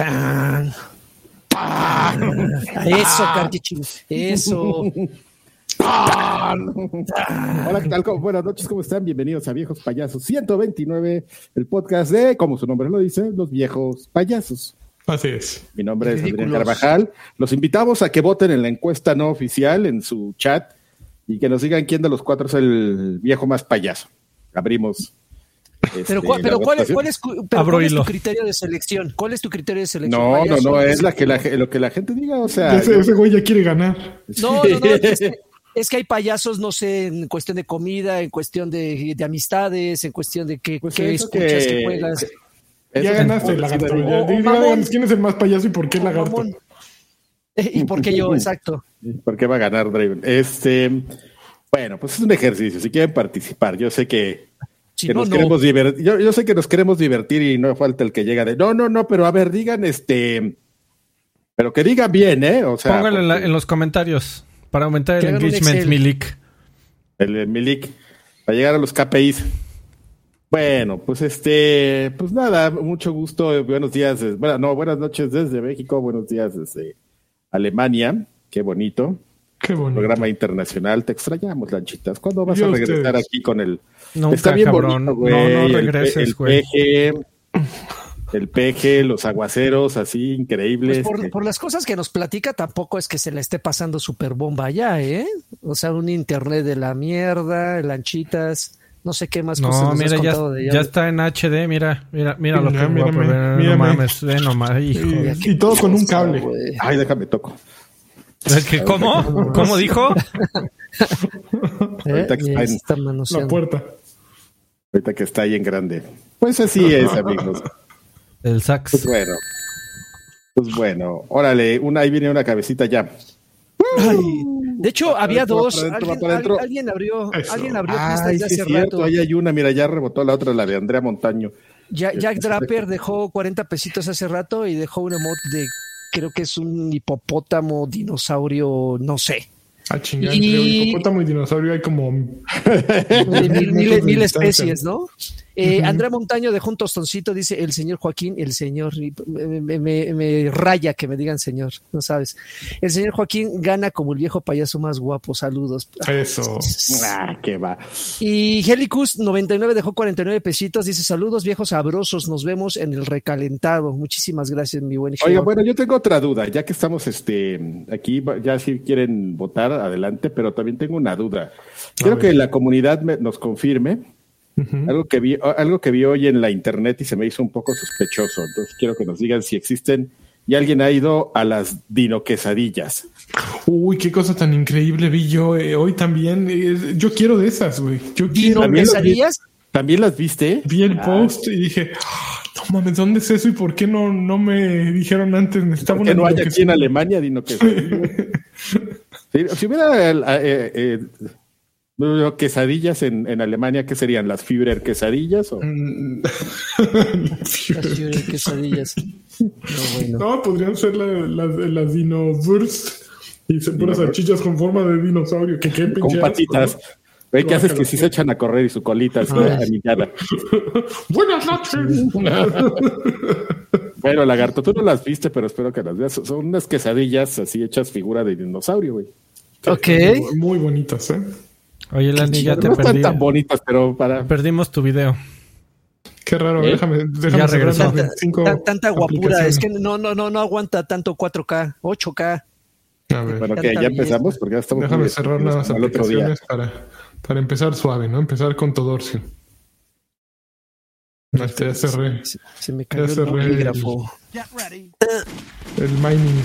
Tan. Eso, Cartichín. Eso. Hola, ¿qué tal? ¿Cómo- Buenas noches, ¿cómo están? Bienvenidos a Viejos Payasos 129, el podcast de, como su nombre lo dice, Los Viejos Payasos. Así es. Mi nombre es Adrián Ridículos. Carvajal. Los invitamos a que voten en la encuesta no oficial en su chat y que nos digan quién de los cuatro es el viejo más payaso. Abrimos. Pero, este, ¿cuál, la pero ¿cuál, cuál es pero cuál es tu criterio de selección? ¿Cuál es tu criterio de selección? No, no, no, es la que la, lo que la gente diga, o sea. ese, ese güey ya quiere ganar. No, no, no. Es que, es que hay payasos, no sé, en cuestión de comida, en cuestión de, de amistades, en cuestión de qué, Pues qué escuchas, que- qué juegas. Ya ganaste, sí, lagarto. Ya, o- o di- mamón. díganos quién es el más payaso y por qué lagarto. Mamón. ¿Y por qué yo? Exacto. ¿Por qué va a ganar Draven? Este, bueno, pues es un ejercicio. Si quieren participar, yo sé que, Si que no, nos no. queremos divertir. Yo, yo sé que nos queremos divertir y no falta el que llega de no, no, no, pero a ver, digan este, pero que digan bien, ¿eh? O sea, Póngalo en, la- porque en los comentarios para aumentar el engagement. Milik. el, el Milik para llegar a los KPIs. Bueno, pues este, pues nada, mucho gusto, buenos días, bueno, no, buenas noches desde México, buenos días desde Alemania, qué bonito. Qué bonito. programa internacional. Te extrañamos, Lanchitas. ¿Cuándo vas Yo a a regresar ustedes. aquí con el... Nunca, Está bien cabrón. bonito, güey. No, no el regreses, el, güey. peje, el peje, los aguaceros, así Pues increíbles. por, que- por las cosas que nos platica, tampoco es que se le esté pasando super bomba allá, ¿eh? O sea, un internet de la mierda, lanchitas, no sé qué más cosas No, mira, has ya, de ya está en HD, mira, mira, mira lo que Mira, guapo, no mírame. mames, ve nomás, hijo. Y, y todo con un cable. Güey. Ay, déjame toco. Es que, ¿Cómo? ¿Cómo dijo? ¿Eh? La puerta. Ahorita que está ahí en grande. Pues así es, amigos. El Pues sax. bueno. Pues bueno. Órale, una, ahí viene una cabecita ya. Ay, De hecho, Va había dos. Alguien, para adentro. al- alguien abrió, Eso. alguien abrió Ay, sí es hace cierto. rato. Ahí hay una, mira, ya rebotó la otra, la de Andrea Montaño. Ya- Jack Draper dejó 40 pesitos hace rato y dejó un emote de, creo que es un hipopótamo, dinosaurio, no sé. Ah, chingada. Y- Entre hipopótamo y dinosaurio hay como. de mil, mil- mil especies, ¿no? Eh. Andrea Montaño dejó un tostoncito, dice el señor Joaquín, el señor, me, me- me- me raya que me digan señor, no sabes. El señor Joaquín gana como el viejo payaso más guapo, saludos. Eso. Ah, qué va. Y Helicus 99 dejó 49 pesitos, dice saludos viejos sabrosos, nos vemos en el recalentado. Muchísimas gracias, mi buen Oiga, bueno, yo tengo otra duda, ya que estamos este aquí, ya si quieren votar, adelante, pero también tengo una duda. Quiero que la comunidad me- nos confirme Algo que vi, algo que vi hoy en la internet y se me hizo un poco sospechoso. Entonces quiero que nos digan si existen y alguien ha ido a las dino quesadillas. Uy, qué cosa tan increíble vi yo eh, hoy también. Eh, yo quiero de esas, güey. Yo Dino quiero. También las quesadillas. ¿También las viste? Vi el post y dije, "Ah, no mames, ¿dónde es eso y por qué no, no me dijeron antes? Necesitaba ¿Por qué una no hay aquí en quesadilla". Alemania dino quesadillas? si, si hubiera eh, eh, quesadillas en, en Alemania, ¿qué serían? ¿Las Führer quesadillas? O? Las Führer quesadillas. No, bueno. No, podrían ser la- las las Dinowurst y se ponen salchichas con forma de dinosaurio. Que qué con pinche patitas. asco, Ve que haces que si se echan a correr y su colita Ah. anillada. ¿no? Buenas noches. Bueno, lagarto, tú no las viste, pero espero que las veas. Son unas quesadillas así hechas figura de dinosaurio, güey. Ok. Muy, muy bonitas, ¿eh? Oye, Landy, ya te no están perdí. tan bonitas, pero para. Perdimos tu video. Qué raro, ¿Eh? déjame, déjame Ya las Tanta, 25 tan- tanta guapura, es que no, no, no, no aguanta tanto 4K, 8K. A ver, Bueno, que ya empezamos porque ya estamos. déjame cerrar las otro día. aplicaciones para, para empezar suave, ¿no? Empezar con Todorcio. Este, ya cerré Se, se me cayó Ya el cerré bolígrafo. el mining.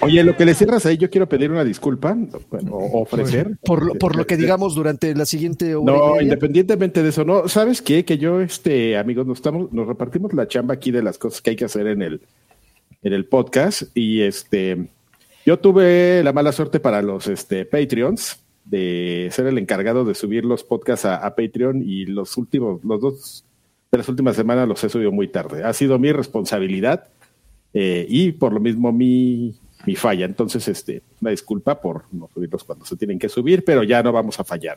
Oye, lo que le cierras ahí, yo quiero pedir una disculpa, bueno, o ofrecer. Por lo, por lo que digamos durante la siguiente hora No, independientemente de eso, no, ¿sabes qué? Que yo, este, amigos, nos estamos, nos repartimos la chamba aquí de las cosas que hay que hacer en el, en el podcast. Y este, yo tuve la mala suerte para los este, Patreons de ser el encargado de subir los podcasts a, a Patreon y los últimos, los dos de las últimas semanas los he subido muy tarde. Ha sido mi responsabilidad eh, y por lo mismo mi, mi falla. Entonces, este, una disculpa por no subirlos cuando se tienen que subir, pero ya no vamos a fallar.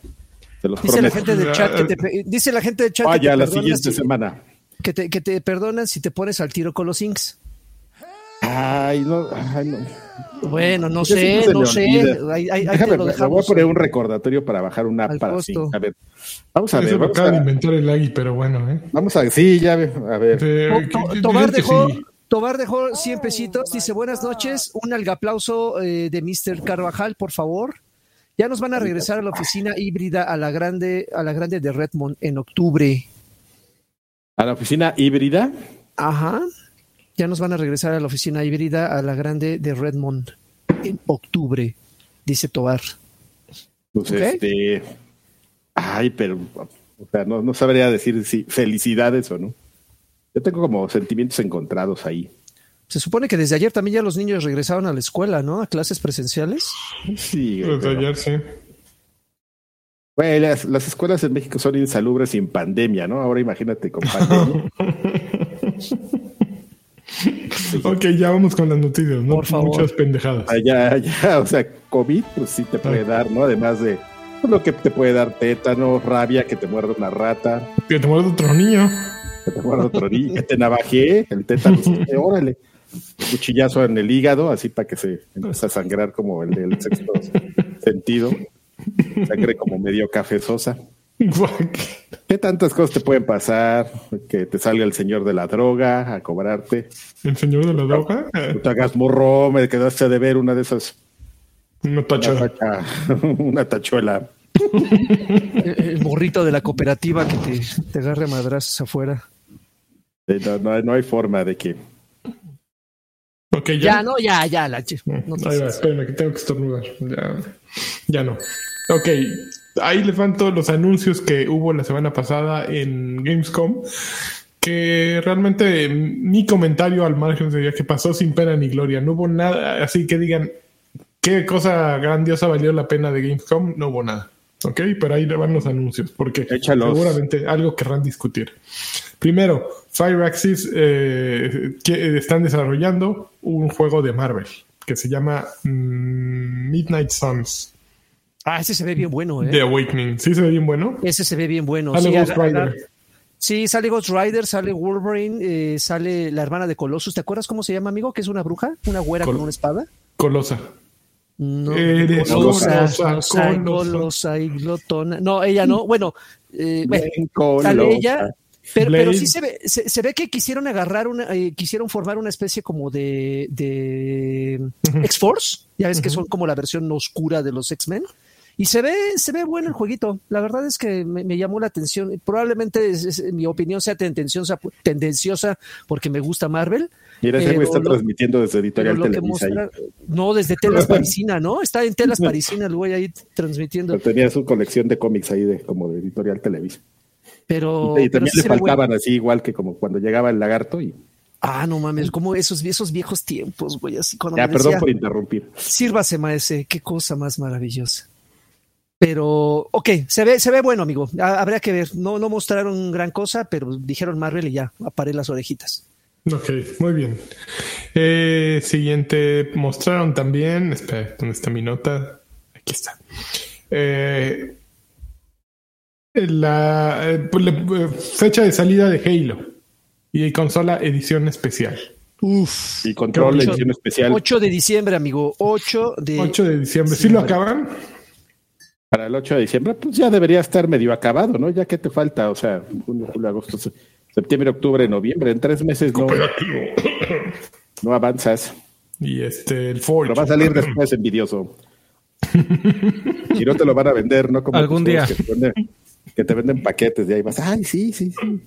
Se los Dice la gente del chat que te, pe- dice la gente del chat que Vaya te la siguiente si- semana. que te, que te perdonan si te pones al tiro con los inks. Ay, no, ay, no. Bueno, no sé, no sé. Ahí, ahí- Déjame, lo me voy a dejamos. poner un recordatorio para bajar una Al para sí. A ver, vamos a ver, vamos acaba de inventar el Agui, pero bueno, ¿eh? vamos a, sí, ya, ve, a ver. To- Tobar dejó, sí. Tobar dejó 100 pesitos. Dice, buenas noches. Un algaplauso eh, de Mr. Carvajal, por favor. Ya nos van a regresar a la oficina híbrida a la grande, a la grande de Redmond en octubre. A la oficina híbrida. Ajá. Ya nos van a regresar a la oficina híbrida a la grande de Redmond en octubre, dice Tobar. Pues Ok. este. Ay, pero. O sea, no, no sabría decir si felicidades o no. Yo tengo como sentimientos encontrados ahí. Se supone que desde ayer también ya los niños regresaron a la escuela, ¿no? A clases presenciales. Sí, Desde pero- ayer, sí. Güey, las, las escuelas en México son insalubres sin pandemia, ¿no? Ahora imagínate con pandemia. Ok, ya vamos con las noticias, ¿no? Por favor. Muchas pendejadas. Ah, ya, ya, o sea, COVID, pues sí te puede dar, ¿no? Además de pues, lo que te puede dar tétano, rabia, que te muerde una rata, Que te muerde otro niño. que te muerde otro niño, que te el tétano, sí, órale. Cuchillazo en el hígado, así para que se empiece a sangrar como el del sexto sentido. Sangre como medio cafezosa. ¿Qué tantas cosas te pueden pasar? Que te salga el señor de la droga a cobrarte. El señor de la droga. Tú te hagas morro, me quedaste de ver una de esas. Una tacha- una tachuela. El, morrito de la cooperativa que te, te agarre madrazos afuera. No, no- no hay forma de que. Ya. Ya, no, ya, ya. La, no te Ahí va, espérame que tengo que estornudar. Ya, ya no. Ok, ahí les van todos los anuncios que hubo la semana pasada en Gamescom. Que realmente mi comentario al margen sería que pasó sin pena ni gloria. No hubo nada así que digan qué cosa grandiosa valió la pena de Gamescom. No hubo nada. Ok, pero ahí le van los anuncios porque Échalos. seguramente algo querrán discutir. Primero, Fireaxis eh, que están desarrollando un juego de Marvel que se llama mm, Midnight Suns Ah, ese se ve bien bueno, The ¿eh? Awakening. Sí, se ve bien bueno. Ese se ve bien bueno. Sale Sí, Ghost Rider. Sí, sale Ghost Rider, sale Wolverine, eh, sale la hermana de Colossus. ¿Te acuerdas cómo se llama, amigo? Que es una bruja, una güera Col- con una espada. Colosa. No, Eres Colosa, Colosa, Colosa, y glotona. No, ella no. Bueno, eh, bueno, sale ella, pero, pero sí se ve, se, se ve que quisieron agarrar una, eh, quisieron formar una especie como de, de X-Force. Ya ves que son como la versión oscura de los X-Men. Y se ve, se ve bueno el jueguito. La verdad es que me, me llamó la atención. Probablemente, es- mi opinión, sea tendenciosa, tendenciosa porque me gusta Marvel. Mira, ese güey Pero está lo- transmitiendo desde Editorial Televisa. no, desde Telas Parisina, ¿no? Está en Telas Parisina el güey ahí transmitiendo. Pero tenía su colección de cómics ahí, de, como de Editorial Televisa. Pero, y también le bueno. faltaban así, igual que como cuando llegaba el lagarto. Y, Ah, no mames, como esos, esos viejos tiempos, güey. Así cuando ya, me perdón por interrumpir. sírvase, maese, qué cosa más maravillosa. Pero, ok, se ve, se ve bueno, amigo. Ha- Habría que ver. No, no mostraron gran cosa, pero dijeron Marvel y ya, aparé las orejitas. Ok, muy bien. Eh, siguiente, mostraron también. Espera, ¿dónde está mi nota? Aquí está. Eh, la eh, eh, fecha de salida de Halo y consola edición especial. Uf. Y control, edición especial 8 de diciembre, amigo. 8 de 8 de diciembre. Sí, ¿Sí lo vale. acaban? Para el 8 de diciembre, pues ya debería estar medio acabado, ¿no? Ya que te falta, o sea, junio, julio, agosto, se- septiembre, octubre, noviembre, en tres meses no, no avanzas. Y este, el Forge. Pero va a salir después envidioso. Y no te lo van a vender, ¿no? Como Algún día. Que te, venden, que te venden paquetes y ahí vas, ay, sí, sí, sí.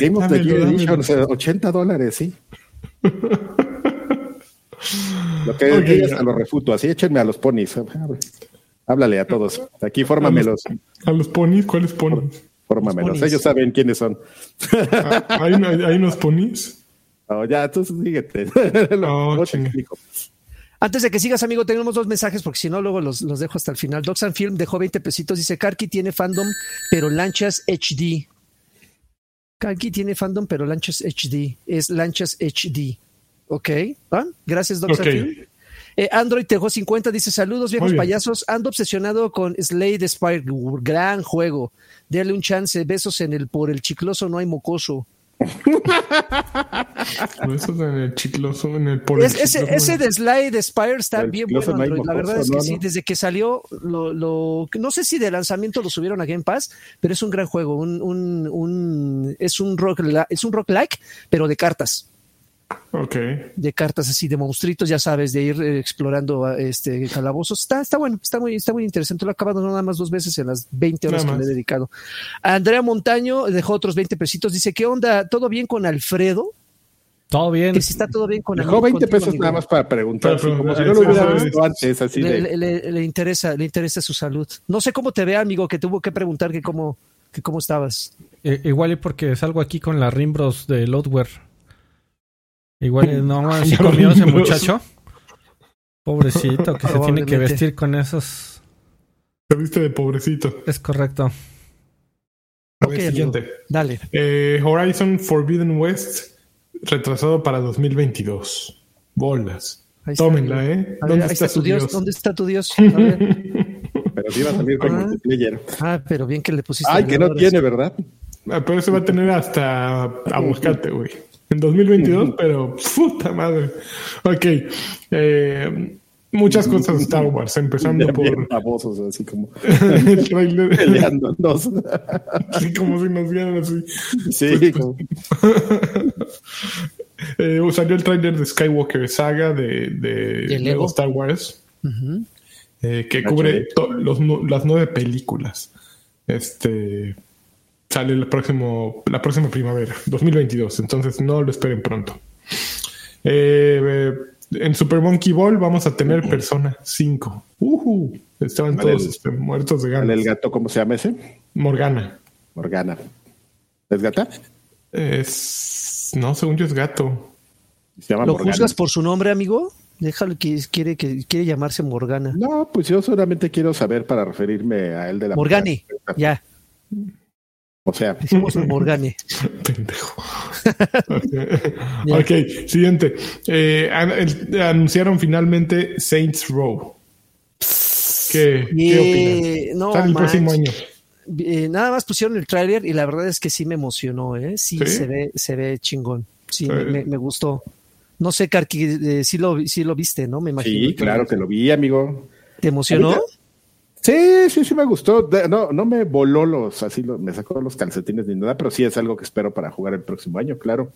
Game of the Year. Edition, o sea, 80 dólares, sí. Lo que digas a lo refuto, así échenme a los ponis. Háblale a todos. Aquí fórmamelos. A los ponis, ¿cuáles ponis? Fórmamelos. ponis. Ellos saben quiénes son. Ah, ¿Hay, unos ponis? No, ya, tú síguete. No, Luego te chinga. explico. Antes de que sigas, amigo, tenemos dos mensajes porque si no, luego los, los dejo hasta el final. Doxan Film dejó 20 pesitos. Dice: Karki tiene fandom, pero Lanchas HD. Karki tiene fandom, pero Lanchas HD. Es Lanchas HD. Ok. Gracias, Doxan Ok. Film. Eh, Android dejó 50. Dice: Saludos, viejos payasos. Ando obsesionado con Slade Spire. Gran juego. Dale un chance. Besos en el por el chicloso, no hay mocoso. Eso es en el chicloso, en el por el Es- ese, chicloso, ese de Slide Spire está El bien bueno. no Android. La mocoso, verdad es que ¿no? sí, ¿no? desde que salió, lo, lo- no sé si de lanzamiento lo subieron a Game Pass, pero es un gran juego. Un, un, un- es un rock, es un rock like, pero de cartas. De cartas así de monstruitos, ya sabes, de ir eh, explorando ah, este calabozos. Está, está bueno, está muy, está muy interesante. Lo he acabado nada más dos veces en las 20 horas Nada que le he más. dedicado. Andrea Montaño dejó otros 20 pesitos. Dice, ¿qué onda? ¿Todo bien con Alfredo? Todo bien. Que si está todo bien con Dejó 20 contigo, pesos amigo. nada más para preguntar, como si no lo hubiera visto antes, así Le, de... le- le- le interesa, le interesa su salud. No sé cómo te ve, amigo, que tuvo que preguntar que cómo, que cómo estabas. Eh, igual y porque salgo aquí con la Rimbros de Loadware. Igual no así comió ese muchacho. Pobrecito, que se tiene que vestir con esos. Te viste de pobrecito. Es correcto. A ver, siguiente. Dale. Eh, Horizon Forbidden West, retrasado para 2022. Bolas. Ahí está. Tómenla, ¿eh? A ver, ahí está tu Dios. ¿Dónde está tu Dios? A ver. Pero sí iba a salir con Ah. multiplayer. Ah, pero bien que le pusiste. Ay, que no tiene, ¿verdad? Ah, Pero se va a tener hasta aguacate, güey. En 2022, pero puta madre. Ok. eh, muchas cosas de Star Wars, empezando por babosos, así como el trailer. peleándonos. Así como si nos vieran así. Sí, como- Eh, salió el trailer de Skywalker Saga de, de ¿Y el Lego? Star Wars, Ujú. eh, que Ah, cubre los las nueve películas. Este sale el próximo, la próxima primavera, 2022. Entonces no lo esperen pronto. Eh, eh, en Super Monkey Ball vamos a tener Persona 5. Ujú. Estaban Vale, todos el- este, muertos de ¿Cuál ganas. el gato, ¿cómo se llama ese? Morgana. Morgana. ¿Es gata? Es. No, según yo es gato. Se llama ¿Lo Morgana. juzgas por su nombre, amigo? Déjalo que quiere, que quiere llamarse Morgana. No, pues yo solamente quiero saber para referirme a él de la Morgane, ya, O sea, dijimos Morgane. Pendejo. Ok, siguiente. Eh, an- el- anunciaron finalmente Saints Row. ¿Qué, ¿qué Eh, opinas? no, Sale el próximo año. Eh, nada más pusieron el tráiler y la verdad es que sí me emocionó, ¿eh? Sí, ¿Sí? se ve, se ve chingón. Sí, me, me- me gustó. No sé, Karki, sí, lo, sí lo viste, ¿no? Me imagino. sí, claro que lo vi, amigo. ¿Te emocionó? Ahorita- Sí, sí, sí me gustó. No, no me voló los, así lo- me sacó los calcetines ni nada, pero sí es algo que espero para jugar el próximo año, claro.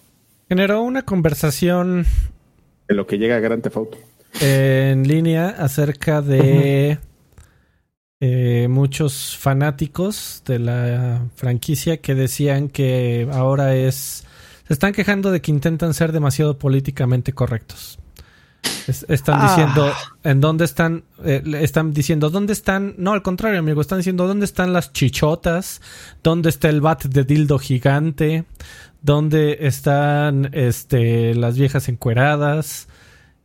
Generó una conversación En lo que llega a Grand Theft Auto. en línea acerca de eh, muchos fanáticos de la franquicia que decían que ahora es... Se están quejando de que intentan ser demasiado políticamente correctos. Es- están Ah. diciendo en dónde están, eh, están diciendo dónde están, no al contrario amigo, están diciendo dónde están las chichotas, dónde está el bat de dildo gigante, dónde están este, las viejas encueradas.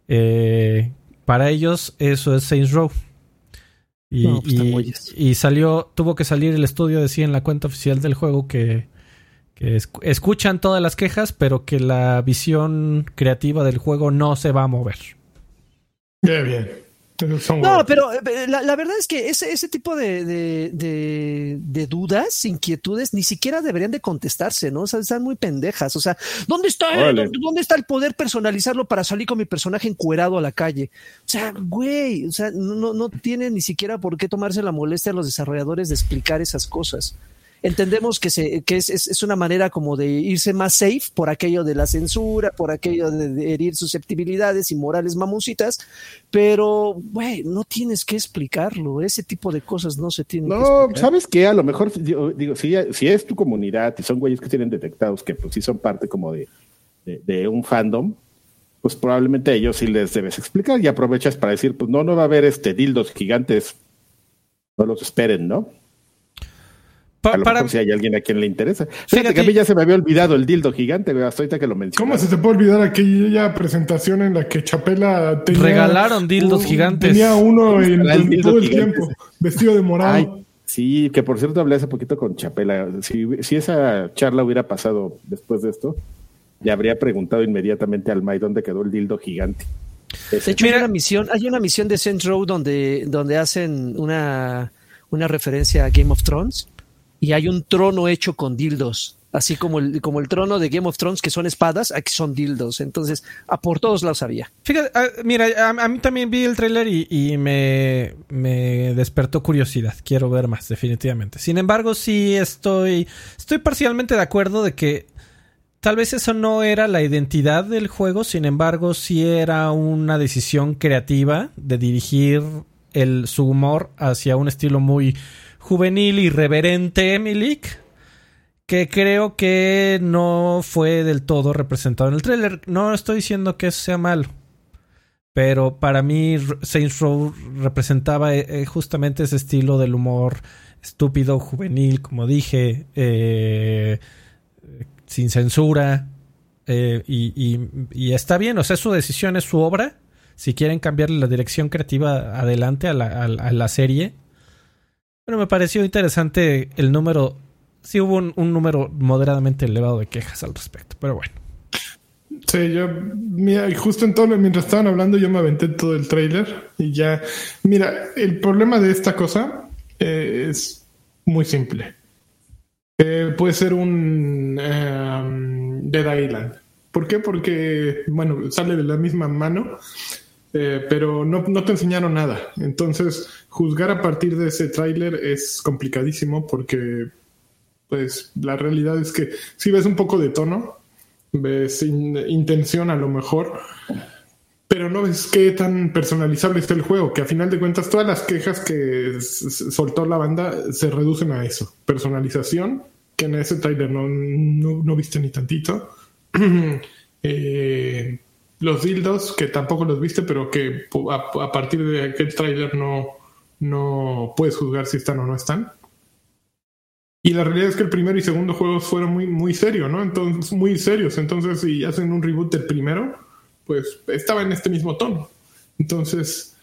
Eh, para ellos eso es Saints Row. Y, No, pues, y- salió, tuvo que salir el estudio, decía en la cuenta oficial del juego que, que escu- escuchan todas las quejas, pero que la visión creativa del juego no se va a mover. Bien, bien. Son No, pero eh, la, la verdad es que ese, ese tipo de, de, de- de dudas, inquietudes, ni siquiera deberían de contestarse, ¿no? O sea, están muy pendejas. O sea, ¿dónde está, Órale. ¿dónde, dónde está el poder personalizarlo para salir con mi personaje encuerado a la calle? O sea, güey, o sea, no, no, no tiene ni siquiera por qué tomarse la molestia a los desarrolladores de explicar esas cosas. Entendemos que, se, que es, es, es una manera como de irse más safe por aquello de la censura, por aquello de, de herir susceptibilidades y morales mamoncitas, pero, güey, no tienes que explicarlo. Ese tipo de cosas no se tienen que No, explicar. ¿sabes qué? A lo mejor, digo, digo, si, si es tu comunidad y son güeyes que tienen detectados que pues sí son parte como de, de, de un fandom, pues probablemente a ellos sí les debes explicar y aprovechas para decir, pues no, no va a haber este dildos gigantes, no los esperen, ¿no? Pa- A lo para, mejor si hay alguien a quien le interesa. Fíjate, Fíjate- que a mí ya se me había olvidado el dildo gigante, hasta ahorita que lo mencioné. ¿Cómo se te puede olvidar aquella presentación en la que Chapela tenía, Regalaron dildos un- gigantes. Tenía uno en, dildos todo el gigantes. tiempo, vestido de morado. Ay, sí, que por cierto hablé hace poquito con Chapela. Si, si esa charla hubiera pasado después de esto, le habría preguntado inmediatamente al Mai dónde quedó el dildo gigante. De hecho, Mira- hay una misión, hay una misión de Saints Row donde, donde hacen una, una referencia a Game of Thrones y hay un trono hecho con dildos Así como el, como el trono de Game of Thrones, que son espadas, aquí son dildos. Entonces, a por todos lados había. Fíjate, ah, mira, a, mí también vi el tráiler y, me, me, despertó curiosidad. Quiero ver más, definitivamente. Sin embargo, sí estoy, estoy parcialmente de acuerdo de que tal vez eso no era la identidad del juego, sin embargo, sí era una decisión creativa de dirigir el, su humor hacia un estilo muy juvenil y reverente, Milik que creo que no fue del todo representado en el tráiler. No estoy diciendo que eso sea malo. Pero para mí Saints Row representaba eh, eh, justamente ese estilo del humor estúpido, juvenil, como dije, eh, sin censura. y, está bien, o sea, su decisión es su obra. Si quieren cambiarle la dirección creativa adelante a la, a la serie. Pero me pareció interesante el número sí hubo un, número moderadamente elevado de quejas al respecto, pero bueno. Sí, yo, mira, justo en todo, mientras estaban hablando, yo me aventé todo el trailer y ya, mira, el problema de esta cosa eh, es muy simple. Eh, puede ser un um, Dead Island. ¿Por qué? Porque, bueno, sale de la misma mano, eh, pero no, no, te enseñaron nada. Entonces, juzgar a partir de ese tráiler es complicadísimo porque pues la realidad es que si ves un poco de tono, ves intención a lo mejor, pero no ves qué tan personalizable está el juego, que a final de cuentas todas las quejas que soltó la banda se reducen a eso, personalización, que en ese trailer no, no, viste ni tantito. Eh, los dildos, que tampoco los viste, pero que a, partir de aquel trailer no, no puedes juzgar si están o no están. Y la realidad es que el primero y segundo juegos fueron muy, muy serios, ¿no? Entonces, muy serios. Entonces, si hacen un reboot del primero, pues estaba en este mismo tono. Entonces,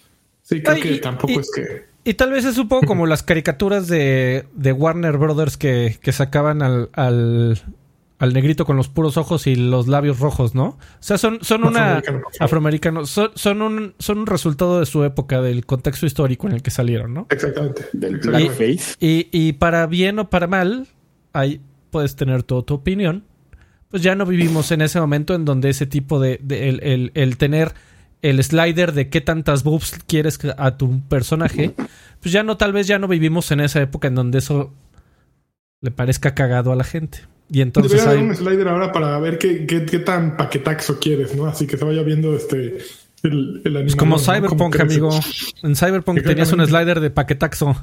sí, creo que tampoco es que. Y tal vez es un poco como las caricaturas de, de Warner Brothers que, que sacaban al, al, al negrito con los puros ojos y los labios rojos, ¿no? O sea, son, son una... Afroamericanos. Son, son, un, son un resultado de su época, del contexto histórico en el que salieron, ¿no? Exactamente. Del blackface. Y, y, para bien o para mal, ahí puedes tener toda tu opinión. Pues ya no vivimos en ese momento en donde ese tipo de... el, el, el tener el slider de qué tantas boobs quieres a tu personaje, pues ya no, tal vez ya no vivimos en esa época en donde eso le parezca cagado a la gente. Y entonces Debería hay... un slider ahora para ver qué, qué, qué, tan paquetaxo quieres, ¿no? Así que se vaya viendo este el, el Es como Cyberpunk, amigo. En Cyberpunk tenías un slider de paquetaxo.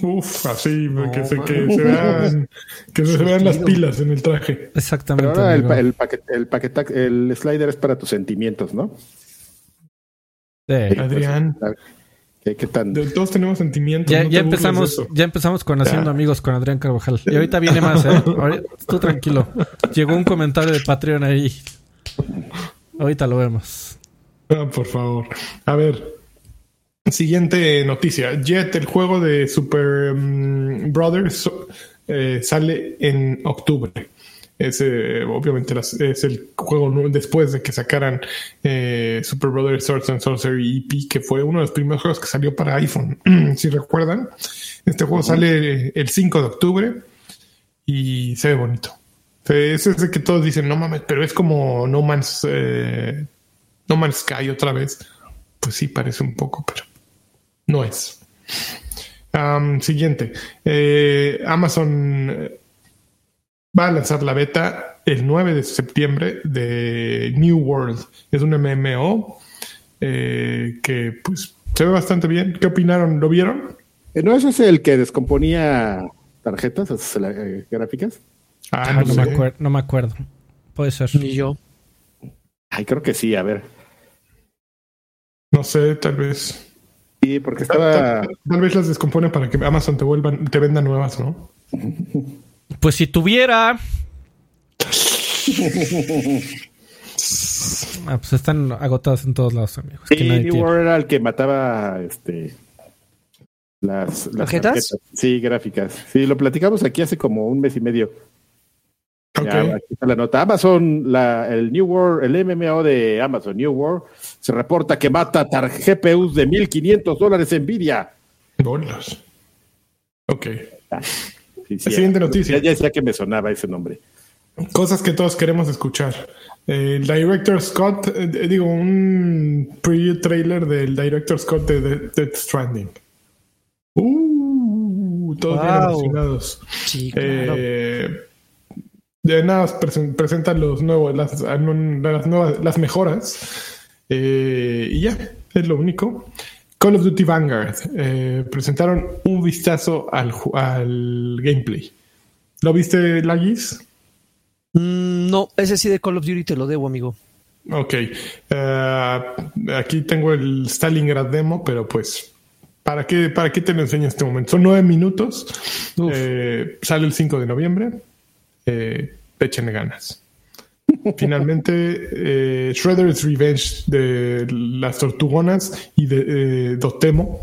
Uf, así, que, se, que, se, vean, que se vean las pilas en el traje. Exactamente. Pero ahora el, el, paquet, el, paquetax, el slider es para tus sentimientos, ¿no? Sí. Adrián. ¿Qué, tan... todos tenemos sentimientos. Ya, ya empezamos, ya empezamos con haciendo amigos con Adrián Carvajal. Y ahorita viene más, ¿eh? tú tranquilo. Llegó un comentario de Patreon ahí. Ahorita lo vemos. Ah, por favor. A ver. Siguiente noticia. Jet, el juego de Super mm, Brothers, eh, sale en octubre. Es, obviamente es el juego después de que sacaran eh, Super Brothers Swords and Sorcery EP, que fue uno de los primeros juegos que salió para iPhone. si recuerdan, este juego sale el 5 de octubre y se ve bonito. Es ese que todos dicen, no mames, pero es como No Man's, eh, no Man's Sky otra vez. Pues sí, parece un poco, pero no es. siguiente. Eh, Amazon va a lanzar la beta el 9 de septiembre de New World. Es un MMO eh, que pues se ve bastante bien. ¿Qué opinaron? ¿Lo vieron? Eh, ¿No ese es el que descomponía tarjetas eh, gráficas? Ah, no, me acuerdo, no me acuerdo. Puede ser. Ni yo. Ay, creo que sí, a ver. No sé, tal vez. Sí, porque estaba. Tal, vez las descompone para que Amazon te vuelvan, te venda nuevas, ¿no? Pues si tuviera. ah, pues están agotadas en todos lados, amigos. Sí, New World era el que mataba este las, las tarjetas. Sí, gráficas. Sí, lo platicamos aquí hace como un mes y medio. aquí está la nota. Amazon, la, el New World, el MMO de Amazon New World, se reporta que mata GPUs de 1500 dólares Nvidia. Dólares. Ok. Sí, sí. Siguiente noticia. Ya, decía que me sonaba ese nombre. Cosas que todos queremos escuchar. El director Scott, eh, digo, un preview trailer del director Scott de Death Stranding. Uh, todos bien Wow. emocionados. Sí, claro. Eh, de nada presen- presentan los nuevos, las, las nuevas, las mejoras. Eh, y ya, es lo único. Call of Duty Vanguard. eh, presentaron un vistazo al, gameplay. ¿Lo viste, Lagis? Mm, no, ese sí de Call of Duty te lo debo, amigo. Ok. Eh, aquí tengo el Stalingrad demo, pero pues, ¿para qué, ¿para qué te lo enseño en este momento? Son nueve minutos. Eh, sale el 5 de noviembre. Eh, échenle ganas. Finalmente, eh, Shredder's Revenge de las Tortugonas y de eh, Dotemo.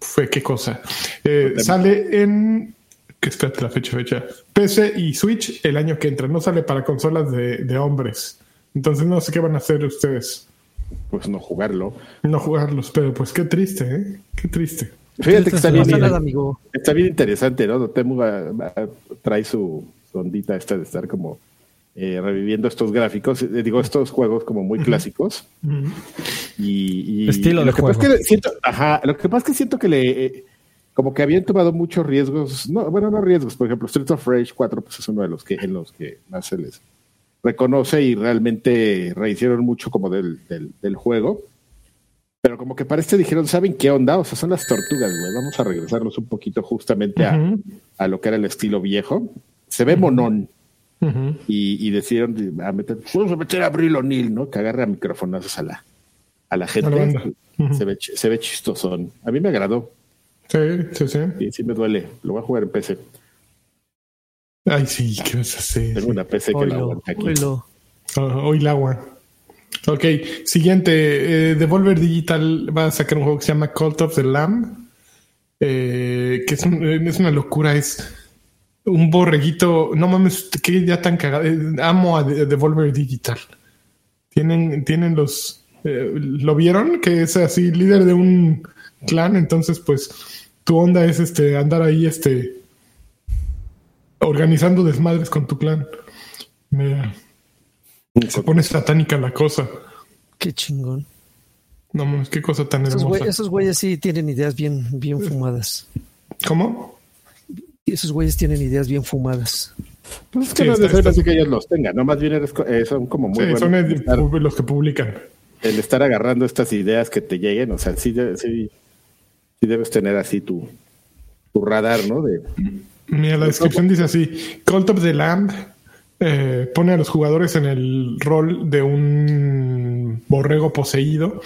Fue qué cosa. Eh, sale en. Que espérate la fecha, fecha. PC y Switch el año que entra. No sale para consolas de, de hombres. Entonces no sé qué van a hacer ustedes. Pues no jugarlo. No jugarlos, pero pues qué triste, ¿eh? Qué triste. Fíjate que está bien, amigo. está bien interesante, ¿no? Dotemu va- va- trae su, su ondita esta de estar como eh, reviviendo estos gráficos, eh, digo, estos juegos como muy clásicos. Y, y- Estilo y lo de que pasa es que siento, ajá, lo que pasa es que siento que le eh, como que habían tomado muchos riesgos, no, bueno, no riesgos, por ejemplo, Streets of Rage 4 pues es uno de los que en los que más se les reconoce y realmente rehicieron mucho como del, del, del juego. Pero como que para este dijeron, ¿saben qué onda? O sea, son las tortugas, güey. Vamos a regresarnos un poquito justamente a lo que era el estilo viejo. Se ve monón Y, y decidieron a meter, vamos a meter a Abril O'Neill, ¿no? Que agarra microfonazos a la, a la gente. A la banda. Ujú. se, ve, se ve chistosón. A mí me agradó Sí, sí, sí. y sí me duele. Lo voy a jugar en PC. Ay, sí, ¿qué vas a hacer? Tengo una PC que la Oilo, aguanta aquí. oilo. Ah, hoy el agua. Ok, siguiente. Eh, Devolver Digital va a sacar un juego que se llama Cult of the Lamb. eh, que es, un- es una locura. Es un borreguito. No mames, que ya tan cagado. Eh, amo a De- Devolver Digital. Tienen, tienen los. eh, ¿Lo vieron? Que es así, líder de un clan. Entonces, pues, tu onda es este andar ahí, este. Organizando desmadres con tu clan. Mira. Se pone satánica la cosa. Qué chingón. No mames, qué cosa tan Esos, hermosa. güey- esos güeyes sí tienen ideas bien, bien fumadas. ¿Cómo? Esos güeyes tienen ideas bien fumadas. Pues es que Sí, no es necesario está- que ellos los tengan, ¿no? Más bien eres eh, son como muy Sí, buenos. son el, el- estar, los que publican. el estar agarrando estas ideas que te lleguen, o sea, sí, sí, sí debes tener así tu, tu radar, ¿no? De, Mira, la descripción dice así: Cult of the Lamb eh, pone a los jugadores en el rol de un borrego poseído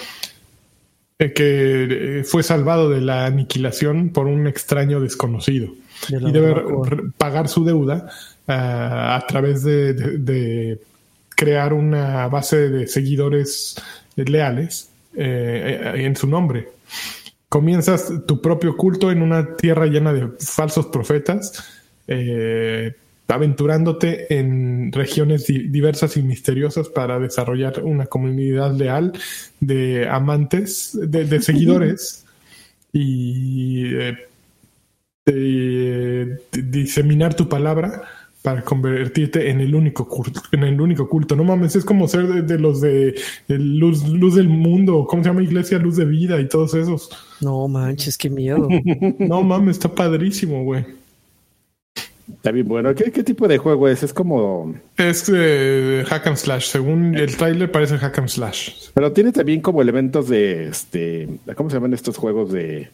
eh, que eh, fue salvado de la aniquilación por un extraño desconocido De y debe barbacoa. pagar su deuda ah, a través de, de- de crear una base de seguidores leales eh, eh, en su nombre. Comienzas tu propio culto en una tierra llena de falsos profetas, eh, aventurándote en regiones di- diversas y misteriosas para desarrollar una comunidad leal de amantes, de, de seguidores y eh, de- de diseminar tu palabra para convertirte en el único culto, en el único culto. No mames, es como ser de, de los de, de luz, luz del mundo, ¿cómo se llama iglesia? Luz de vida y todos esos. No manches, qué miedo. No mames, está padrísimo, güey. está bien bueno. ¿Qué, qué tipo de juego es? Es como... Es eh, hack and slash. Según el trailer parece hack and slash. Pero tiene también como elementos de, este, ¿cómo se llaman estos juegos de,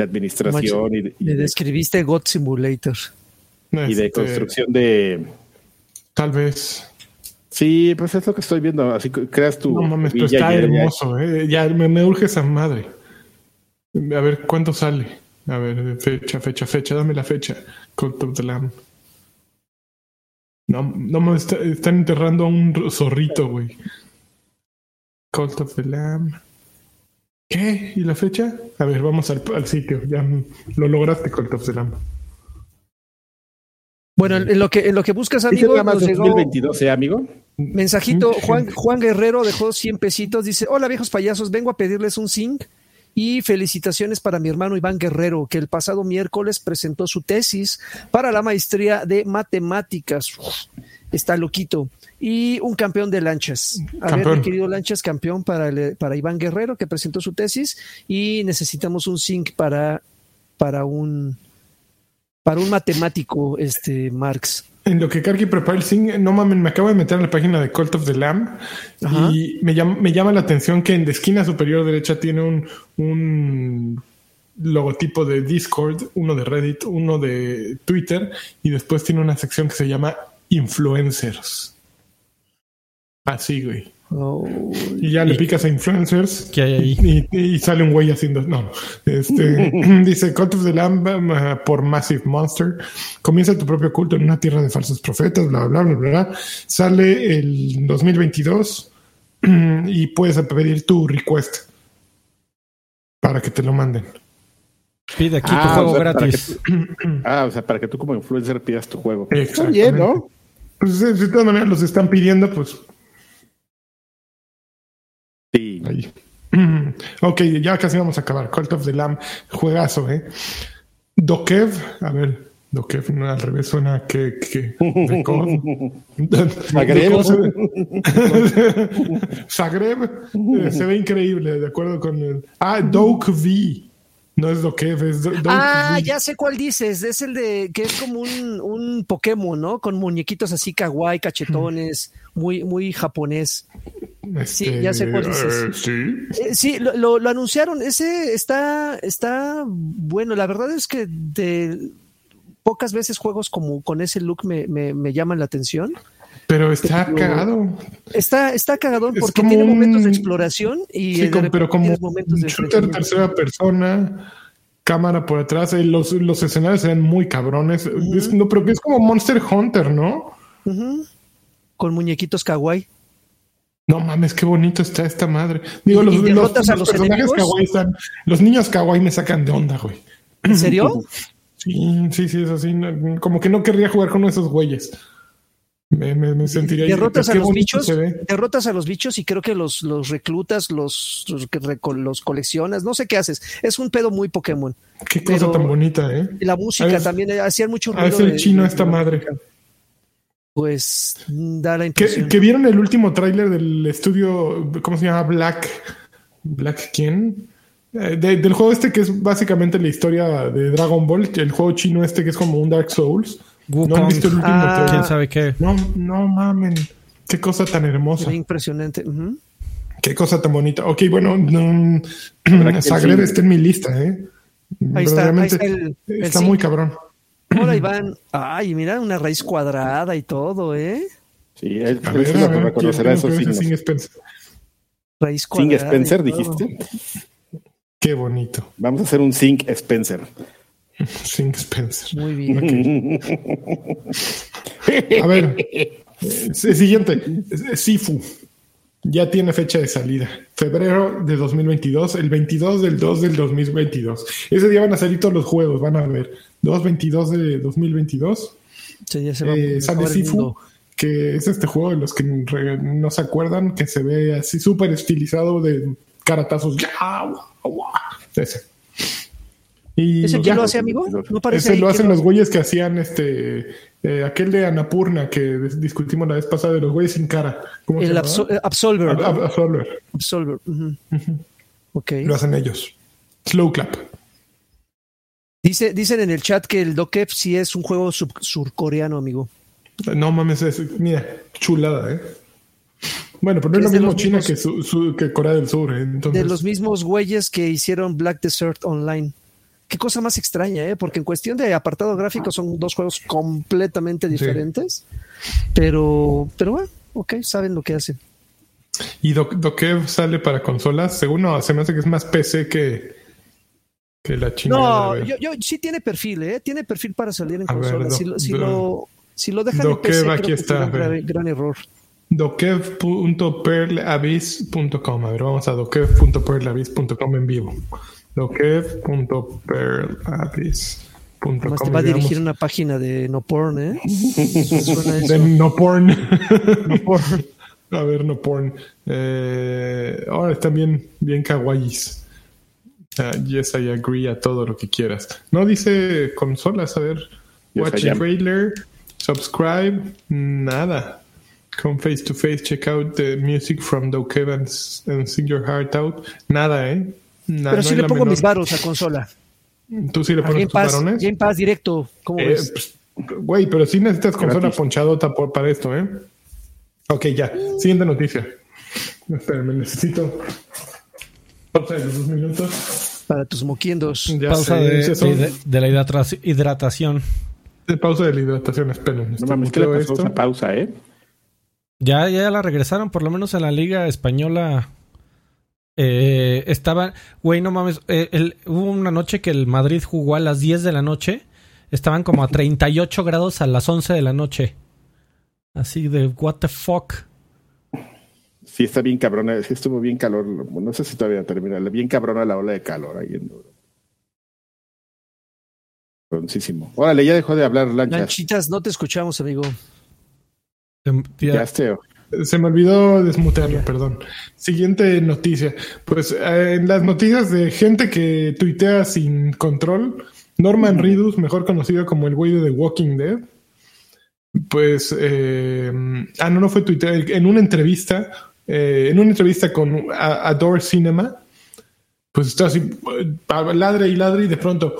de administración y de, y Le de- describiste God Simulator. y de Este, construcción de... Tal vez. Sí, pues es lo que estoy viendo. Así que creas tu No mames, pero villa está ya- hermoso. eh. Ya me, me urge esa madre. A ver, ¿cuánto sale? A ver, fecha, fecha, fecha. Dame la fecha. Cult of the Lamb. No, no mames, está- están enterrando a un zorrito, güey. Cult of the Lamb. ¿Qué? ¿Y la fecha? A ver, vamos al, al sitio. Ya mm, lo lograste, of the Lamb. Bueno, en lo que, en lo que buscas, amigo, nos llegó 2022, ¿eh, amigo? mensajito. Mucha Juan. Juan Guerrero dejó 100 pesitos. Dice: Hola, viejos payasos, vengo a pedirles un zinc Y felicitaciones para mi hermano Iván Guerrero, que el pasado miércoles presentó su tesis para la maestría de matemáticas. Uf, está loquito. Y un campeón de lanchas. A ver, Campeón. mi querido lanchas, campeón para, el- para Iván Guerrero, que presentó su tesis. Y necesitamos un zinc para, para un para un matemático, este Marx. En lo que Karki prepara el zinc, no mames, me acabo de meter en la página de Cult of the Lamb Ajá. y me llama, me llama la atención que en la esquina superior derecha tiene un, un logotipo de Discord, uno de Reddit, uno de Twitter y después tiene una sección que se llama Influencers. Así, güey. Oh, Y ya le picas a Influencers ¿Qué hay ahí? y, y sale un güey haciendo. No. Este, dice Cult of the Lamb uh, por Massive Monster. Comienza tu propio culto en una tierra de falsos profetas, bla, bla, bla, bla. bla. Sale el 2022 y puedes pedir tu request para que te lo manden. Pide aquí Ah, tu juego o sea, para gratis. Ah, o sea, para que tú como influencer pidas tu juego. Está Exactamente. bien, ¿no? Pues eh, de todas maneras los están pidiendo, pues. Ahí. Ok, ya casi vamos a acabar. Cult of the Lamb, juegazo, ¿eh? Dokev, a ver, Dokev no, al revés suena que. que. Zagreb. Zagreb eh, se ve increíble, de acuerdo con el. Ah, Doke V. No es Dokev, es Do- Doke Ah, V. ya sé cuál dices. Es el de que es como un, un Pokémon, ¿no? Con muñequitos así kawaii, cachetones, muy, muy japonés. Sí, ya sé cuál dices. eh, sí. Eh, sí, lo, lo- lo anunciaron. Ese está, está bueno. La verdad es que de pocas veces juegos como con ese look me, me, me llaman la atención. Pero está Pero- cagado. Está, está cagadón Es porque tiene momentos de exploración y Sí, como- pero como momentos de shooter tercera persona, cámara por atrás, eh, los, los escenarios eran muy cabrones. Es- no, pero es como Monster Hunter, ¿no? Con muñequitos kawaii. No mames, qué bonito está esta madre. Digo, ¿Y- los, los- derrotas a los los personajes kawaii están. Los niños kawaii me sacan de onda, güey. ¿En serio? Sí, sí, sí, es así. como que no querría jugar con esos güeyes. Me, me, me sentiría. derrotas a los bichos, derrotas a los bichos y creo que los, los reclutas, los, los, los coleccionas, no sé qué haces. Es un pedo muy Pokémon. Qué cosa tan bonita, ¿eh? La música Ah, es- también eh, hacían mucho ruido. es el chino de- esta de- madre. Pues mm, da la ¿Que, impresión. que vieron el último tráiler del estudio, ¿cómo se llama? Black. ¿Black quién? Eh, de- del juego este que es básicamente la historia de Dragon Ball, el juego chino este que es como un Dark Souls. ¿No han visto el último Ah. tráiler? ¿Quién sabe qué? No, no mamen. Qué cosa tan hermosa. Muy impresionante. Qué cosa tan bonita. Ok, bueno, no, Zagreb sí. está en mi lista, ¿eh? Ahí está, ahí está el- muy cabrón. Hola, Iván. Ay, mira, una raíz cuadrada y todo, ¿eh? Sí, él, A ver, a reconocerá ¿quién- esos signos. Sing Spencer? Raíz cuadrada. Spencer, y todo. dijiste. Qué bonito. Vamos a hacer un Sing Spencer. Sing Spencer. Muy bien. A ver, eh, siguiente. Eh, Sifu. Ya tiene fecha de salida. Febrero de 2022, el 22 del 2 del 2022. Ese día van a salir todos los juegos, van a ver. 2-22 de 2022. Sí, ya se va Eh, a sale Sifu, que es este juego de los que no se acuerdan, que se ve así súper estilizado de caratazos. ¡Ya! Ese. Y ¿Ese ya. quién lo hace, amigo? No parece Ese lo hacen los güeyes que hacían este eh, aquel de Anapurna que dis- discutimos la vez pasada de los güeyes sin cara. ¿Cómo se El eh, Absolver. Ab- Ab- Absolver. Absolver. ujú. Ok. Lo hacen ellos. Slow clap. Dice, dicen en el chat que el Dokep sí es un juego surcoreano, amigo. No mames, es, mira, chulada, ¿eh? Bueno, pero no es lo mismo China mismos- que, su- su- que Corea del Sur, ¿eh? Entonces, De los mismos güeyes que hicieron Black Desert Online. Qué cosa más extraña, ¿eh? Porque en cuestión de apartado gráfico son dos juegos completamente diferentes. Pero, pero bueno, ok, saben lo que hacen. Y Dokev sale para consolas. Según no, se me hace que es más PC que, que la chingada. No, yo, yo sí tiene perfil, ¿eh? Tiene perfil para salir en consolas. si, lo, si, lo, si lo dejan en PC, creo aquí que está, grave- gran error. Dokev.perlabyss.com. A ver, vamos a dokev.perlabyss.com en vivo. Dokev.perlabyss.com. Además te va a dirigir una página de no porn, ¿eh? Suena eso. de no porn. No porn. a ver, no porn. Eh, ahora están bien, bien kawaiis. Ah, yes, I agree a todo lo que quieras. No dice consolas, a ver. Yes, Watch the trailer, subscribe, nada. Come face to face, check out the music from Evans and sing your heart out. Nada, ¿eh? Pero no sí le pongo menor- mis varos a consola. ¿Tú sí le pones tus Pass, varones? Game Pass directo. ¿Cómo Eh, ves? pues, Güey, pero sí necesitas consola Gratis. ponchadota por- para esto, ¿eh? Ok, ya. Siguiente noticia. Espérame, necesito. Pausa de los dos minutos. Para tus moquiendos. Ya Pausa sé, de, la hidratación. de pausa de la hidratación, esperen. No mames, ¿qué le pasó esto. pausa, eh? Ya, ya la regresaron, por lo menos en la liga española. Eh, estaban, güey, no mames, eh, el- hubo una noche que el Madrid jugó a las 10 de la noche. Estaban como a 38 grados a las 11 de la noche. Así de, what the fuck. Sí, está bien cabrona, sí estuvo bien calor. No sé si todavía termina. Bien cabrona la ola de calor ahí en Europa. Órale, ya dejó de hablar lanchas. Lanchitas, no te escuchamos, amigo. Ya- Ya esté. Se me olvidó desmutearlo, perdón. Siguiente noticia. Pues eh, en las noticias de gente que tuitea sin control, Norman Reedus, mejor conocido como el güey de The Walking Dead, pues, eh, ah, no, no fue tuitear, en una entrevista, eh, en una entrevista con Adore Cinema, pues está así, eh, ladre y ladre y de pronto,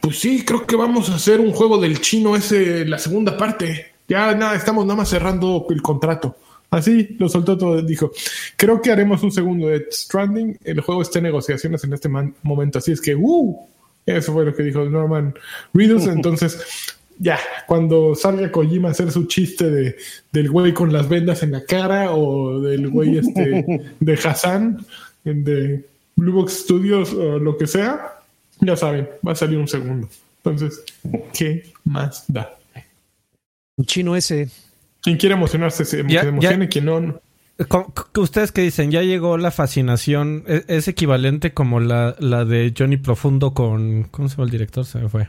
pues sí, creo que vamos a hacer un juego del chino ese, la segunda parte. Ya nada, estamos nada más cerrando el contrato. Así lo soltó todo. Dijo, creo que haremos un segundo de Stranding. El juego está en negociaciones en este man- momento. Así es que, ¡uh! Eso fue lo que dijo Norman Reedus. Entonces, ya, cuando salga Kojima a hacer su chiste de, del güey con las vendas en la cara o del güey este de Hassan, de Blue Box Studios o lo que sea, ya saben, va a salir un segundo. Entonces, ¿qué más da? Un chino ese. Quien quiere emocionarse, se, Ya- emocione, ya- quien no, ¿Ustedes qué dicen? ¿Ya llegó la fascinación? ¿Es, es equivalente como la, la de Johnny Profundo con... ¿Cómo se llama el director? Se me fue.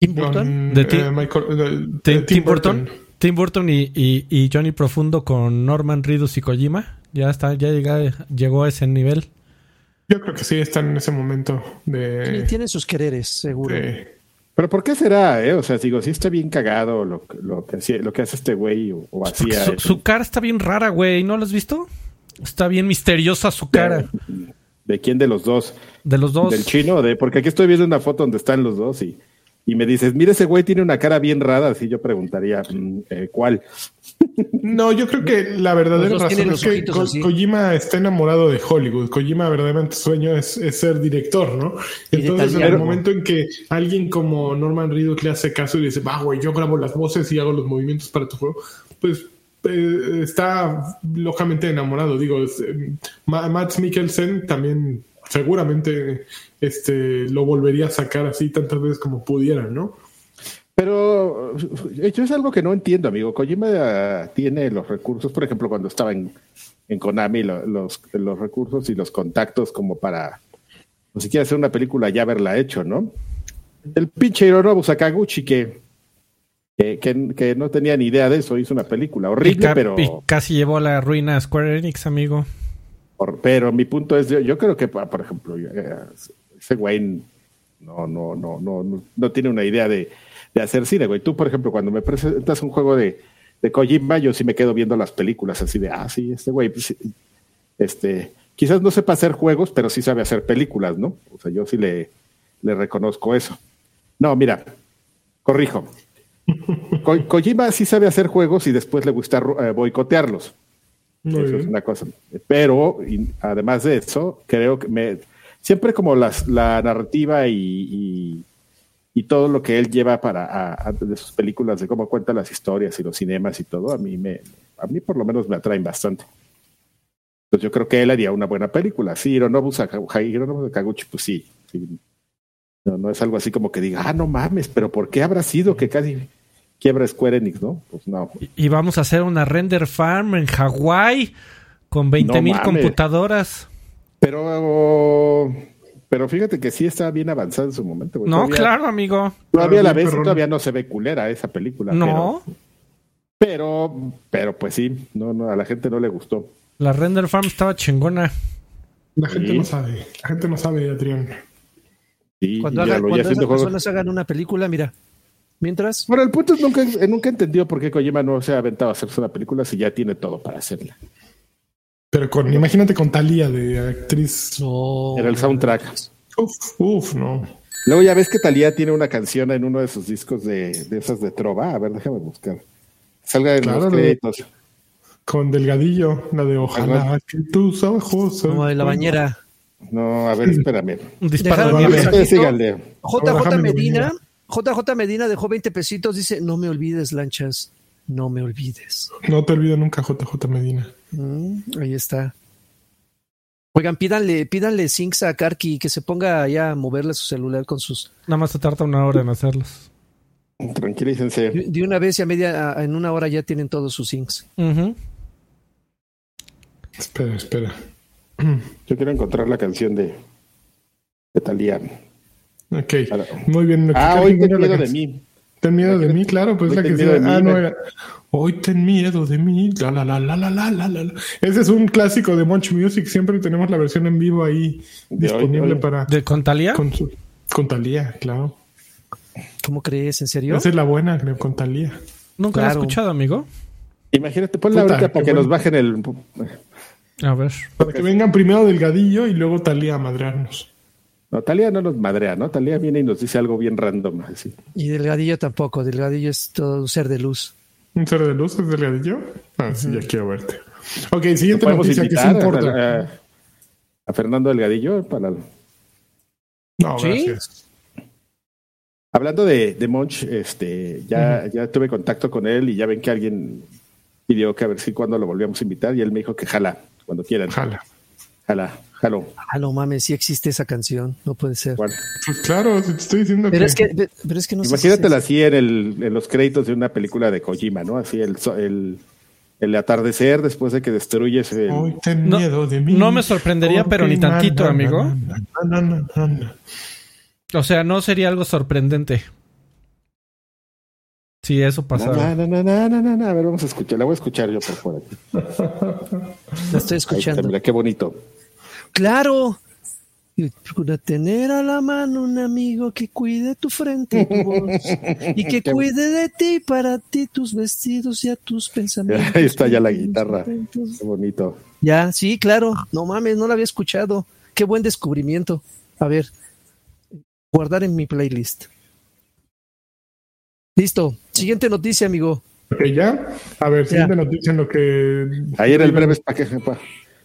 Tim Burton. De eh, Tim- Michael- eh, Tim, eh, Tim Burton. Tim Burton y, y- y Johnny Profundo con Norman Reedus y Kojima. Ya está, ya llega, llegó a ese nivel. Yo creo que sí están en ese momento de. Tienen sus quereres, seguro. de- Pero ¿por qué será, eh? O sea, digo, sí está bien cagado lo, lo, que, lo que hace este güey o, o hacía. su, cara está bien rara, güey. ¿No lo has visto? Está bien misteriosa su cara. ¿De quién de los dos? De los dos. ¿Del chino? De, porque aquí estoy viendo una foto donde están los dos y, y me dices, mira, ese güey tiene una cara bien rara. Así yo preguntaría, mm, eh, ¿cuál? No, yo creo que la verdadera razón es que Ko- así. Kojima está enamorado de Hollywood. Kojima verdaderamente su sueño es, es ser director, ¿no? Entonces, en el momento en que alguien como Norman Reedus le hace caso y dice, va, güey, yo grabo las voces y hago los movimientos para tu juego, pues eh, está locamente enamorado. Digo, es, eh, Ma- Mads Mikkelsen también seguramente este, lo volvería a sacar así tantas veces como pudiera, ¿no? Pero yo es algo que no entiendo, amigo. Kojima tiene los recursos, por ejemplo, cuando estaba en, en Konami, lo- los, los recursos y los contactos como para, o si quiere hacer una película, ya haberla hecho, ¿no? El pinche Hironobu Sakaguchi que, que, que- que no tenía ni idea de eso, hizo una película Y, horrible, ca- pero, y casi llevó a la ruina a Square Enix, amigo. por- pero mi punto es, yo, yo creo que, por ejemplo, eh, ese güey no, no, no, no, no, no tiene una idea de, de hacer cine, güey. Tú, por ejemplo, cuando me presentas un juego de, de Kojima, yo sí me quedo viendo las películas así de, ah, sí, este güey, pues, este, quizás no sepa hacer juegos, pero sí sabe hacer películas, ¿no? O sea, yo sí le, le reconozco eso. No, mira, corrijo. Ko- Kojima sí sabe hacer juegos y después le gusta eh, boicotearlos. Muy Eso es una cosa. Pero, y además de eso, creo que me, siempre como las, la narrativa y, y, y todo lo que él lleva para a- a- de sus películas, de cómo cuenta las historias y los cinemas y todo, a mí me, a mí por lo menos me atraen bastante. Pues yo creo que él haría una buena película. Sí, Hironobu Saka- Hironobu Sakaguchi, pues sí. sí. No, no es algo así como que diga, ah, no mames, pero ¿por qué habrá sido que casi quiebra Square Enix, no? Pues no. Y, vamos a hacer una render farm en Hawái con 20 No mil computadoras. Pero, pero fíjate que sí está bien avanzado en su momento. güey. No, Todavía- claro, amigo. Todavía la ves y todavía no se ve culera esa película. No, Pero, pero, pero pues sí, no, no, a la gente no le gustó. la render farm estaba chingona. La gente Sí. no sabe. La gente no sabe, Adrián. Sí, Cuando, hagan, cuando esas juegos. personas hagan una película, mira, mientras, Bueno, el punto es nunca, nunca entendió por qué Kojima no se ha aventado a hacerse una película si ya tiene todo para hacerla. Pero con, imagínate con Talía de actriz. no. Era el soundtrack. Uf, uf, no. Luego ya ves que Talía tiene una canción en uno de sus discos de, de esas de Trova. A ver, déjame buscar. Salga en Claro, los de- créditos. Con Delgadillo, la de ojalá que tus ojos. Como de la bañera. No, a ver, espérame. Un disparo de nieve. JJ Medina, JJ Medina dejó 20 pesitos, dice, no me olvides, lanchas, no me olvides. No te olvido nunca, JJ Medina. Mm, ahí está. Oigan, pídanle, pídanle Zinx a Karki que se ponga allá a moverle su celular con sus. Nada más se tarda una hora en hacerlos. Tranquilícense. De una vez y a media, en una hora ya tienen todos sus Zinx. Espera, espera. Yo quiero encontrar la canción de, de Talía. Ok, Para- muy bien. Ah, ¿Qué hoy era la miedo de mí. Ten miedo de mí, claro, pues la que se... Ah, no era... Hoy ten miedo de mí, la la la la la la la Ese es un clásico de Munch Music, siempre tenemos la versión en vivo ahí disponible para... ¿De Contalía? Con, Talía, claro. ¿Cómo crees? ¿En serio? Esa es la buena, creo, con Talía. Nunca la he escuchado, amigo. Imagínate, ponla ahorita para que nos bajen el... A ver. Para que vengan primero Delgadillo y luego Talía a madrarnos. No, Talía no nos madrea, ¿no? Talía viene y nos dice algo bien random. Así. Y Delgadillo tampoco. Delgadillo es todo un ser de luz. ¿Un ser de luz es Delgadillo? Ah, sí, ya quiero verte. Ok, siguiente ¿Podemos noticia que invitar importa. a, a- a Fernando Delgadillo para No, ¿Sí? gracias. Hablando de, de Monch, este, ya, ya tuve contacto con él y ya ven que alguien pidió que a ver si cuando lo volvíamos a invitar y él me dijo que jala, cuando quieran. Jala. Jala, jalo. Ah, no mames, sí existe esa canción. No puede ser. Bueno, Pues claro, si te estoy diciendo Pero que... es que, pero es que no sé si imagínatela es- así en, el, en los créditos de una película de Kojima, ¿no? Así el, so- el, el atardecer después de que destruyes el... Hoy ten No- miedo de mí. no me sorprendería, pero ni na, tantito, na, amigo. na, na, na, na, na. O sea, no sería algo sorprendente. Si eso na, na, na, na, na, na. A ver, vamos a escuchar. La voy a escuchar yo por fuera. La estoy escuchando. mira, qué bonito. Claro. Procura tener a la mano un amigo que cuide tu frente y tu voz. Y que cuide de ti, para ti, tus vestidos y a tus pensamientos. Ahí está ya la guitarra. Qué bonito. Ya, sí, claro. No mames, no la había escuchado. Qué buen descubrimiento. A ver, guardar en mi playlist. Listo. Siguiente noticia, amigo. Ok, ya. A ver, siguiente noticia en lo que... Ahí era el breve espacio.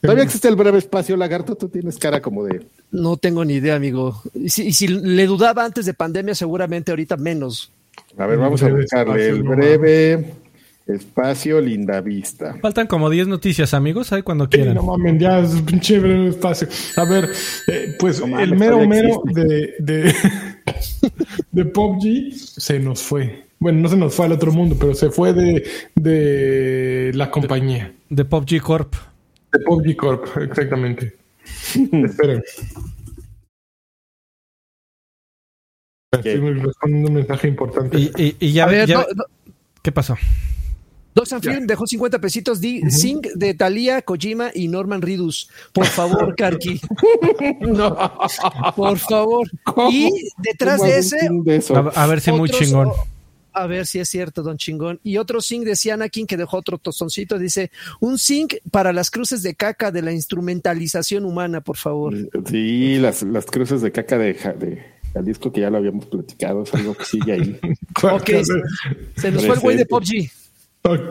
Todavía existe el breve espacio, lagarto. Tú tienes cara como de. No tengo ni idea, amigo. Y si, y si le dudaba antes de pandemia, seguramente ahorita menos. A ver, vamos a buscarle espacio, el no breve espacio Linda Vista. Faltan como 10 noticias, amigos. Ahí cuando Sí, quieran. no mames, ya es un pinche breve espacio. A ver, eh, pues No mames, el mero mero de, de, de PUBG se nos fue. Bueno, no se nos fue al otro mundo, pero se fue de, de la compañía. De PUBG Corp. De PUBG Corp, exactamente. Esperen. Estoy respondiendo un mensaje importante. Y, y- y ya, A ver, ya- no- no- ¿qué pasó? Dos and Film dejó 50 pesitos. Di, Sing de Thalía, Kojima y Norman Ridus. Por favor, Karki. no, por favor. Y detrás ¿Cómo de ese, de? A, a ver si muy otros- chingón. A ver si es cierto, don chingón. Y otro zinc de Cianakin que dejó otro tostoncito. Dice, un zinc para las cruces de caca de la instrumentalización humana, por favor. Sí, las, las cruces de caca de, de Jalisco, que ya lo habíamos platicado, es algo que sigue ahí. Ok, se nos fue el güey de PUBG.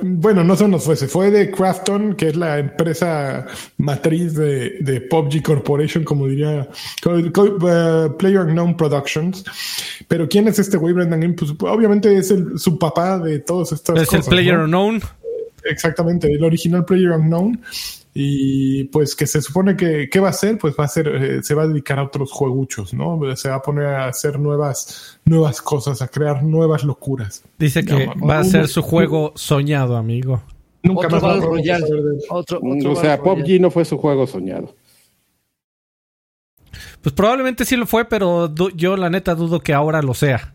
Bueno, no se nos fue, se fue de Crafton, que es la empresa matriz de, de PUBG Corporation, como diría uh, Player Unknown Productions. Pero ¿quién es este güey, Brendan Green? Pues obviamente es el, su papá de todas estas Es el. Player ¿no? Unknown. Exactamente, el original Player Unknown. Y pues que se supone que, ¿qué va a hacer? Pues va a ser, eh, se va a dedicar a otros jueguchos, ¿no? Se va a poner a hacer nuevas, nuevas cosas, a crear nuevas locuras. Dice que No, va a ser su juego soñado, amigo. Nunca Otro más él. Otro, Mm, otro o sea, Royale. PUBG no fue su juego soñado. Pues probablemente sí lo fue, pero yo la neta dudo que ahora lo sea.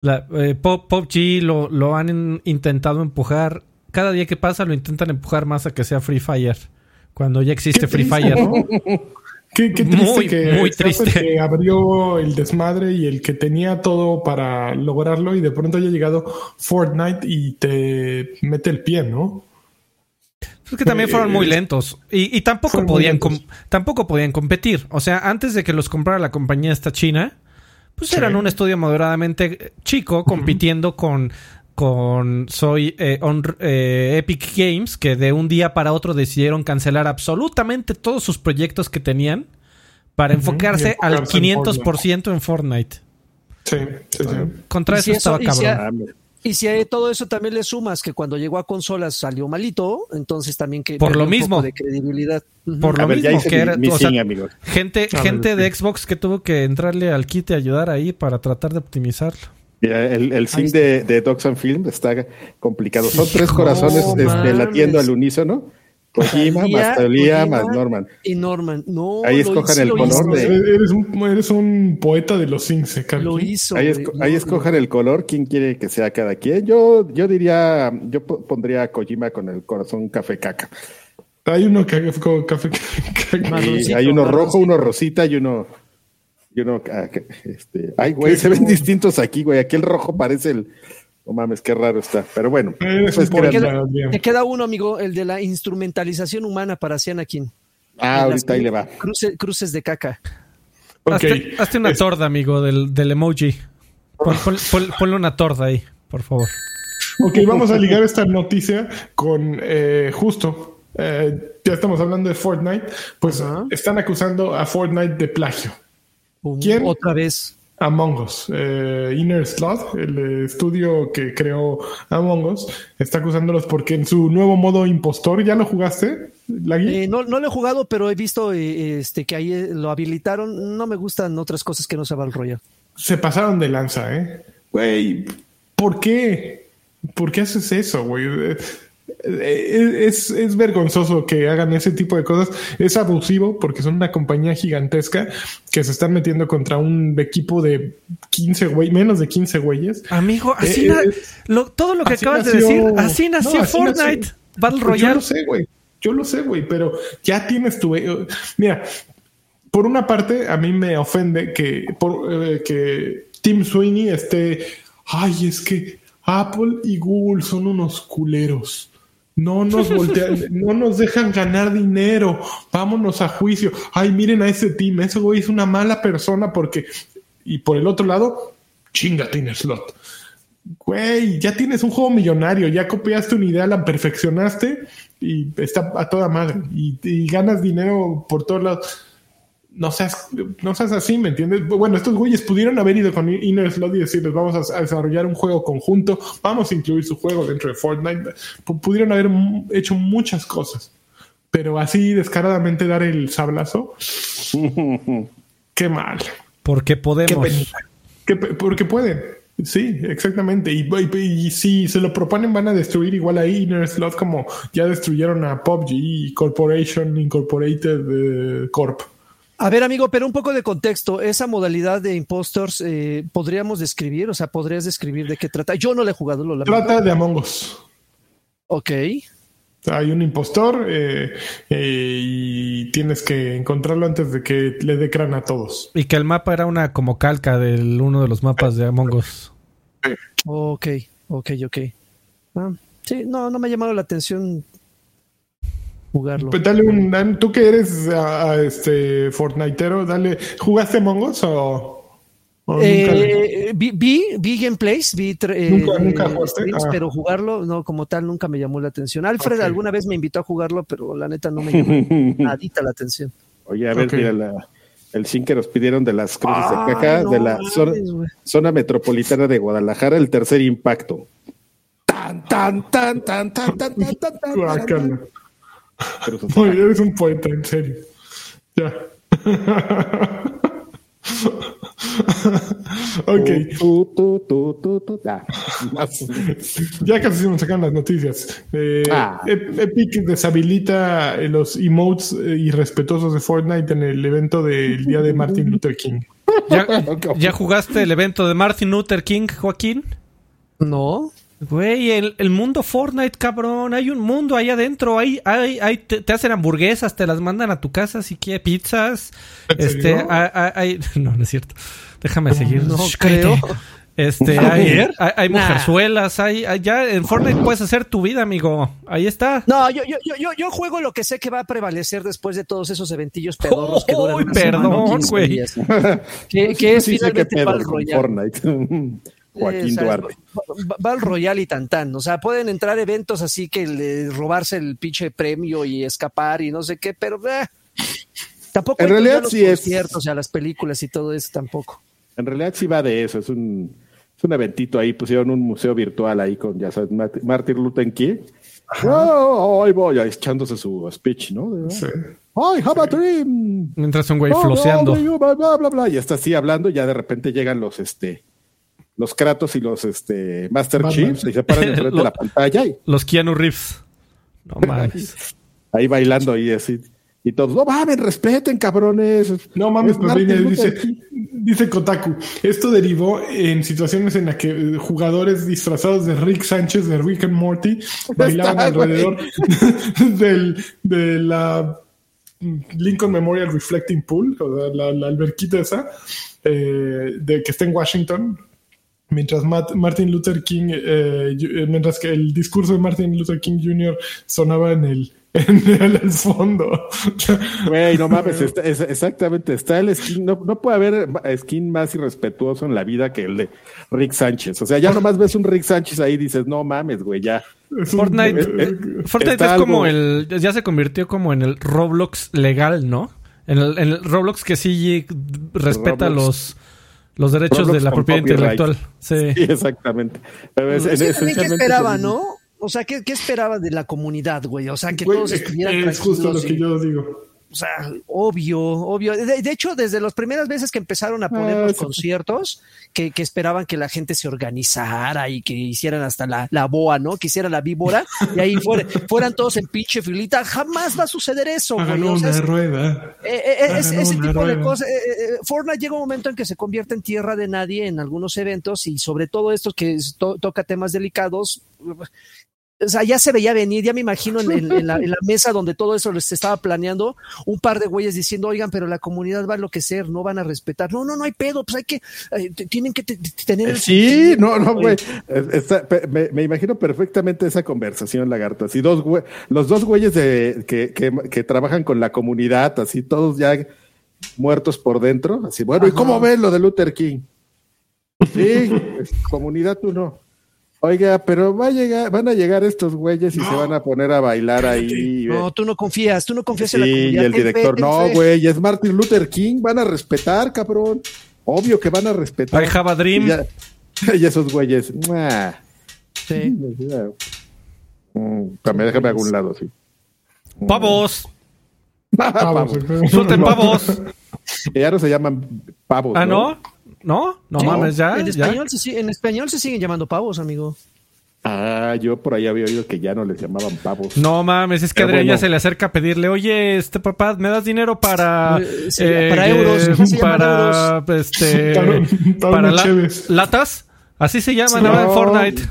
La, eh, Pop- PUBG lo, lo han in- intentado empujar. Cada día que pasa lo intentan empujar más a que sea Free Fire. Cuando ya existe Free Fire. ¿no? Qué, qué triste Muy, que muy el triste. que abrió el desmadre y el que tenía todo para lograrlo y de pronto haya llegado Fortnite y te mete el pie, ¿no? Es que también fueron muy lentos. Y, y tampoco podían tampoco podían competir. O sea, antes de que los comprara la compañía esta china, pues Sí. eran un estudio moderadamente chico compitiendo con con soy eh, on- eh, Epic Games que de un día para otro decidieron cancelar absolutamente todos sus proyectos que tenían para enfocarse al enfocarse en 500% en Fortnite. Sí, sí, sí. Contra Y eso si eso- estaba y si cabrón. a- Y si a todo eso también le sumas que cuando llegó a consolas salió malito, entonces también que Por lo un mismo. poco de credibilidad. Por A lo ver, ya mismo hice que mi- era, mi o sea, gente, A ver, gente de sí. Xbox que tuvo que entrarle al kit y ayudar ahí para tratar de optimizarlo. Mira, el, el sim de, de Dogs and Film está complicado. Son tres corazones este, mames. latiendo al unísono. Kojima, Talía, más Talía, más Norman. Y Norman, no. Ahí escojan hizo, el lo color hizo, de- Eres, eres un, eres un poeta de los ¿eh, Karki? Lo hizo. Ahí, esco- ahí no. escojan el color, quién quiere que sea cada quien. Yo, yo diría, yo po- pondría a Kojima con el corazón café caca. Hay uno que café. Y hay uno rojo, uno rosita y uno. Y uno ah, este, ay, güey, se ven distintos aquí, güey. Aquí el rojo parece el. No mames, qué raro está. Pero bueno, pues era- poeta, Queda-. Te queda uno, amigo, el de la instrumentalización humana para Anakin. Ah, ahorita ahí le va. Cruce- cruces de caca. Ok. Hazte, hazte una Es- torda, amigo, del, del emoji. Pon- pon- pon- ponle una torda ahí, por favor. Ok, vamos a ligar esta noticia con eh, justo. eh, ya estamos hablando de Fortnite. Pues están acusando a Fortnite de plagio. ¿Quién? Otra vez. Among Us. Eh, Inner Slot, el eh, estudio que creó Among Us, está acusándolos porque en su nuevo modo impostor, ¿ya lo jugaste? Eh, no, no lo he jugado, pero he visto eh, este, que ahí lo habilitaron. No me gustan otras cosas que no sea Battle Royale. Se pasaron de lanza, ¿eh? Güey, ¿por qué? ¿Por qué haces eso, güey? Eh, Es, es vergonzoso que hagan ese tipo de cosas. Es abusivo porque son una compañía gigantesca que se están metiendo contra un equipo de 15 güey, menos de 15 güeyes. Amigo, así Eh, na- eh, lo- todo lo que así acabas de decir, así nació No, así Fortnite, nació. Battle Pues Yo Royale. lo sé, güey. Yo lo sé, güey, pero ya tienes tu. eh, Mira, por una parte, a mí me ofende que, por, eh, que Tim Sweeney esté. Ay, es que Apple y Google son unos culeros. No nos voltean, no nos dejan ganar dinero. Vámonos a juicio. Ay, miren a ese team. Ese güey es una mala persona porque. Y por el otro lado, chinga Inner Slot. Güey, ya tienes un juego millonario, ya copiaste una idea, la perfeccionaste y está a toda madre. Y, y ganas dinero por todos lados. No seas, no seas así, ¿me entiendes? Bueno, estos güeyes pudieron haber ido con Inner Slot y decirles, vamos a, a desarrollar un juego conjunto, vamos a incluir su juego dentro de Fortnite. P- pudieron haber hecho muchas cosas. Pero así descaradamente dar el sablazo, qué mal. Porque podemos. porque pueden. Sí, exactamente. Y, y- y si se lo proponen, van a destruir igual a Inner Slot como ya destruyeron a PUBG y Corporation Incorporated eh, Corp. A ver, amigo, pero un poco de contexto. Esa modalidad de impostors, eh, ¿podríamos describir? O sea, ¿podrías describir de qué trata? Yo no la he jugado, lo lamento. Trata de Among Us. Ok. Hay un impostor eh, eh, y tienes que encontrarlo antes de que le dé crán a todos. Y que el mapa era una como calca de uno de los mapas de Among Us. Ok, ok, ok. Ah, sí, no, no me ha llamado la atención jugarlo. Pues dale un, dan- tú que eres a, a este Fortniteero, dale, ¿jugaste Among Us o, o nunca? Eh, vi, vi, vi gameplays, vi eh, ¿Nunca- nunca eh, jugaste? streams, Ah. pero jugarlo, no, como tal, nunca me llamó la atención. Alfred alguna vez me invitó a jugarlo, pero la neta no me llamó nadita la atención. Oye, a ver, mira, la- el sim que nos pidieron de las cruces de caca, no de la zona, mames, güey. zona metropolitana de Guadalajara, el tercer impacto. Tan, tan, tan, tan, tan, tan, tan, tan, tan, Cruces. Oye, eres un poeta, en serio. Ya. ok, Tu, tu, tu, tu, tu, ah, más. ya casi se nos sacan las noticias. Eh, Ah. Ep- Epic deshabilita eh, los emotes eh, irrespetuosos de Fortnite en el evento del día de Martin Luther King. ¿Ya, ¿Ya jugaste el evento de Martin Luther King, Joaquín? No. Güey, el, el mundo Fortnite, cabrón. Hay un mundo ahí adentro. Hay, hay, hay, te, te hacen hamburguesas, te las mandan a tu casa si quieres, pizzas. ¿En Este, hay, hay- hay- no, no es cierto. Déjame seguir. no Shh, creo. Este, hay, hay, hay Nah. mujerzuelas, hay, hay- ya en Fortnite puedes hacer tu vida, amigo. Ahí está. No, yo, yo, yo, yo, yo juego lo que sé que va a prevalecer después de todos esos eventillos pedorros que duran Uy, perdón, 15 güey. días. Que, que es sí finalmente Royale. Fortnite. Joaquín Eh, o sea, Duarte. Battle Royale y tantán. O sea, pueden entrar eventos así que le- robarse el pinche premio y escapar y no sé qué, pero eh, tampoco En realidad los sí es- conciertos y a las películas y todo eso tampoco. En realidad sí va de eso, es un, es un eventito ahí, pusieron un museo virtual ahí con, ya sabes, Mart- Martin Luther King. Oh, ahí voy, ahí echándose su speech, ¿no? Sí. I have a dream. Mientras un güey Oh, floseando. bla, bla, bla, y está así hablando, y ya de repente llegan los, este, los Kratos y los, este, Master Banda. Chiefs, y se paran enfrente de la pantalla y Los Keanu Reeves. No mames. ahí bailando y así. Y todos, no mames, respeten, cabrones. No mames, Es pero Martin viene, Luther dice, dice Kotaku. Esto derivó en situaciones en las que eh, jugadores disfrazados de Rick Sánchez de Rick and Morty bailaban Está, alrededor del, de la Lincoln Memorial Reflecting Pool, o sea, la, la alberquita esa, eh, de que está en Washington. Mientras Matt- Martin Luther King, eh, eh, mientras que el discurso de Martin Luther King Jr. sonaba en el, en el, fondo. Güey, no mames, está- es- exactamente, está el skin, no, no puede haber skin más irrespetuoso en la vida que el de Rick Sánchez. O sea, ya nomás ves un Rick Sánchez ahí y dices, no mames, güey, ya. Es Fortnite, eh, eh, Fortnite es como algo- el. Ya se convirtió como en el Roblox legal, ¿no? En el, en el Roblox que sí respeta Roblox. los, los derechos Roblox de la propiedad intelectual. Sí. Sí, exactamente. Pero es, Es que es- también, ¿Qué esencialmente esperaba, no? O sea, ¿qué, qué esperaba de la comunidad, güey? O sea, que Güey, todos estuvieran es justo lo que yo digo. O sea, obvio, obvio. De, de hecho, desde las primeras veces que empezaron a poner Ah, los conciertos, que, que esperaban que la gente se organizara y que hicieran hasta la, la boa, ¿no? Que hiciera la víbora y ahí fuera- fueran todos en pinche filita. Jamás va a suceder eso, güey. Hagan O sea, una es- rueda. eh, eh, eh, es- ese una tipo de cosas. eh, Fortnite llega un momento en que se convierte en tierra de nadie en algunos eventos y sobre todo esto que to- toca temas delicados. O sea, ya se veía venir, ya me imagino en, en- en la, en la mesa donde todo eso se estaba planeando, un par de güeyes diciendo, oigan, pero la comunidad va a enloquecer, no van a respetar. No, no, no hay pedo, pues hay que, eh, tienen que tener... el Sí, no, no, güey. Pe- me, me imagino perfectamente esa conversación, lagarto. Así dos güey, los dos güeyes de, que, que, que trabajan con la comunidad, así todos ya muertos por dentro. Así, bueno, ¿y cómo ves lo de Luther King? Sí, comunidad tú no. Oiga, pero va a llegar, van a llegar estos güeyes y se van a poner a bailar ahí. No, tú no confías, tú no confías en la Sí, y comunidad. el director, no, fe". güey, es Martin Luther King, van a respetar, cabrón. Obvio que van a respetar. I have a dream. Y, ya- y esos güeyes. Sí. Mm, Déjame, déjame a un lado, sí. Pavos. Pavos, Pavos. Suelten pavos. Ya no se llaman pavos. Ah, ¿no? ¿No? No Sí, mames, ya. En ya. español, se, sigue- en español se siguen llamando pavos, amigo. Ah, yo por ahí había oído que ya no les llamaban pavos. No mames, es que Adrián ya bueno. se le acerca a pedirle, oye, este papá, ¿me das dinero para Eh, sí, para euros, ya se para este Para- para para la- latas? Así se llaman Sí. ahora en No. Fortnite.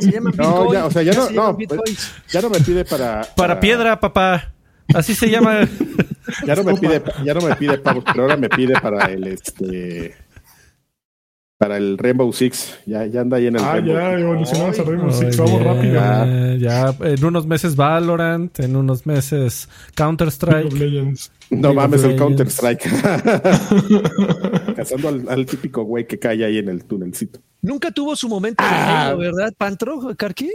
Se llaman No, ya, o sea, ya no, se no, bitcoins. ya no me pide para, Para piedra, papá. Así se llama. Ya no me pide, ya no me pide pavos, pero ahora me pide para el este para el Rainbow Six. Ya, ya anda ahí en el Ah, Rainbow ya Six. evolucionamos a Rainbow Six. Vamos bien, rápido. Ya. Ya, en unos meses Valorant, en unos meses Counter League of Strike. Legends. No League mames, of el Counter. Strike. Cazando al, al típico güey que cae ahí en el tunelcito. Nunca tuvo su momento de Ah. genio, ¿verdad, Pantro, Karki?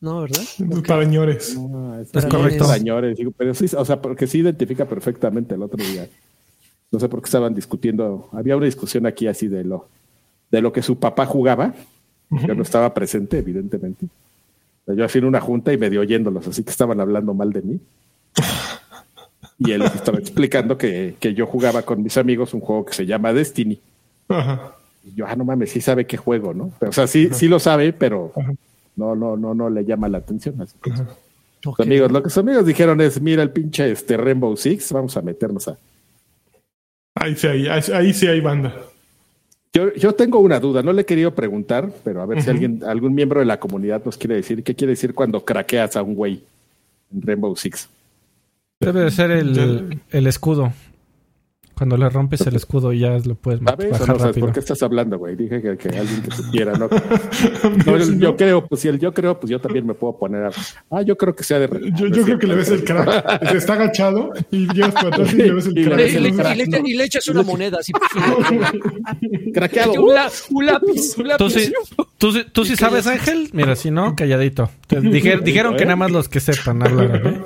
No, ¿verdad? Para señores. No, es, Es correcto. Señores, digo, pero sí, o sea, porque sí identifica perfectamente el otro día. No sé por qué estaban discutiendo. Había una discusión aquí así de lo, de lo que su papá jugaba. Yo no estaba presente, evidentemente. Yo en una junta y medio oyéndolos, así que estaban hablando mal de mí. Y él les estaba explicando que, que yo jugaba con mis amigos un juego que se llama Destiny. Ajá. Y yo, ah, no mames, sí sabe qué juego, ¿no? Pero, o sea, sí, sí lo sabe, pero no, no, no, no le llama la atención. Así que amigos, lo que sus amigos dijeron es, mira el pinche este Rainbow Six, vamos a meternos a. Ahí sí hay, ahí, ahí sí hay banda. Yo, yo tengo una duda, no le he querido preguntar, pero a ver si alguien, algún miembro de la comunidad nos quiere decir qué quiere decir cuando craqueas a un güey en Rainbow Six. Debe de ser el, el escudo. Cuando le rompes el escudo ya lo puedes ¿Sabes? bajar no, ¿sabes rápido. ¿Por qué estás hablando, güey? Dije que, que alguien que supiera, ¿no? No, yo, yo creo, pues si el yo creo, pues yo también me puedo poner a. Ah, yo creo que sea de. Yo, yo creo que le ves el crack. Se está agachado y llegas para atrás y le ves el Y le crack. Y le, crack, y le- ¿no? y le echas una moneda así. Craqueado. un, la- un lápiz, un lápiz. ¿Tú sí, tú, tú sí sabes, Ángel? Mira, si no, calladito. Dijer- dijeron que nada más los que sepan hablar. ¿eh?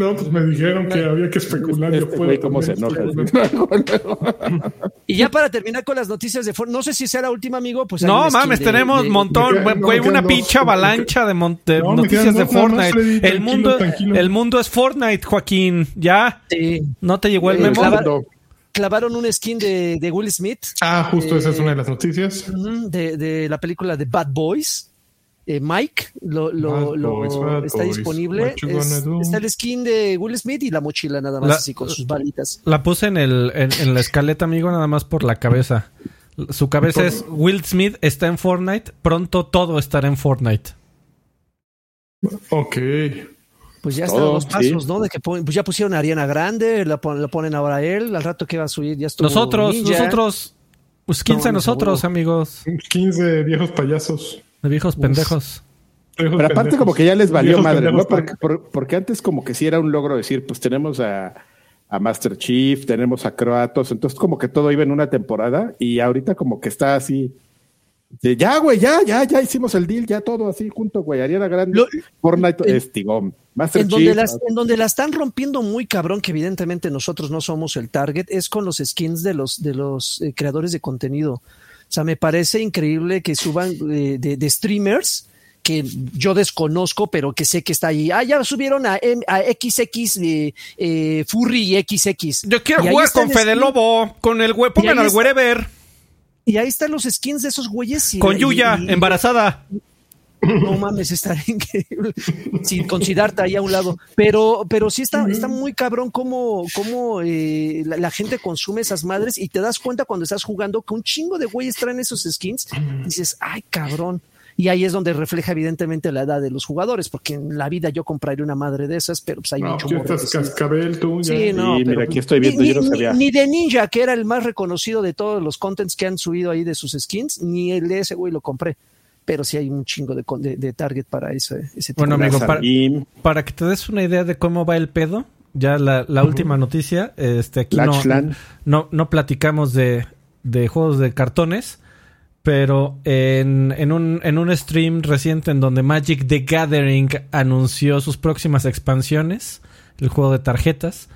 No, pues me dijeron que había que especular. Yo Este puedo güey, cómo se enoja. Y ya para terminar con las noticias de Fortnite, no sé si sea la última, amigo. Pues No un mames, de- tenemos de- montón, quedan- no, una quedan pincha dos. avalancha de, mon- de No, noticias quedan de Fortnite. Freddy, el mundo, tranquilo. el mundo es Fortnite, Joaquín. Ya, Sí. no te llegó el Eh, memo. clavaron un skin de, de Will Smith Ah, justo esa es una de las noticias. de, de la película de Bad Boys. Eh, Mike lo, está Boys, disponible. Es- está el skin de Will Smith y la mochila nada más La- así con sus balitas. La puse en, el, en, en la escaleta, amigo, nada más por la cabeza. Su cabeza es Will Smith está en Fortnite. Pronto todo estará en Fortnite. Ok. Pues ya están los pasos, sí. ¿no? De que pues ya pusieron a Ariana Grande, la, pon- la ponen ahora a él, al rato que va a subir ya estuvo Nosotros, Ninja. nosotros, pues 15 No, nosotros, seguro. amigos. 15 viejos payasos. De viejos pendejos. Pero aparte pendejos. como que ya les valió Viejos madre, ¿no? Porque, por- porque antes como que sí era un logro decir, pues tenemos a, a Master Chief, tenemos a Kratos, entonces como que todo iba en una temporada y ahorita como que está así, de, ya güey, ya, ya, ya hicimos el deal, ya todo así junto, güey, Ariana Grande, Lo- Fortnite, en- Master En Chief, donde, las, en donde la están rompiendo muy cabrón, que evidentemente nosotros no somos el target, es con los skins de los, de los eh, creadores de contenido. O sea, me parece increíble que suban eh, de, de streamers que yo desconozco, pero que sé que está ahí. Ah, ya subieron a, XX eh, eh, Furry y XX. Yo quiero Y jugar con Fede. Lobo, con el güey, pongan al wherever, Y ahí están los skins de esos güeyes. y- con Yuya, y- embarazada. No mames, está increíble. Sin considerarte ahí a un lado. Pero, pero sí está, está muy cabrón cómo, cómo eh, la, la gente consume esas madres y te das cuenta cuando estás jugando que un chingo de güeyes traen esos skins. Dices, ay, cabrón. Y ahí es donde refleja evidentemente la edad de los jugadores, porque en la vida yo compraría una madre de esas, pero pues hay No, mucho morro estás cascabel tú. ya. Sí, no, mira, aquí estoy viendo, ni, yo no ni- sabía. ni de Ninja, que era el más reconocido de todos los contents que han subido ahí de sus skins, ni el de ese güey lo compré. Pero sí hay un chingo de, con- de, de target para ese, ese tipo Bueno, de- amigo, para, Sarim, para que te des una idea de cómo va el pedo, ya la, la última noticia, este aquí no, no platicamos de, de juegos de cartones, pero en, en, un, en un stream reciente en donde Magic the Gathering anunció sus próximas expansiones, el juego de tarjetas,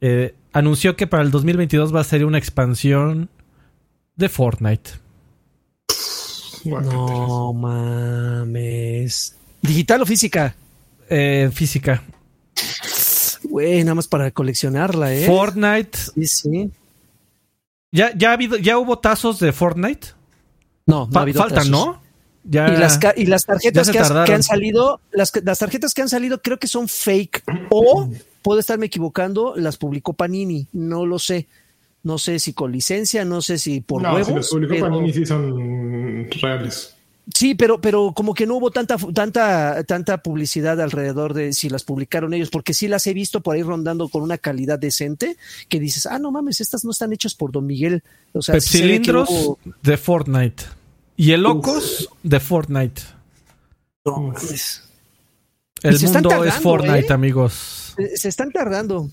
eh, anunció que para el 2022 va a ser una expansión de Fortnite. No mames. ¿Digital o física? Eh, física. Güey, nada más para coleccionarla, ¿eh? Fortnite. sí, sí. ¿Ya, ya, ha habido, ¿Ya hubo tazos de Fortnite? No, no ha habido tazos. ¿no? Ya... Y las, ca- y las tarjetas que, has- tardaron. que han salido, las tarjetas que han salido creo que son fake. O, puedo estarme equivocando, las publicó Panini. No lo sé. No sé si con licencia, no sé si por no, huevos. si los publicó pero- Panini sí son reales. Sí, pero, pero como que no hubo tanta, tanta, tanta publicidad alrededor de si las publicaron ellos, porque sí las he visto por ahí rondando con una calidad decente, que dices, ah, no mames, estas no están hechas por Don Miguel. O sea, se hubo- de Fortnite. Y el Locos de Fortnite. No mames. El mundo es Fortnite, ¿eh? amigos. Se están tardando.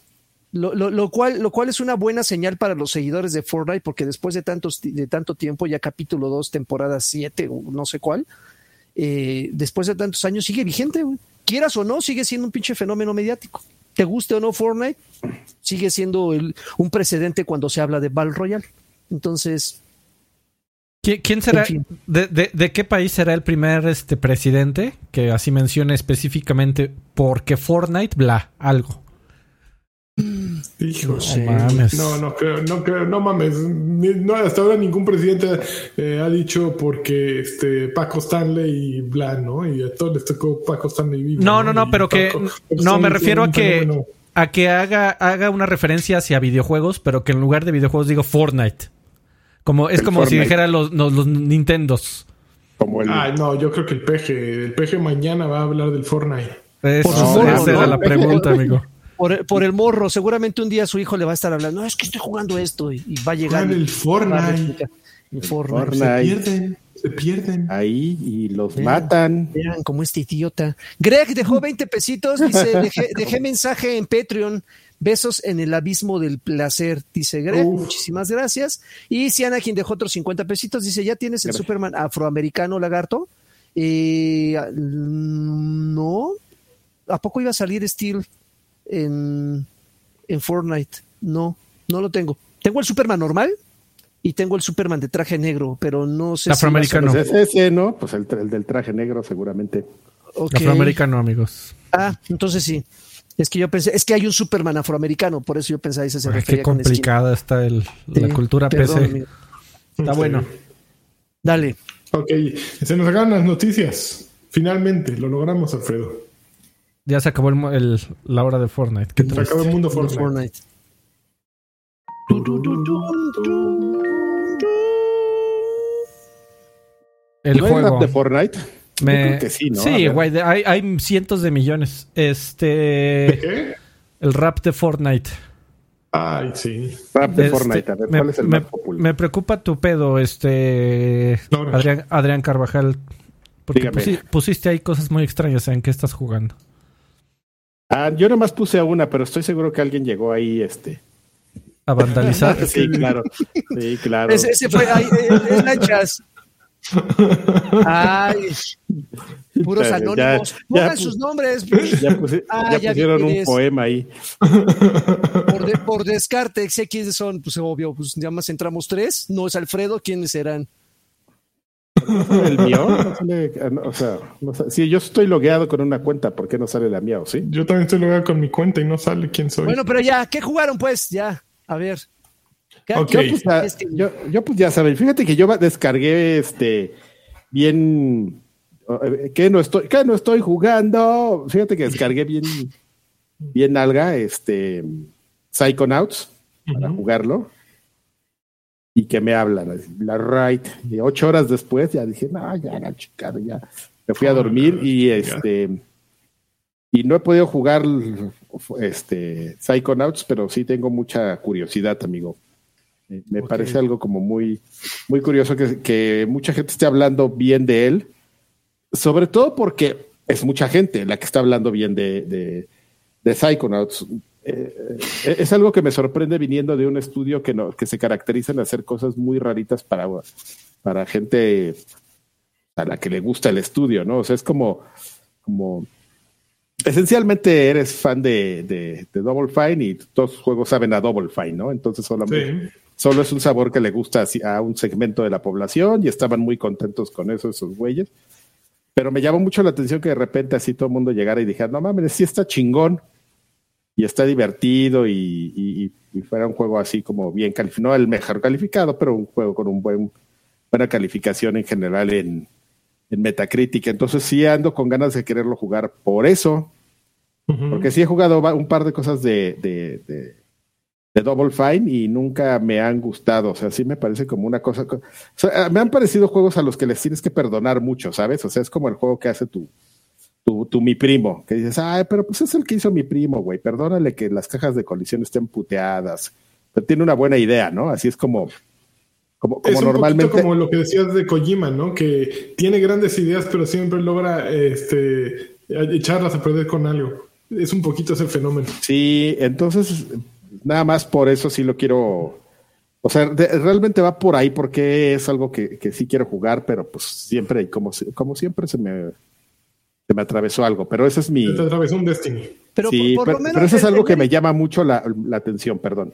Lo, lo, lo cual, lo cual es una buena señal para los seguidores de Fortnite, porque después de, tantos, de tanto tiempo, ya capítulo 2, temporada 7, o no sé cuál, eh, después de tantos años sigue vigente. Quieras o no, sigue siendo un pinche fenómeno mediático. Te guste o no Fortnite, sigue siendo el- un precedente cuando se habla de Battle Royale. Entonces, ¿Qui- ¿Quién será? En fin. De, de- de qué país será el primer este presidente que así mencione específicamente porque Fortnite, bla, algo? Hijo, No. No mames. No, no creo, no creo, no mames. No, hasta ahora ningún presidente eh, ha dicho porque este Paco Stanley y bla, ¿no? Y a todos les tocó Paco Stanley vivo. No, no, no, pero que Paco- no me refiero a que fenómeno. a que haga haga una referencia hacia videojuegos, pero que en lugar de videojuegos digo Fortnite. Como, es El como si dijera los, los, los Nintendos. Como el, Ay, no, yo creo que el peje, el peje mañana va a hablar del Fortnite. Eso, Por favor, esa no, era no. la pregunta, amigo. Por, por el morro, seguramente un día su hijo le va a estar hablando, no, es que estoy jugando esto y, y va a llegar. Juegan el y va a Fortnite. El Fortnite. Fortnite. Se pierden, se pierden. ahí y los Vean. matan. Vean como este idiota. Greg dejó 20 pesitos, dice, dejé, dejé mensaje en Patreon. Besos en el abismo del placer, dice Greg. Uf. Muchísimas gracias. Y Siana, quien dejó otros 50 pesitos, dice, ¿ya tienes el Gracias. Superman afroamericano lagarto? Eh, no. ¿A poco iba a salir Steel en, en Fortnite? No, no lo tengo. Tengo el Superman normal y tengo el Superman de traje negro, pero no sé Afroamericano. si... Pues es ese, ¿no? Pues el, el del traje negro seguramente. Afroamericano, amigos. Ah, entonces sí. Es que yo pensé, es que hay un Superman afroamericano, por eso yo pensaba ese se Ay, refería qué con complicada está el, la Sí, cultura perdón, PC. amigo. Está bueno. Dale. Ok, se nos acaban las noticias. Finalmente, lo logramos, Alfredo. Ya se acabó el, la hora de Fortnite. Qué Se acabó el mundo Fortnite. Fortnite. El ¿No juego. rap de Fortnite? Yo Me- creo que sí, güey, hay, hay cientos de millones. ¿De Este. qué? El rap de Fortnite. Ay, sí. Rap de Este, Fortnite. A ver, me, ¿cuál es el me- más popular? me preocupa tu pedo, este. Adrián, Adrián Carvajal. Porque pusiste ahí cosas muy extrañas. ¿En qué estás jugando? Ah, yo nomás puse a una, pero estoy seguro que alguien llegó ahí, este. ¿A vandalizar? Sí, claro. Sí, claro. Ese, ese fue, ay, eh, es lanchas. Ay, puros Ya, anónimos. ya Pongan sus nombres Ya, puse- Ah, ya ya vi pusieron un poema ahí. por, de- por descarte. Sé quiénes son, pues obvio, pues ya más entramos tres. No es Alfredo, ¿quiénes serán? ¿El mío? No sale- no, o sea, no si yo estoy logueado con una cuenta, ¿por qué no sale la mía o sí? Yo también estoy logado con mi cuenta y no sale quién soy. Bueno, pero ya, ¿qué jugaron pues? Ya, a ver. ¿Qué- Ok. qué- Yo, pues, ah, yo, yo, pues ya saben, fíjate que yo descargué este bien eh, que no estoy, que no estoy jugando. Fíjate que descargué bien, bien alga, este Psychonauts para Ujú. jugarlo. Y que me hablan, así, la right. Y ocho horas después ya dije, no, ya la chingada, ya. Me fui a dormir y este y no he podido jugar este Psychonauts, pero sí tengo mucha curiosidad, amigo. Me, parece algo como muy, muy curioso que, que mucha gente esté hablando bien de él, sobre todo porque es mucha gente la que está hablando bien de, de, de Psychonauts. Eh, es algo que me sorprende viniendo de un estudio que, no, que se caracteriza en hacer cosas muy raritas para, para gente a la que le gusta el estudio, ¿no? O sea, es como, como esencialmente eres fan de, de, de Double Fine y todos sus juegos saben a Double Fine, ¿no? Entonces solamente Sí. solo es un sabor que le gusta a un segmento de la población y estaban muy contentos con eso esos güeyes. Pero me llamó mucho la atención que de repente así todo el mundo llegara y dijera, no mames, sí está chingón y está divertido y, y- y fuera un juego así como bien calificado, no el mejor calificado, pero un juego con un buen buena calificación en general en, en Metacritic. Entonces sí ando con ganas de quererlo jugar por eso, porque sí he jugado un par de cosas de, de, de- de Double Fine y nunca me han gustado. O sea, sí me parece como una cosa. co- o sea, me han parecido juegos a los que les tienes que perdonar mucho, ¿sabes? O sea, es como el juego que hace tu, tu, tu mi primo, que dices, ay, pero pues es el que hizo mi primo, güey. Perdónale que las cajas de colisión estén puteadas. Pero tiene una buena idea, ¿no? Así es como, como, es como un normalmente. poquito como lo que decías de Kojima, ¿no? Que tiene grandes ideas, pero siempre logra este, echarlas a perder con algo. Es un poquito ese fenómeno. Sí, entonces nada más por eso sí lo quiero. O sea, de- realmente va por ahí porque es algo que, que sí quiero jugar, pero pues siempre, como, como siempre, se me, se me atravesó algo. Pero ese es mi. Se te atravesó un Destiny. Pero sí, por, por pero, lo menos. pero eso es algo el que me llama mucho la, la atención, perdón.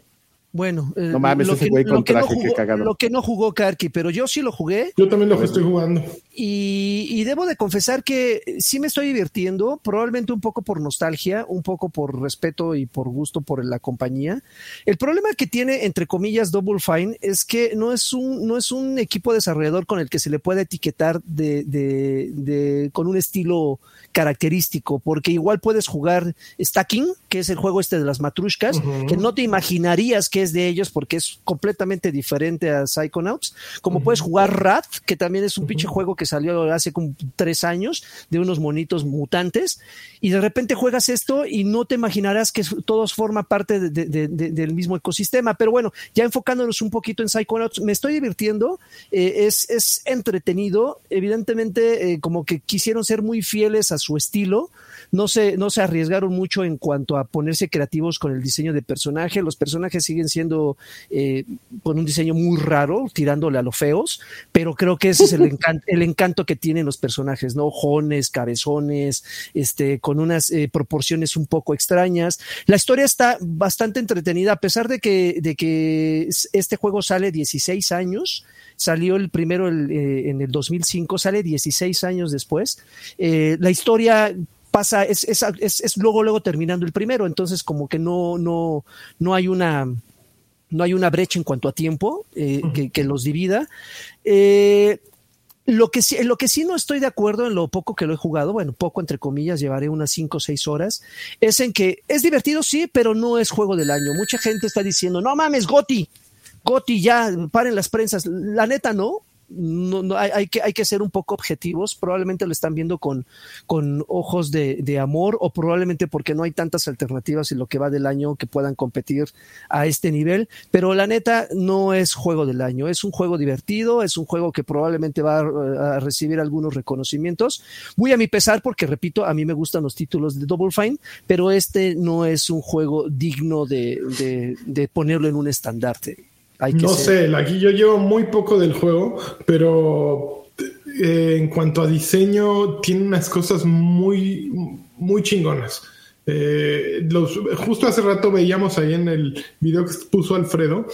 Bueno, eh, No mames, lo ese que- güey con lo que no traje, qué jugó-. Lo que no jugó Karki, pero yo sí lo jugué Yo también lo estoy jugando. y, y debo de confesar que sí me estoy divirtiendo, probablemente un poco por nostalgia, un poco por respeto y por gusto por la compañía. El problema que tiene, entre comillas, Double Fine es que no es un, no es un equipo desarrollador con el que se le pueda etiquetar de, de- de- con un estilo característico, porque igual puedes jugar Stacking, que es el juego este de las matrushkas, que no te imaginarías que es de ellos porque es completamente diferente a Psychonauts. Como puedes jugar Rat, que también es un pinche juego que salió hace como tres años de unos monitos mutantes, y de repente juegas esto y no te imaginarás que todos forma parte del mismo ecosistema. Pero bueno, ya enfocándonos un poquito en Psychonauts, me estoy divirtiendo, eh, es, es, entretenido, evidentemente eh, como que quisieron ser muy fieles a su estilo, no se, no se arriesgaron mucho en cuanto a ponerse creativos con el diseño de personaje. Los personajes siguen siendo eh, con un diseño muy raro, tirándole a los feos, pero creo que ese es el, encanto, el encanto que tienen los personajes, ¿no? Jones, cabezones, este, con unas eh, proporciones un poco extrañas. La historia está bastante entretenida, a pesar de que, de que este juego sale 16 años salió el primero eh, en el 2005, sale 16 años después. la historia pasa, es, es, es, luego, luego terminando el primero, entonces como que no, no, no hay una, no hay una brecha en cuanto a tiempo eh, que, los divida. Eh, lo que, sí, lo que sí no estoy de acuerdo en lo poco que lo he jugado, bueno, poco entre comillas, llevaré unas 5 o 6 horas, es en que es divertido, sí, pero no es juego del año. Mucha gente está diciendo, no mames, Goti, Goti, ya, paren las prensas. La neta, no no, no hay, que, hay que ser un poco objetivos. Probablemente lo están viendo con, ojos de, amor o probablemente porque no hay tantas alternativas en lo que va del año que puedan competir a este nivel. Pero la neta no es juego del año. Es un juego divertido, es un juego que probablemente va a, recibir algunos reconocimientos. Muy a mi pesar porque, repito, a mí me gustan los títulos de Double Fine, pero este no es un juego digno de, de, de ponerlo en un estandarte no sé, aquí yo llevo muy poco del juego, pero eh, en cuanto a diseño, tiene unas cosas muy, muy chingonas. Eh, los, justo hace rato veíamos ahí en el video que puso Alfredo,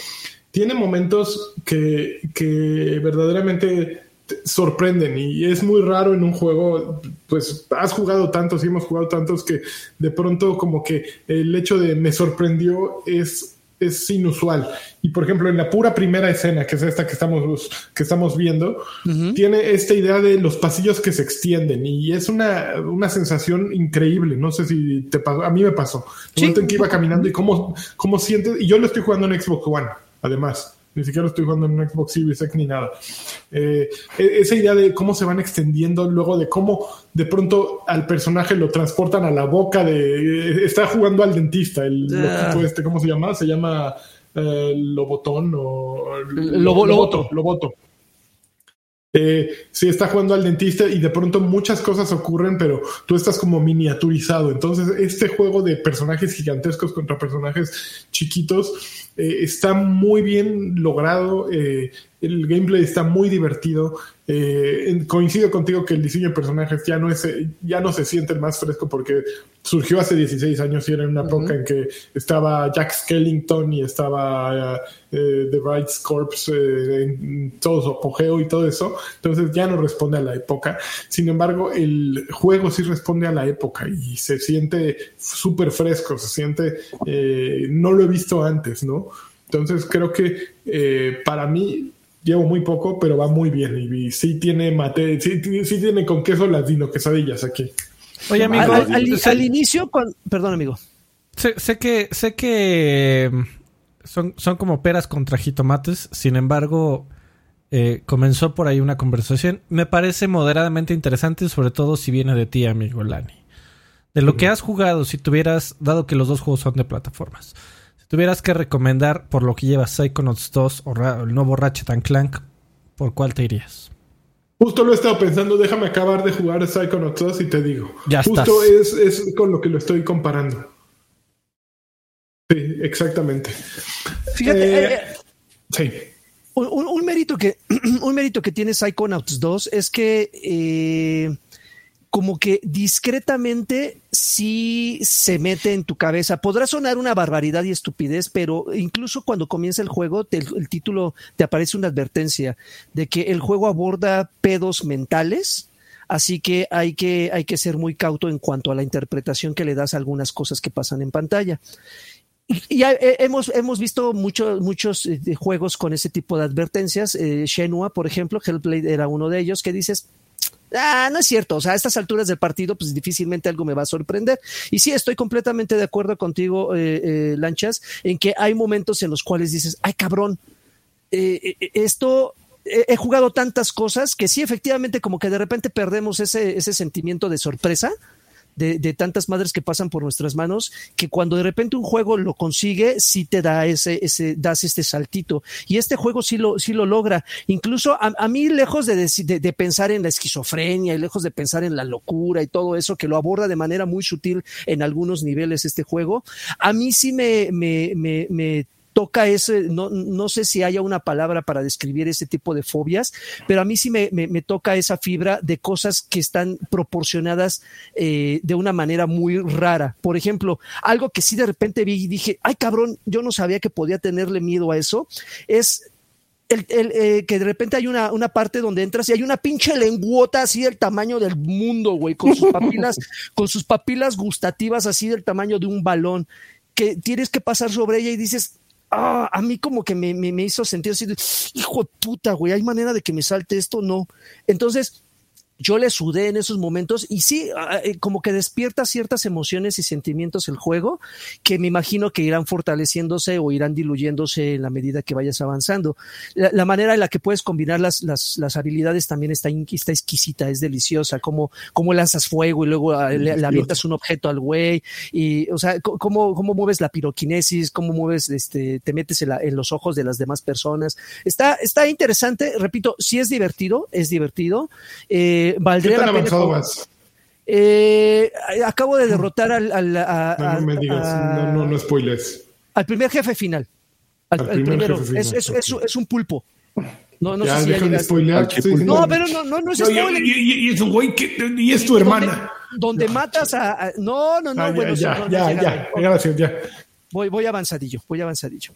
tiene momentos que, que verdaderamente sorprenden y es muy raro en un juego, pues has jugado tantos y hemos jugado tantos que de pronto como que el hecho de me sorprendió es es inusual. Y por ejemplo, en la pura primera escena, que es esta que estamos, que estamos viendo, tiene esta idea de los pasillos que se extienden y es una, una sensación increíble. No sé si te pasó, a mí me pasó. El momento en que iba caminando y cómo, cómo sientes, y yo lo estoy jugando en Xbox One, además. Ni siquiera estoy jugando en un Xbox Series X ni nada. Eh, e-, esa idea de cómo se van extendiendo, luego de cómo de pronto al personaje lo transportan a la boca de. Eh, está jugando al dentista, el ah. este, ¿cómo se llama? Se llama eh, Lobotón o. Loboto. Loboto. Eh, sí, está jugando al dentista y de pronto muchas cosas ocurren, pero tú estás como miniaturizado. Entonces, este juego de personajes gigantescos contra personajes chiquitos eh, está muy bien logrado. Eh, el gameplay está muy divertido. Eh, coincido contigo que el diseño de personajes ya no, es, ya no se siente el más fresco porque surgió hace 16 años y era en una época en que estaba Jack Skellington y estaba eh, The Rights Corps eh, en todo su apogeo y todo eso. Entonces ya no responde a la época. Sin embargo, el juego sí responde a la época y se siente súper fresco, se siente, no lo he visto antes, ¿no? Entonces creo que para mí llevo muy poco, pero va muy bien. Y, sí tiene mate, sí, tiene con queso las dino quesadillas aquí. Oye, amigo, al, inicio, perdón, amigo. Sé, que, sé que mm, son, son como peras contra jitomates, sin embargo, eh, comenzó por ahí una conversación. Me parece moderadamente interesante, sobre todo si viene de ti, amigo Lani. De lo que has jugado, si tuvieras, dado que los dos juegos son de plataformas, tuvieras que recomendar por lo que llevas Psychonauts 2 o el nuevo Ratchet Clank, ¿por cuál te irías? Justo lo he estado pensando, déjame acabar de jugar Psychonauts 2 y te digo. Ya Justo es, es, con lo que lo estoy comparando. Sí, exactamente. Fíjate, eh, eh, sí. Un, mérito que, un mérito que tiene Psychonauts 2 es que eh, como que discretamente sí se mete en tu cabeza. Podrá sonar una barbaridad y estupidez, pero incluso cuando comienza el juego, el título te aparece una advertencia de que el juego aborda pedos mentales. Así que hay que, hay que ser muy cauto en cuanto a la interpretación que le das a algunas cosas que pasan en pantalla. Y, hemos, hemos visto muchos muchos eh, juegos con ese tipo de advertencias. Eh, Shenua, por ejemplo, Hellblade era uno de ellos, que dices, Ah, no es cierto. O sea, a estas alturas del partido, pues difícilmente algo me va a sorprender. Y sí, estoy completamente de acuerdo contigo, eh, eh, Lanchas, en que hay momentos en los cuales dices, ay cabrón, eh, esto he jugado tantas cosas que sí, efectivamente, como que de repente perdemos ese, ese sentimiento de sorpresa de, tantas madres que pasan por nuestras manos, que cuando de repente un juego lo consigue, sí te da ese, ese, das este saltito. Y este juego sí lo, sí lo logra. Incluso a, mí, lejos de, de, pensar en la esquizofrenia y lejos de pensar en la locura y todo eso, que lo aborda de manera muy sutil en algunos niveles este juego, a mí sí me, me, me, me toca ese, no, no sé si haya una palabra para describir ese tipo de fobias, pero a mí sí me, me, toca esa fibra de cosas que están proporcionadas eh, de una manera muy rara. Por ejemplo, algo que sí de repente vi y dije, ay cabrón, yo no sabía que podía tenerle miedo a eso, es el, el, eh, que de repente hay una, una, parte donde entras y hay una pinche lenguota así del tamaño del mundo, güey, con sus papilas, con sus papilas gustativas así del tamaño de un balón, que tienes que pasar sobre ella y dices, ah, a mí como que me, me, me hizo sentir así de, hijo de puta, güey, ¿hay manera de que me salte esto? No. Entonces, yo le sudé en esos momentos y sí, eh, como que despierta ciertas emociones y sentimientos el juego que me imagino que irán fortaleciéndose o irán diluyéndose en la medida que vayas avanzando. La, manera en la que puedes combinar las, las, habilidades también está, está, exquisita, es deliciosa, como, como lanzas fuego y luego ah, le, avientas un objeto al güey y, o sea, cómo, cómo mueves la piroquinesis, cómo mueves, este, te metes en, en los ojos de las demás personas. Está, está interesante, repito, sí es divertido, es divertido. Eh, valdría la pena. Eh, acabo de derrotar al. no, me digas, no, no, spoilers. Al primer jefe final. Al, primero. Es, es, es, un pulpo. No, no sé si spoiler. No, pero no, no, no es spoiler. Y, y, es un güey que, y es tu hermana. Donde, matas a, No, no, no. Ah, bueno, ya, ya, ya, gracias, ya. Voy, voy avanzadillo, voy avanzadillo.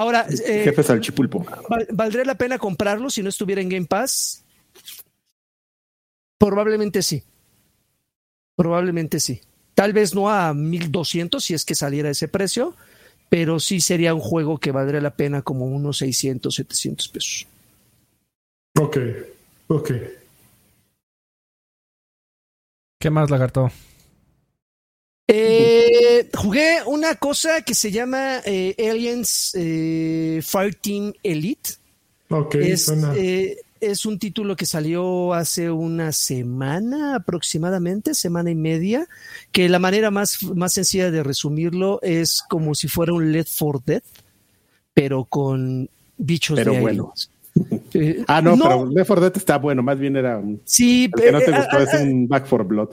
Ahora, eh, jefe salchipulpo. ¿Valdría la pena comprarlo si no estuviera en Game Pass? Probablemente sí. Probablemente sí. Tal vez no a 1200 si es que saliera ese precio, pero sí sería un juego que valdría la pena como unos 600, 700 pesos. Ok, ok. ¿Qué más, lagarto? Eh, jugué una cosa que se llama eh, Aliens eh, Fireteam Elite. Ok, es, es un título que salió hace una semana aproximadamente, semana y media, que la manera más, más sencilla de resumirlo es como si fuera un Left for Dead, pero con bichos pero de bueno. ah, no, pero Left 4 Dead está bueno, más bien era un. Sí, que no te gustó, es un Back for Blood.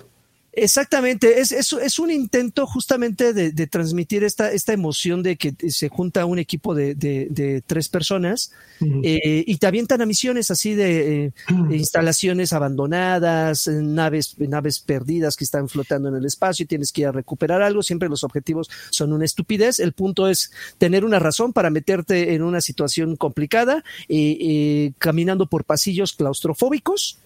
Exactamente, es, es, es, un intento justamente de, de, transmitir esta, esta emoción de que se junta un equipo de, de, de tres personas eh, y te avientan a misiones así de eh, instalaciones abandonadas, naves, naves perdidas que están flotando en el espacio y tienes que ir a recuperar algo. Siempre los objetivos son una estupidez. El punto es tener una razón para meterte en una situación complicada, eh, caminando por pasillos claustrofóbicos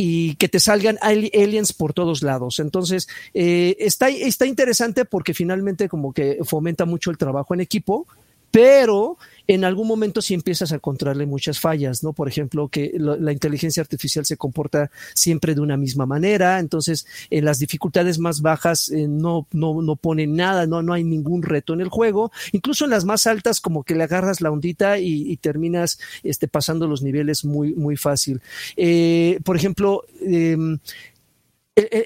y que te salgan aliens por todos lados. Entonces, eh, está, está interesante porque finalmente como que fomenta mucho el trabajo en equipo, pero en algún momento sí empiezas a encontrarle muchas fallas, ¿no? Por ejemplo, que la, inteligencia artificial se comporta siempre de una misma manera, entonces en las dificultades más bajas eh, no, no, no pone nada, no, no hay ningún reto en el juego, incluso en las más altas como que le agarras la ondita y, terminas este, pasando los niveles muy, muy fácil. Eh, por ejemplo, em,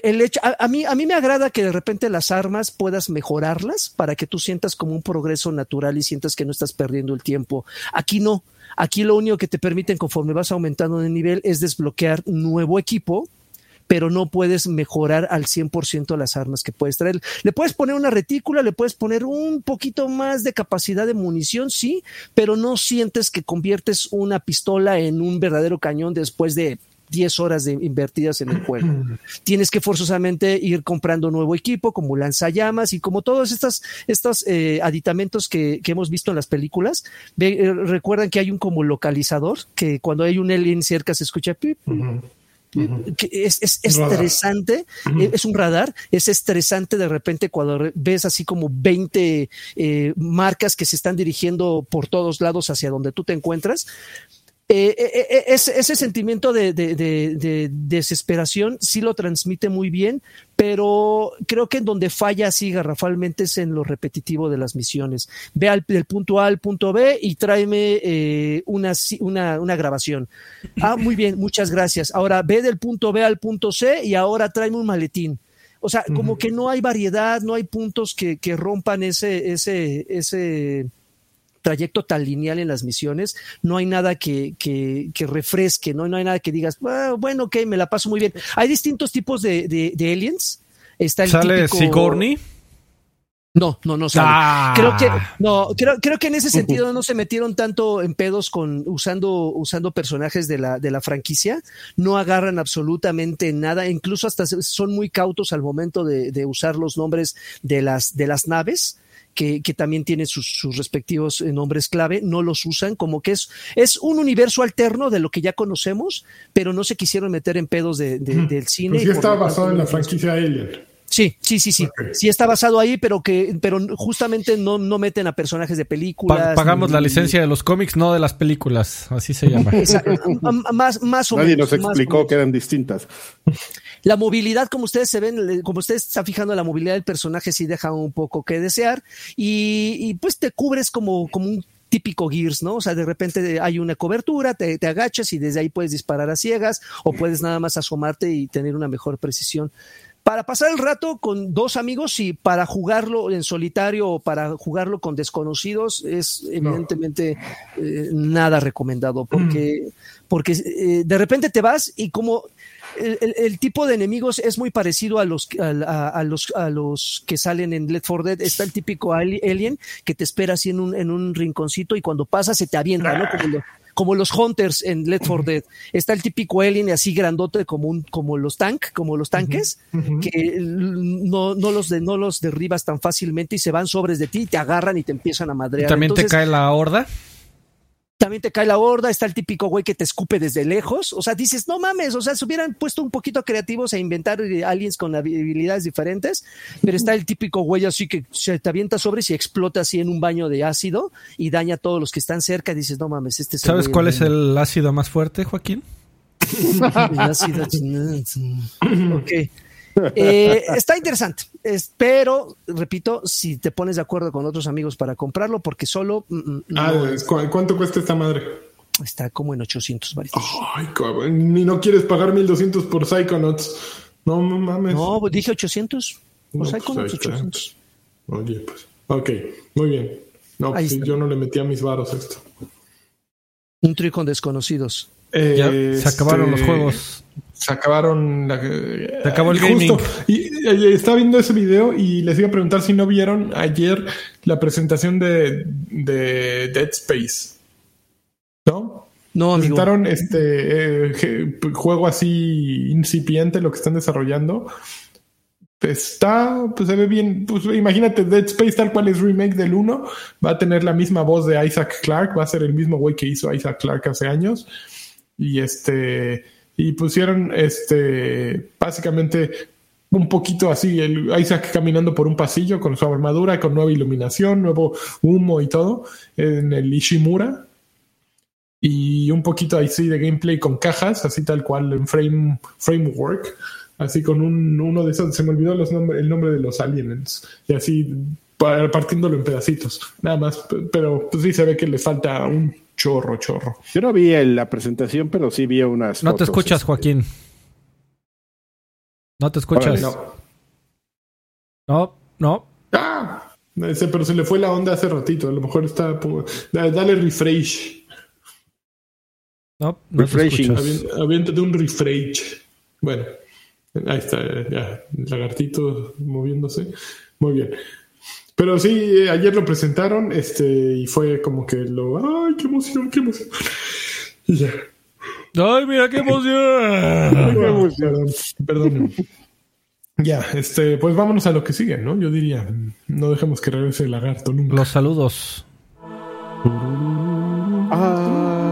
el, hecho, a, mí, a mí me agrada que de repente las armas puedas mejorarlas para que tú sientas como un progreso natural y sientas que no estás perdiendo el tiempo. Aquí no. Aquí lo único que te permiten conforme vas aumentando de nivel es desbloquear nuevo equipo, pero no puedes mejorar al 100% las armas que puedes traer. Le puedes poner una retícula, le puedes poner un poquito más de capacidad de munición, sí, pero no sientes que conviertes una pistola en un verdadero cañón después de 10 horas de invertidas en el juego. Tienes que forzosamente ir comprando nuevo equipo, como lanzallamas y como todos estos, estos eh, aditamentos que, hemos visto en las películas. Eh, recuerdan que hay un como localizador, que cuando hay un alien cerca se escucha pip, es, estresante, eh, es un radar, es estresante de repente cuando ves así como 20 marcas que se están dirigiendo por todos lados hacia donde tú te encuentras eh, eh, eh, ese, ese, sentimiento de, de, de, de, desesperación sí lo transmite muy bien, pero creo que en donde falla así garrafalmente es en lo repetitivo de las misiones. Ve al, del punto A al punto B y tráeme eh, una, una, una, grabación. Ah, muy bien, muchas gracias. Ahora ve del punto B al punto C y ahora tráeme un maletín. O sea, como que no hay variedad, no hay puntos que, que rompan ese, ese, ese trayecto tan lineal en las misiones, no hay nada que, que, que refresque, ¿no? no hay nada que digas, ah, bueno, ok, me la paso muy bien. Hay distintos tipos de, de, de aliens. Está el ¿Sale típico... Sigourney? No, no, no sale. Ah. Creo que, no, creo, creo que en ese sentido no se metieron tanto en pedos con usando, usando personajes de la, de la franquicia. No agarran absolutamente nada. Incluso hasta son muy cautos al momento de, de usar los nombres de las, de las naves que, que también tiene sus, sus, respectivos nombres clave, no los usan, como que es, es un universo alterno de lo que ya conocemos, pero no se quisieron meter en pedos de, de, mm. del cine. Pues ya estaba basado en la franquicia Alien. Sí, sí, sí, sí. Okay. Sí está basado ahí, pero que, pero justamente no, no meten a personajes de películas. Pa pagamos ni, la licencia de los cómics, no de las películas. Así se llama. más, más o Nadie menos, nos explicó más, que eran distintas. La movilidad, como ustedes se ven, como ustedes están fijando, la movilidad del personaje sí deja un poco que desear. Y, pues te cubres como, como un típico Gears, ¿no? O sea, de repente hay una cobertura, te, agachas y desde ahí puedes disparar a ciegas o puedes nada más asomarte y tener una mejor precisión para pasar el rato con dos amigos y para jugarlo en solitario o para jugarlo con desconocidos es evidentemente eh, nada recomendado porque, porque eh, de repente te vas y como el, el, el, tipo de enemigos es muy parecido a los, a, a, los, a los que salen en Left 4 Dead. Está el típico alien que te espera así en un, en un rinconcito y cuando pasa se te avienta, ¿no? Como lo, como los Hunters en Left 4 Dead. Está el típico alien así grandote como un, como los tank, como los tanques, uh -huh. que no, no los de, no los derribas tan fácilmente y se van sobres de ti, te agarran y te empiezan a madrear. ¿Y también Entonces, te cae la horda? También te cae la horda, está el típico güey que te escupe desde lejos, o sea, dices, no mames, o sea, se hubieran puesto un poquito creativos a inventar aliens con habilidades diferentes, pero está el típico güey así que se te avienta sobres y explota así en un baño de ácido y daña a todos los que están cerca, y dices, no mames, este es ¿Sabes cuál es el ácido más fuerte, Joaquín? el ácido... ok. Eh, está interesante, es, pero repito, si te pones de acuerdo con otros amigos para comprarlo, porque solo. Mm, ah, es... ¿cu ¿cuánto cuesta esta madre? Está como en 800 varitos. Ay, cabrón, ni no quieres pagar 1200 por Psychonauts. No mames. No, pues dije 800. Por no, Psychonauts, pues 800. Oye, pues. Ok, muy bien. No, pues yo no le metí a mis varos esto. Un trío con desconocidos. Eh, ya, se acabaron este... los juegos se acabaron la, se acabó el justo, gaming. y, y, estaba viendo ese video y les iba a preguntar si no vieron ayer la presentación de, de Dead Space no no presentaron este eh, juego así incipiente lo que están desarrollando. Está, pues se ve bien, pues imagínate Dead Space tal cual es remake del 1, va a tener la misma voz de Isaac Clarke, va a ser el mismo güey que hizo Isaac Clarke hace años. Y este y pusieron este básicamente un poquito así, el Isaac caminando por un pasillo con su armadura, con nueva iluminación, nuevo humo y todo, en el Ishimura. Y un poquito así de gameplay con cajas, así tal cual en frame, framework, así con un, uno de esos, se me olvidó los el nombre de los aliens, y así partiéndolo en pedacitos, nada más, pero pues sí se ve que le falta un chorro, chorro. Yo no vi la presentación, pero sí vi unas. No fotos. te escuchas, Joaquín. No te escuchas. no. no, no. Ah, ese, pero se le fue la onda hace ratito. A lo mejor está. Dale refresh. No, no Refreshing. Aviéntate un refresh. Bueno, ahí está, ya. Lagartito moviéndose. Muy bien. Pero sí, ayer lo presentaron, este, y fue como que lo, ay, qué emoción, qué emoción. Y ya. Ay, mira qué emoción. qué emoción. Perdón. Ya, este, pues vámonos a lo que sigue, ¿no? Yo diría, no dejemos que regrese el lagarto nunca. Los saludos. Ah, ah,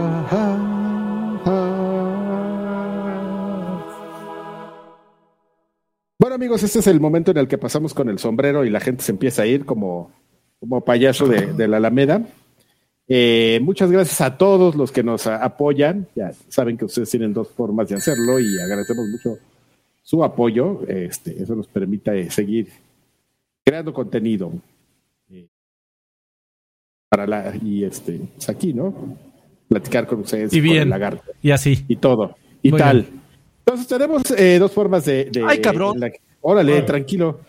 Bueno, amigos, este es el momento en el que pasamos con el sombrero y la gente se empieza a ir como, como payaso de, de la Alameda. Eh, muchas gracias a todos los que nos apoyan. Ya saben que ustedes tienen dos formas de hacerlo y agradecemos mucho su apoyo. Este, eso nos permite seguir creando contenido eh, para la y este pues aquí, ¿no? Platicar con ustedes y bien, el lagarto y así y todo y Muy tal. bien. Entonces tenemos eh, dos formas de, de- Ay, cabrón. en la- órale, tranquilo.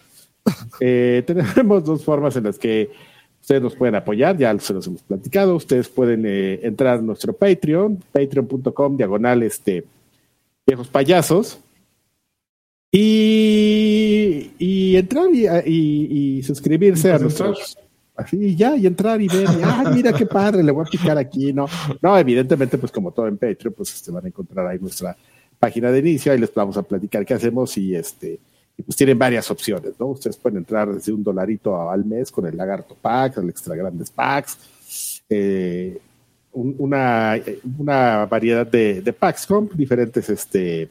Eh, tenemos dos formas en las que ustedes nos pueden apoyar, ya se los hemos platicado. Ustedes pueden eh, entrar a nuestro Patreon, patreon.com, diagonal, este, viejos payasos. Y, y entrar y, y- y suscribirse a nuestros. Así ya, y entrar y ver, y, ah, mira qué padre, le voy a picar aquí, ¿no? No, evidentemente, pues como todo en Patreon, pues este, van a encontrar ahí nuestra página de inicio, ahí les vamos a platicar qué hacemos y este, y pues tienen varias opciones, ¿no? Ustedes pueden entrar desde un dolarito al mes con el Lagarto Pack, el Extra Grandes Packs, eh, un- una, una variedad de, de packs con diferentes este,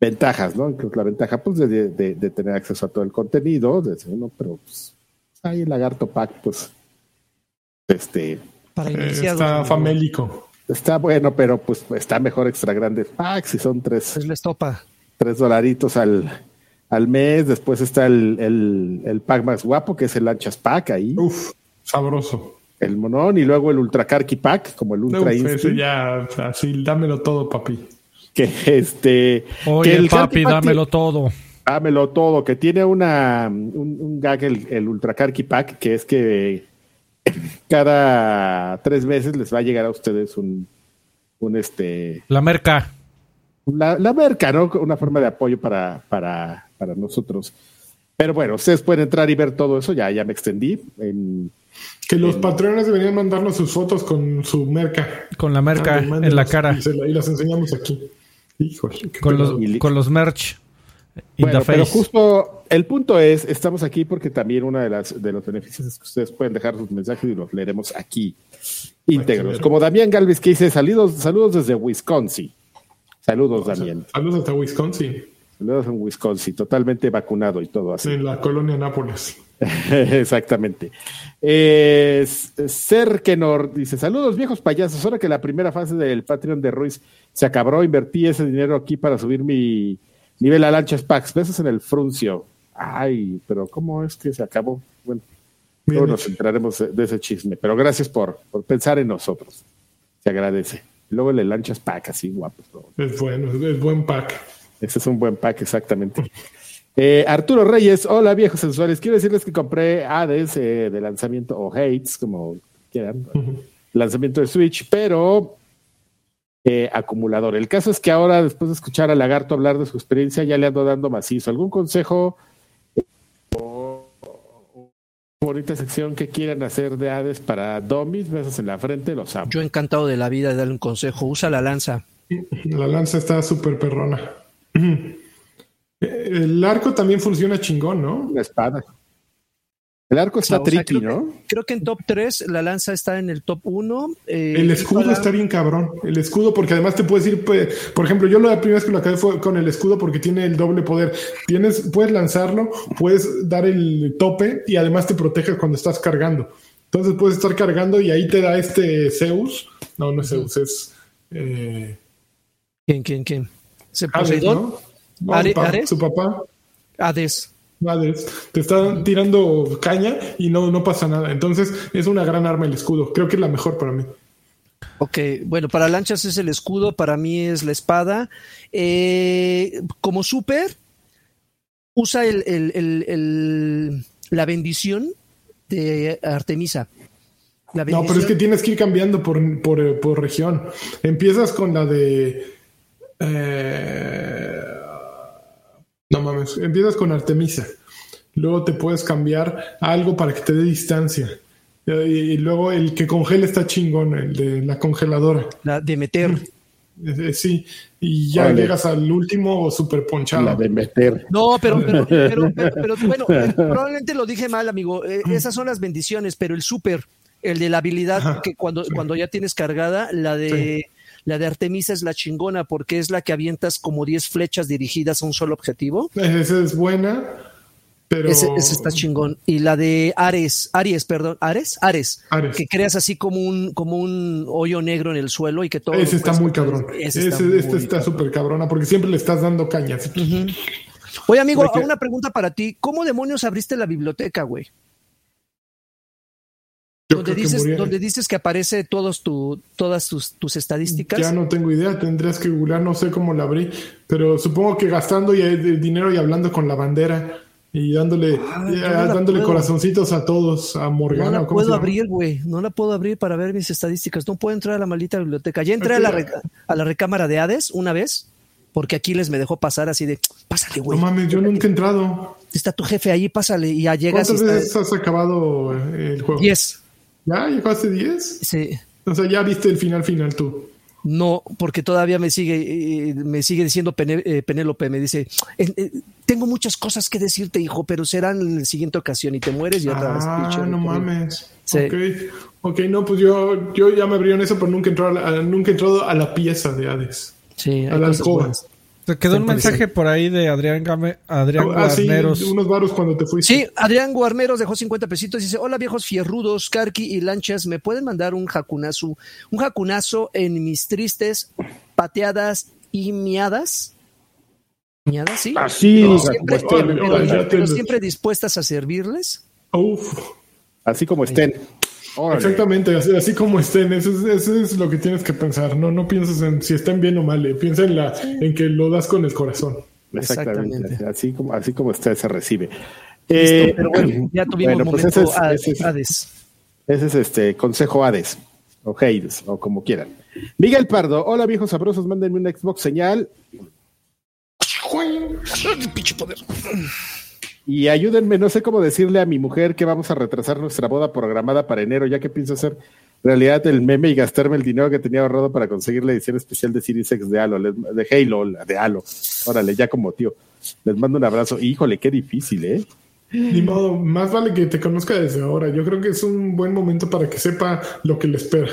ventajas, ¿no? Incluso la ventaja, pues, de, de- de tener acceso a todo el contenido, desde uno, pero pues, ahí el Lagarto Pack, pues, este, Para Eh, iniciados. está famélico. Está bueno, pero pues está mejor Extra Grandes Packs y son tres, Pues les topa. tres dolaritos al, al mes. Después está el, el, el pack más guapo, que es el Lanchas Pack ahí, Uf, sabroso. el monón, y luego el Ultra Carky Pack, como el Ultra Uf, ese ya, así, dámelo todo, papi. que este... Oye, que el papi, Pack dámelo todo. Dámelo todo, que tiene una un, un gag el, el Ultra Carky Pack, que es que cada tres meses les va a llegar a ustedes un, un este La merca. la, la merca, ¿no? Una forma de apoyo para, para, para nosotros. Pero bueno, ustedes pueden entrar y ver todo eso, ya, ya me extendí. En, Que los patrones deberían mandarnos sus fotos con su merca. Con la merca Ah, en la cara. Y, se la- y las enseñamos aquí. Híjole. Con los, con los merch. In bueno, the pero face. justo el punto es, estamos aquí porque también uno de, las, de los beneficios es que ustedes pueden dejar sus mensajes y los leeremos aquí, íntegros. Como Damián Galvez que dice, saludos, saludos desde Wisconsin. Saludos, Damián. Saludos hasta Wisconsin, Saludos en Wisconsin, totalmente vacunado y todo así. en la colonia Nápoles. Exactamente. Eh, Serkenor dice: Saludos, viejos payasos. Ahora que la primera fase del Patreon de Ruiz se acabó, invertí ese dinero aquí para subir mi nivel a lanchas packs. Besos en el fruncio. Ay, pero ¿cómo es que se acabó? Bueno, luego nos enteraremos de, ese chisme. Pero gracias por, por pensar en nosotros. Se agradece. Luego el de lanchas pack, así guapos. ¿no? Es bueno, es, buen pack. Ese es un buen pack, exactamente. Eh, Arturo Reyes, hola viejos sensuales. Quiero decirles que compré Hades eh, de lanzamiento, o Hates, como quieran, lanzamiento de Switch, pero eh, acumulador. El caso es que ahora, después de escuchar a Lagarto hablar de su experiencia, ya le ando dando macizo. ¿Algún consejo bonita sección que quieran hacer de Hades para Domis? Besos en la frente, los amo. Yo encantado de la vida de darle un consejo. Usa la lanza. La lanza está súper perrona. El arco también funciona chingón, ¿no? La espada. El arco está O sea, tricky, creo, ¿no? que, creo que en top 3 la lanza está en el top 1. El escudo está bien cabrón. El escudo, porque además te puedes ir, por ejemplo, yo la primera vez que lo acabé fue con el escudo porque tiene el doble poder. Tienes, puedes lanzarlo, puedes dar el tope y además te protege cuando estás cargando. Entonces puedes estar cargando y ahí te da este Zeus. No, no es Zeus, es eh, ¿Quién, quién, quién? ¿Se Hades, Poseidón? ¿no? No, Are- su pa- Ares. Su papá. Hades. Hades, te está tirando caña y no, no pasa nada. Entonces es una gran arma el escudo. Creo que es la mejor para mí. Ok, bueno, para lanchas es el escudo, para mí es la espada. Eh, como super, usa el, el- el- la bendición de Artemisa. La No, pero es que tienes que ir cambiando por, por, por región. Empiezas con la de. eh, no mames, empiezas con Artemisa. Luego te puedes cambiar a algo para que te dé distancia. Y, y luego el que congela está chingón, el de la congeladora. la de meter. Eh, eh, sí, y ya llegas al último super ponchado. La de meter. No, pero, pero, pero, pero- pero, bueno, eh, probablemente lo dije mal, amigo. Eh, esas son las bendiciones, pero el super, el de la habilidad, Ajá, que cuando, sí. cuando ya tienes cargada, la de la de Artemisa es la chingona, porque es la que avientas como 10 flechas dirigidas a un solo objetivo. Esa es buena. Pero Ese, ese está chingón. Y la de Ares, Aries, perdón, Ares, Ares, Ares. que creas así como un, como un hoyo negro en el suelo y que todo. ese está pues, muy cabrón. ese Ese, está este súper cabrona porque siempre le estás dando cañas. Oye, amigo, Oye, que- una pregunta para ti. ¿Cómo demonios abriste la biblioteca, güey? Yo Donde que dices, moría- donde dices que aparece todos tu, todas tus, tus estadísticas. Ya no tengo idea, tendrías que googlear, no sé cómo la abrí, pero supongo que gastando ya el dinero y hablando con la bandera y dándole, Ah, eh, no la dándole puedo. corazoncitos a todos, a No Morgana. la ¿o cómo se puedo abrir, güey. No la puedo abrir para ver mis estadísticas. No puedo entrar a la maldita biblioteca. Ya entré a la, a la recámara de Hades una vez, porque Aquiles me dejó pasar así de, pásale, No güey. mames, yo nunca he entrado. Está tu jefe ahí, pásale. Y ya llegas y ¿Cuántas está. veces has acabado eh, el juego? 10. ¿Ya? ¿Llegaste 10? Sí. O sea, ya viste el final final tú. No, porque todavía me sigue, eh, me sigue diciendo eh, Penélope, me dice, eh, tengo muchas cosas que decirte, hijo, pero serán en la siguiente ocasión y te mueres y otra vez. Ah, no mames. Sí. Ok, ok, no, pues yo, yo ya me abrieron eso, pero nunca he entrado a la, nunca he entrado a la pieza de Hades. Sí, A hay la cosas Se quedó un mensaje por ahí de Adrián, Game, Adrián Ah, sí, Guarneros. unos varos cuando te fuiste. Sí, Adrián Guarmeros dejó 50 pesitos y dice, hola viejos fierrudos, Karki y Lanchas, ¿me pueden mandar un jacunazo, un jacunazo en mis tristes pateadas y miadas? ¿Miadas? Sí. Así, Pero siempre, pero- te- siempre dispuestas a servirles. Uf, así como estén. Órale. exactamente, así, así como estén, eso es, eso es lo que tienes que pensar. No, no pienses en si están bien o mal, eh, piensa en, la, en que lo das con el corazón. Exactamente. Exactamente. Así como, así como está, se recibe. Listo, Eh, pero bueno, ya tuvimos bueno, pues momento ese es- a- ese es- Hades. Ese es este consejo Hades o Hades o como quieran. Miguel Pardo, hola viejos sabrosos, mándenme una Xbox señal y ayúdenme, no sé cómo decirle a mi mujer que vamos a retrasar nuestra boda programada para enero, ya que pienso hacer realidad el meme y gastarme el dinero que tenía ahorrado para conseguir la edición especial de Series de Halo, de Halo, de Halo. Órale, ya como tío. Les mando un abrazo. Híjole, qué difícil, ¿eh? Ni modo, más vale que te conozca desde ahora. Yo creo que es un buen momento para que sepa lo que le espera.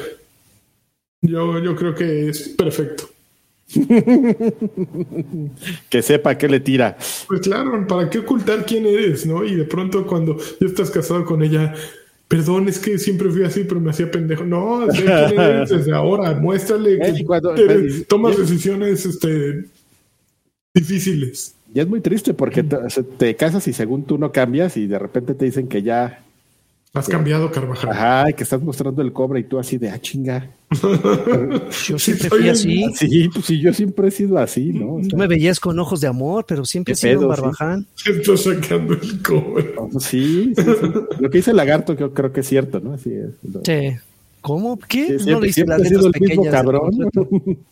Yo, yo creo que es perfecto. Que sepa qué le tira. Pues claro, ¿para qué ocultar quién eres, no? Y de pronto cuando ya estás casado con ella, perdón, es que siempre fui así, pero me hacía pendejo. No, sé quién eres desde ahora. Muéstrale Eh, que cuando- y- tomas decisiones este, difíciles. Y es muy triste porque te casas y según tú no cambias y de repente te dicen que ya, Has cambiado, Carvajal. ajá, y que estás mostrando el cobre y tú así de, ah, chinga. Yo siempre fui así. Sí, pues sí, yo siempre he sido así, ¿no? O sea, Tú me veías con ojos de amor, pero siempre he sido un pedo, sí. barbaján. Estoy sacando el cobre. pues sí, sí, sí. Lo que dice el lagarto yo creo que es cierto, ¿no? Así es. Lo- Sí. ¿Cómo? ¿Qué? sí, no leíste siempre las letras el mismo pequeñas. del cabrón.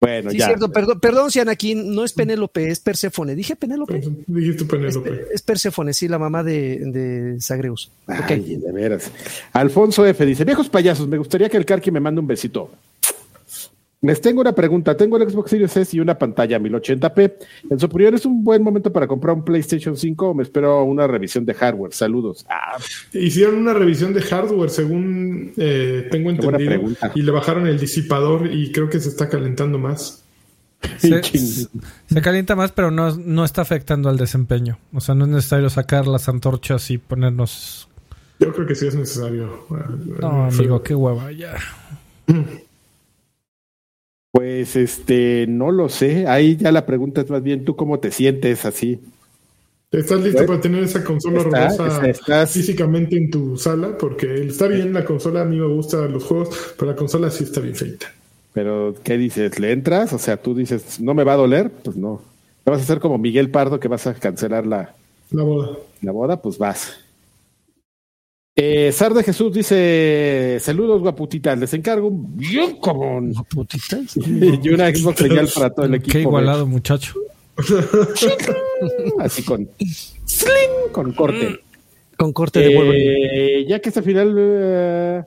bueno, Sí, ya. cierto. Perdón, perdón, Sianakin, no es Penélope, es Perséfone. Dije Penélope. Dijiste Es, Penélope. es Perséfone, sí, la mamá de, de Zagreus. Ay, de veras. Alfonso F. dice, viejos payasos, me gustaría que el Carqui me mande un besito. Les tengo una pregunta. Tengo el Xbox Series S y una pantalla 1080p. En su opinión, ¿es un buen momento para comprar un PlayStation 5 o me espero una revisión de hardware? Saludos. Ah, Hicieron una revisión de hardware, según eh, tengo entendido, pregunta. y le bajaron el disipador y creo que se está calentando más. Se, se calienta más, pero no, no está afectando al desempeño. O sea, no es necesario sacar las antorchas y ponernos. Yo creo que sí es necesario. No, amigo, qué hueva, ya. Pues este, no lo sé. Ahí ya la pregunta es más bien, ¿tú cómo te sientes así? ¿Estás listo Pues, para tener esa consola está- rosa estás- físicamente en tu sala? Porque está bien la consola, a mí me gustan los juegos, pero la consola sí está bien feita. Pero, ¿qué dices? ¿Le entras? O sea, tú dices, ¿no me va a doler? Pues no. ¿Te vas a hacer como Miguel Pardo que vas a cancelar la, La boda. la boda? Pues vas. Eh, Sar de Jesús dice, saludos guaputitas, les encargo un bien común Putitas. y una Xbox señal para todo el equipo. Qué igualado, muchacho. Así con, sling, con corte. Con corte de. Eh, ya que esta final, eh,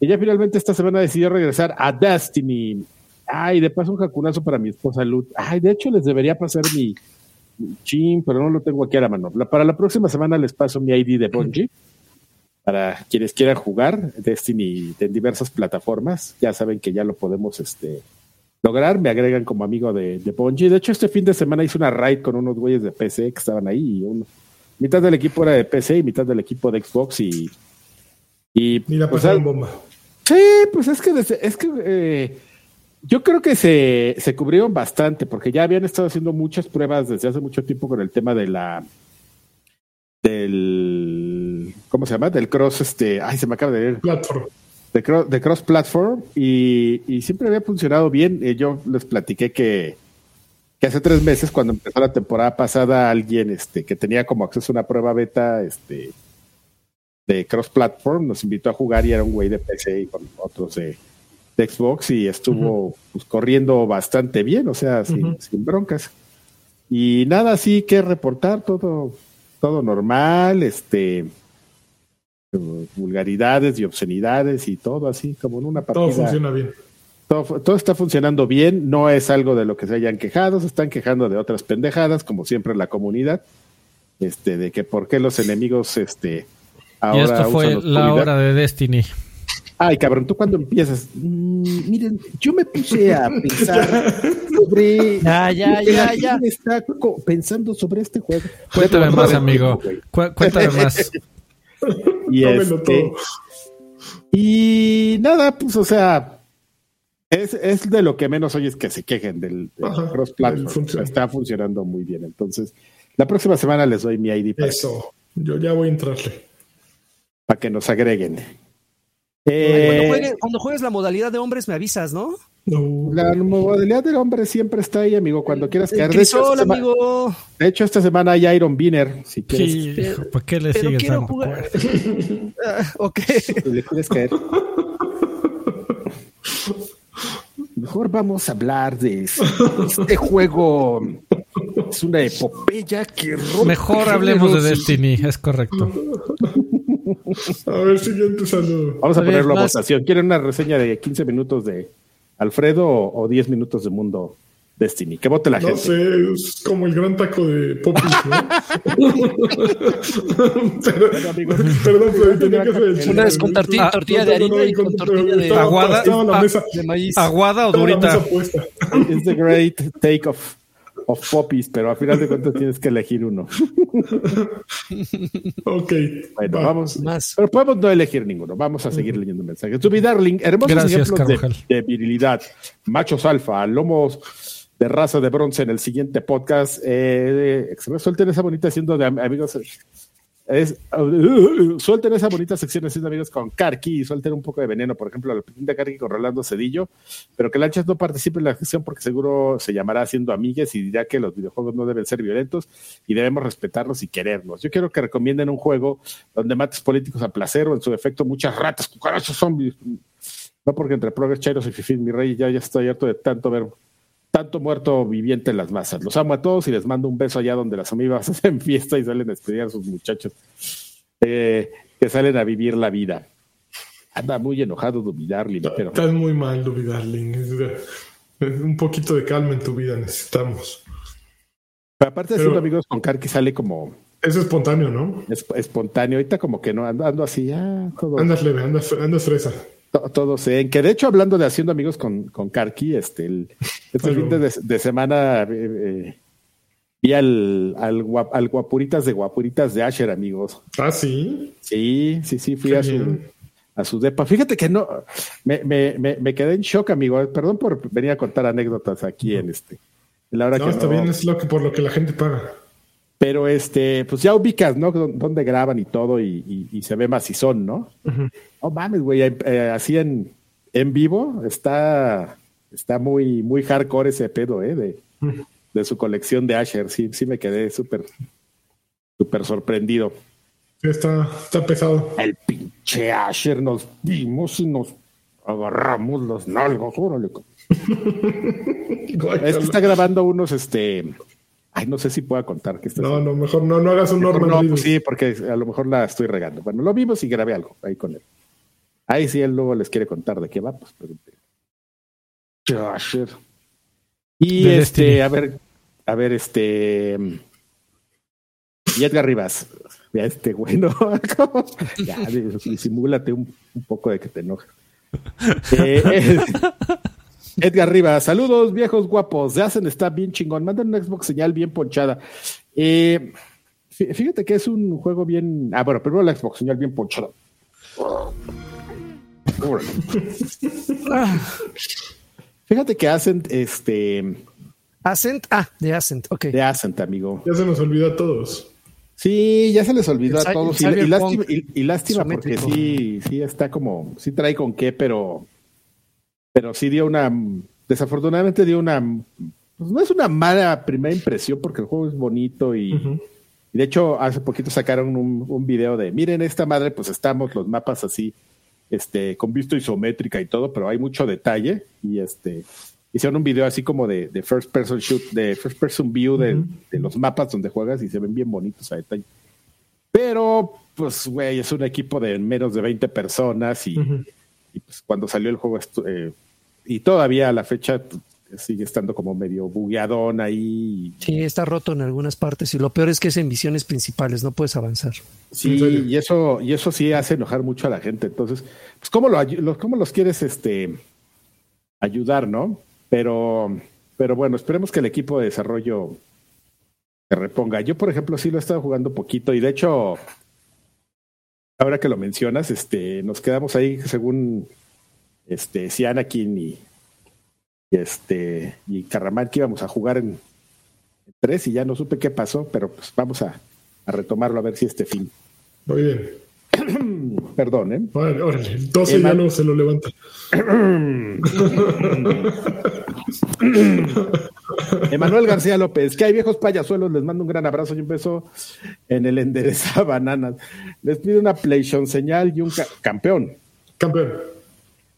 ella finalmente esta semana decidió regresar a Destiny. Ay, de paso un jacunazo para mi esposa Luz. Ay, de hecho les debería pasar mi, mi chin, pero no lo tengo aquí a la mano. La- para la próxima semana les paso mi ID de Bungie. Para quienes quieran jugar Destiny en diversas plataformas, ya saben que ya lo podemos este, lograr. Me agregan como amigo de, de Bungie. De hecho, este fin de semana hice una raid con unos güeyes de PC que estaban ahí y uno- mitad del equipo era de PC y mitad del equipo de Xbox y. Y, la pues, pasaron al- bomba. Sí, pues es que, desde- es que eh, yo creo que se, se cubrieron bastante porque ya habían estado haciendo muchas pruebas desde hace mucho tiempo con el tema de la del ¿cómo se llama? del cross este, ay se me acaba de ver, Platform. de cross, de cross platform y, y siempre había funcionado bien. Eh, yo les platiqué que, que hace tres meses cuando empezó la temporada pasada alguien este que tenía como acceso a una prueba beta este de cross platform nos invitó a jugar y era un güey de PC y con otros de, de Xbox y estuvo pues, corriendo bastante bien, o sea, sin, sin broncas. Y nada así que reportar, todo, todo normal, este vulgaridades y obscenidades y todo así como en una partida. Todo funciona bien. Todo, todo está funcionando bien, no es algo de lo que se hayan quejado, se están quejando de otras pendejadas, como siempre en la comunidad, este, de que por qué los enemigos, este, ahora y esto fue usan la oscuridad. hora de Destiny. Ay, cabrón, tú cuando empiezas, Mm, miren, yo me puse a pensar sobre Ya, ya, ya, ya. está pensando sobre este juego. Cuéntame más, amigo. Cu- cuéntame más. Y este, todo. Y nada, pues, o sea, es, es de lo que menos oyes que se quejen del, del Ajá, cross platform. Está funcionando muy bien. Entonces, la próxima semana les doy mi ID para, Eso. Yo ya voy a entrarle. para que nos agreguen. Cuando, Eh, juegue- cuando juegues la modalidad de hombres, me avisas, ¿no? No. la modalidad del hombre siempre está ahí, amigo, cuando quieras caer. De hecho, amigo. de hecho, esta semana hay Iron Binner, si quieres. Sí, hijo, ¿Por qué le Pero sigues quiero dando jugar. Ah, ok. si le quieres caer. Mejor vamos a hablar de este juego. Es una epopeya que rompe Mejor hablemos de. Destiny, es correcto. A ver, siguiente saludo. Vamos a A ver, ponerlo a votación. ¿Quieren una reseña de 15 minutos de Alfredo o, o 10 minutos de Mundo Destiny? Que vote la No gente. sé, es como el gran taco de Popis, ¿no? Pero- perdón, pero tenía que hacer el chiste. Una vez con tortilla- Ah, tortilla no, de no, no, harina y con- tortilla de- Aguada- De maíz. ¿Aguada o durita? Es the great take of, of poppies, pero a final de cuentas tienes que elegir uno. Ok. Bueno, va. vamos. Más. Pero podemos no elegir ninguno. Vamos a seguir leyendo mensajes. Tubi Darling, hermosos Gracias, ejemplos de, virilidad. Machos alfa, lomos de raza de bronce en el siguiente podcast. Eh, eh, suelten esa bonita haciendo de am- amigos. Es, suelten esa bonita sección haciendo amigos con Karki y suelten un poco de veneno, por ejemplo, la opinión de con Rolando Cedillo, pero que Lanchas no participe en la sección porque seguro se llamará haciendo amigues y dirá que los videojuegos no deben ser violentos y debemos respetarlos y quererlos. Yo quiero que recomienden un juego donde mates políticos a placer o en su defecto muchas ratas, cucarachos, zombies. No porque entre progres, chairos y fifís, mi rey, ya, ya estoy harto de tanto ver tanto muerto viviente en las masas. Los amo a todos y les mando un beso allá donde las amigas hacen fiesta y salen a despedir a sus muchachos eh, que salen a vivir la vida. Anda muy enojado Dubi Darling, pero Estás muy mal, Duby Darling. Un poquito de calma en tu vida necesitamos. pero aparte de Pero- siendo amigos con Karki sale como Es espontáneo, ¿no? es- espontáneo. Ahorita como que no ando, ando así, ah, todo, Andas leve, andas, andas fresa. To- todo se en que de hecho hablando de haciendo amigos con, con Karki, este, el, este fin de, de semana eh, eh, vi al, al, guap- al guapuritas de guapuritas de Asher, amigos. Ah, sí. Sí, sí, sí, fui Qué a su, bien. a su depa. Fíjate que no, me, me, me, me quedé en shock, amigo. Perdón por venir a contar anécdotas aquí en este. En la hora No, que está no- bien, es lo que por lo que la gente paga. Pero este, pues ya ubicas, ¿no? Dó- Dónde graban y todo y, y- y se ve macizón, ¿no? No mames, güey, eh, así en, en vivo está, está muy, muy hardcore ese pedo, ¿eh? De, de su colección de Asher. Sí, sí me quedé súper, súper sorprendido. Sí, Está, está pesado. El pinche Asher nos vimos y nos agarramos los nalgos, órale. Es que está grabando unos, este, ay, no sé si pueda contar que está No, no, mejor no, no hagas un Norman no, Reedus. pues sí, porque a lo mejor la estoy regando. Bueno, lo vimos y grabé algo ahí con él. Ahí sí, él luego les quiere contar de qué va, pues. Y De este, Destiny. a ver, a ver, este. Y Edgar Rivas. Ya este güey, ¿no? ¿Cómo? Ya, disimúlate un, un poco de que te enojas. Eh, eh, Edgar Rivas, saludos viejos guapos. De hacen está bien chingón. Mandan una Xbox señal bien ponchada. Eh, Fíjate que es un juego bien. Ah, bueno, primero la Xbox, señal bien ponchada. Fíjate que Ascent, este. Ascent, ah, de Ascent, ok. De Ascent, amigo. Ya se nos olvidó a todos. Sí, ya se les olvidó a todos. Y, lástima, y, lástima porque sí, sí está como, sí trae con qué, pero, pero sí dio una, desafortunadamente dio una, pues no es una mala primera impresión porque el juego es bonito y, de hecho hace poquito sacaron un, un, video de, miren esta madre, pues estamos los mapas así, este, con visto isométrica y todo, pero hay mucho detalle y este, hicieron un video así como de, first person shoot, de first person view de, los mapas donde juegas y se ven bien bonitos a detalle. Pero, pues, güey, es un equipo de menos de 20 personas y, pues, cuando salió el juego eh, y todavía a la fecha sigue estando como medio bugueadón ahí. Sí, está roto en algunas partes y lo peor es que es en visiones principales, no puedes avanzar. Sí, y eso, y eso sí hace enojar mucho a la gente. Entonces, pues, ¿cómo, lo, cómo los quieres este, ayudar, no? Pero, pero bueno, esperemos que el equipo de desarrollo se reponga. Yo, por ejemplo, sí lo he estado jugando poquito y de hecho, ahora que lo mencionas, este, nos quedamos ahí según este, si Anakin y, este y Carramán que íbamos a jugar en, tres y ya no supe qué pasó, pero pues vamos a, a retomarlo a ver si este fin. Muy bien. Perdón, ¿eh? Órale, órale. 12 ya no se lo levanta. Emanuel García López, que hay viejos payasuelos, les mando un gran abrazo y un beso en el endereza bananas. Les pido una PlayStation señal y un campeón. Campeón.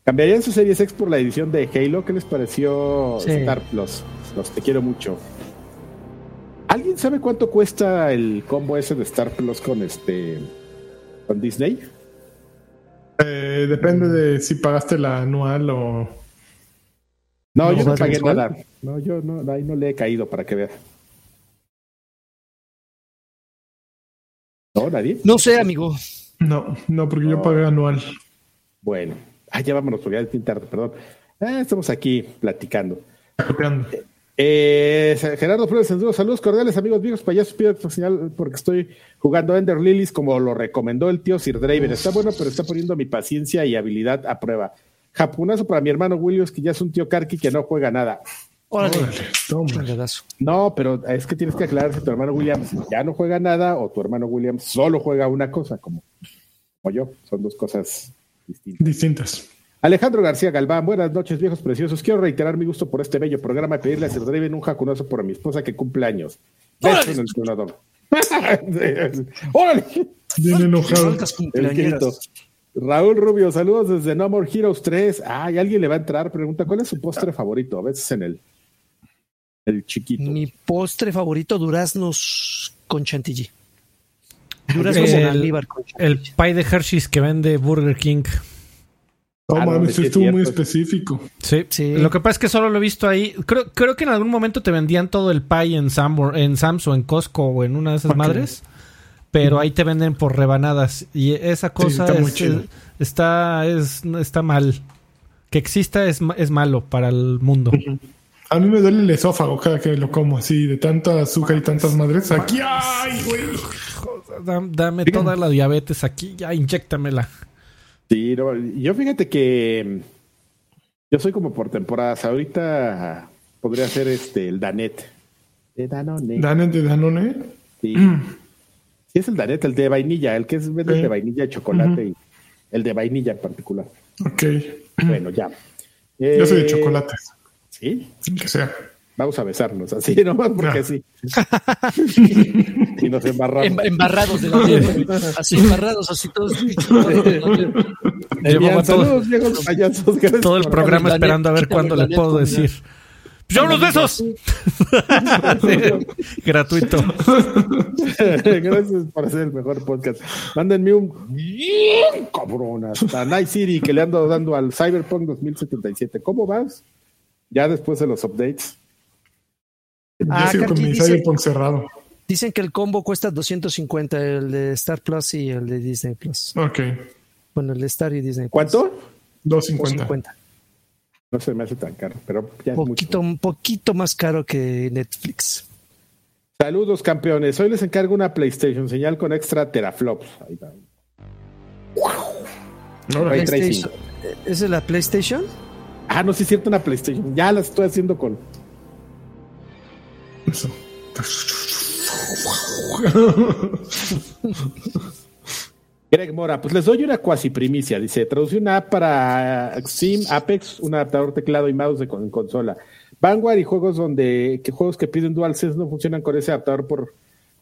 ¿Cambiarían su Series X por la edición de Halo? ¿Qué les pareció Star Plus? Los te quiero mucho. ¿Alguien sabe cuánto cuesta el combo ese de Star Plus con este con Disney? Eh, depende de si pagaste la anual o. No, yo no pagué nada. No, yo no, ahí no le he caído para que vea. ¿No, nadie? No sé, amigo. No, no, porque yo pagué anual. Bueno, ah, ya vámonos, porque ya es tarde, perdón. Ah, estamos aquí platicando. Eh, Gerardo Flores, saludos cordiales, amigos míos, payasos, pido señal porque estoy jugando Ender Lilies como lo recomendó el tío Sir Draven. Está bueno, pero está poniendo mi paciencia y habilidad a prueba. Japunazo para mi hermano Williams, que ya es un tío Karki que no juega nada. Órale, No, pero es que tienes que aclarar si tu hermano Williams ya no juega nada o tu hermano Williams solo juega una cosa, como, como yo. Son dos cosas distintas. Distintas. Alejandro García Galván, buenas noches, viejos preciosos. Quiero reiterar mi gusto por este bello programa y pedirle a Sir Draven un jacunazo por mi esposa que cumple años. Besos en el tronador. ¡Órale! Bien enojado. Raúl Rubio, saludos desde No More Heroes 3. Ah, y alguien le va a entrar. Pregunta: ¿Cuál es su postre favorito? A veces en el, el chiquito. Mi postre favorito, duraznos con chantilly. El, El pie de Hershey's que vende Burger King. No, ah, mames, estuvo muy específico. Sí. sí. Lo que pasa es que solo lo he visto ahí. Creo, creo que en algún momento te vendían todo el pie en, Sam, en Sam's o en Costco o en una de esas madres. Pero ahí te venden por rebanadas. Y esa cosa está, es, está, mal. Que exista es, es malo para el mundo. A mí me duele el esófago cada que lo como así, de tanta azúcar y tantas madres. Aquí, ay, güey. Dame toda la diabetes aquí, ya, inyectamela. Sí, yo fíjate que yo soy como por temporadas. Ahorita podría ser este el Danet. De Danone. ¿Danet de Danone? Sí. sí, es el Danet, el de vainilla, el que es verde de vainilla y chocolate y el de vainilla en particular. Ok. Bueno, ya. yo soy de eh, chocolate. ¿Sí? Que sea. Vamos a besarnos, así nomás porque sí. y nos embarramos. Em, embarrados de la Así, embarrados, así todos. saludos, viejos payasos. Todo el programa esperando a ver cuándo le puedo decir. ¡Yo los besos! Gratuito. Gracias por hacer el mejor podcast. Mándenme un cabrón hasta Night City que le ando dando al Cyberpunk 2077. ¿Cómo vas? Ya después de los updates. Ah, con mi. Dicen que el combo cuesta 250, el de Star Plus y el de Disney Plus. Ok. Bueno, el de Star y Disney Plus. ¿Cuánto? 250. No se me hace tan caro, pero ya poquito, Un poquito más caro que Netflix. Saludos, campeones. Hoy les encargo una PlayStation señal con extra teraflops. Ahí. Ray tracing. PlayStation. ¿Esa es la PlayStation? Ah, no, sí es cierto, una PlayStation. Ya la estoy haciendo con. Greg Mora, pues les doy una cuasi primicia. Dice, traducí una app para Sim, Apex, un adaptador teclado y mouse de con, consola. Vanguard y juegos donde que juegos que piden DualSense no funcionan con ese adaptador por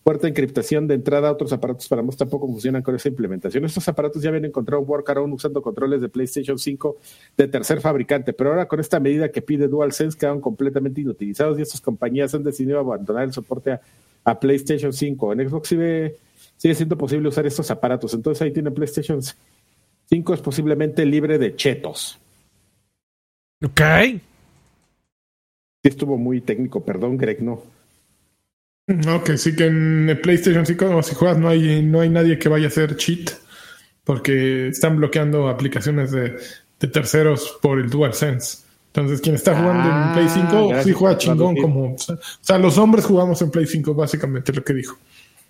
fuerte encriptación de entrada. Otros aparatos para más tampoco funcionan con esa implementación. Estos aparatos ya habían encontrado un workaround usando controles de PlayStation 5 de tercer fabricante, pero ahora con esta medida que pide DualSense quedaron completamente inutilizados y estas compañías han decidido abandonar el soporte a, a PlayStation 5. En Xbox sigue, sigue siendo posible usar estos aparatos. Entonces ahí tiene PlayStation 5 es posiblemente libre de chetos. Ok. Sí estuvo muy técnico, perdón, Greg, no. No, que sí que en el PlayStation 5 si juegas no hay, no hay nadie que vaya a hacer cheat porque están bloqueando aplicaciones de, de terceros por el DualSense. Entonces, quien está jugando Ah, en Play 5 sí gracias juega por chingón como... O sea, los hombres jugamos en Play 5 básicamente lo que dijo.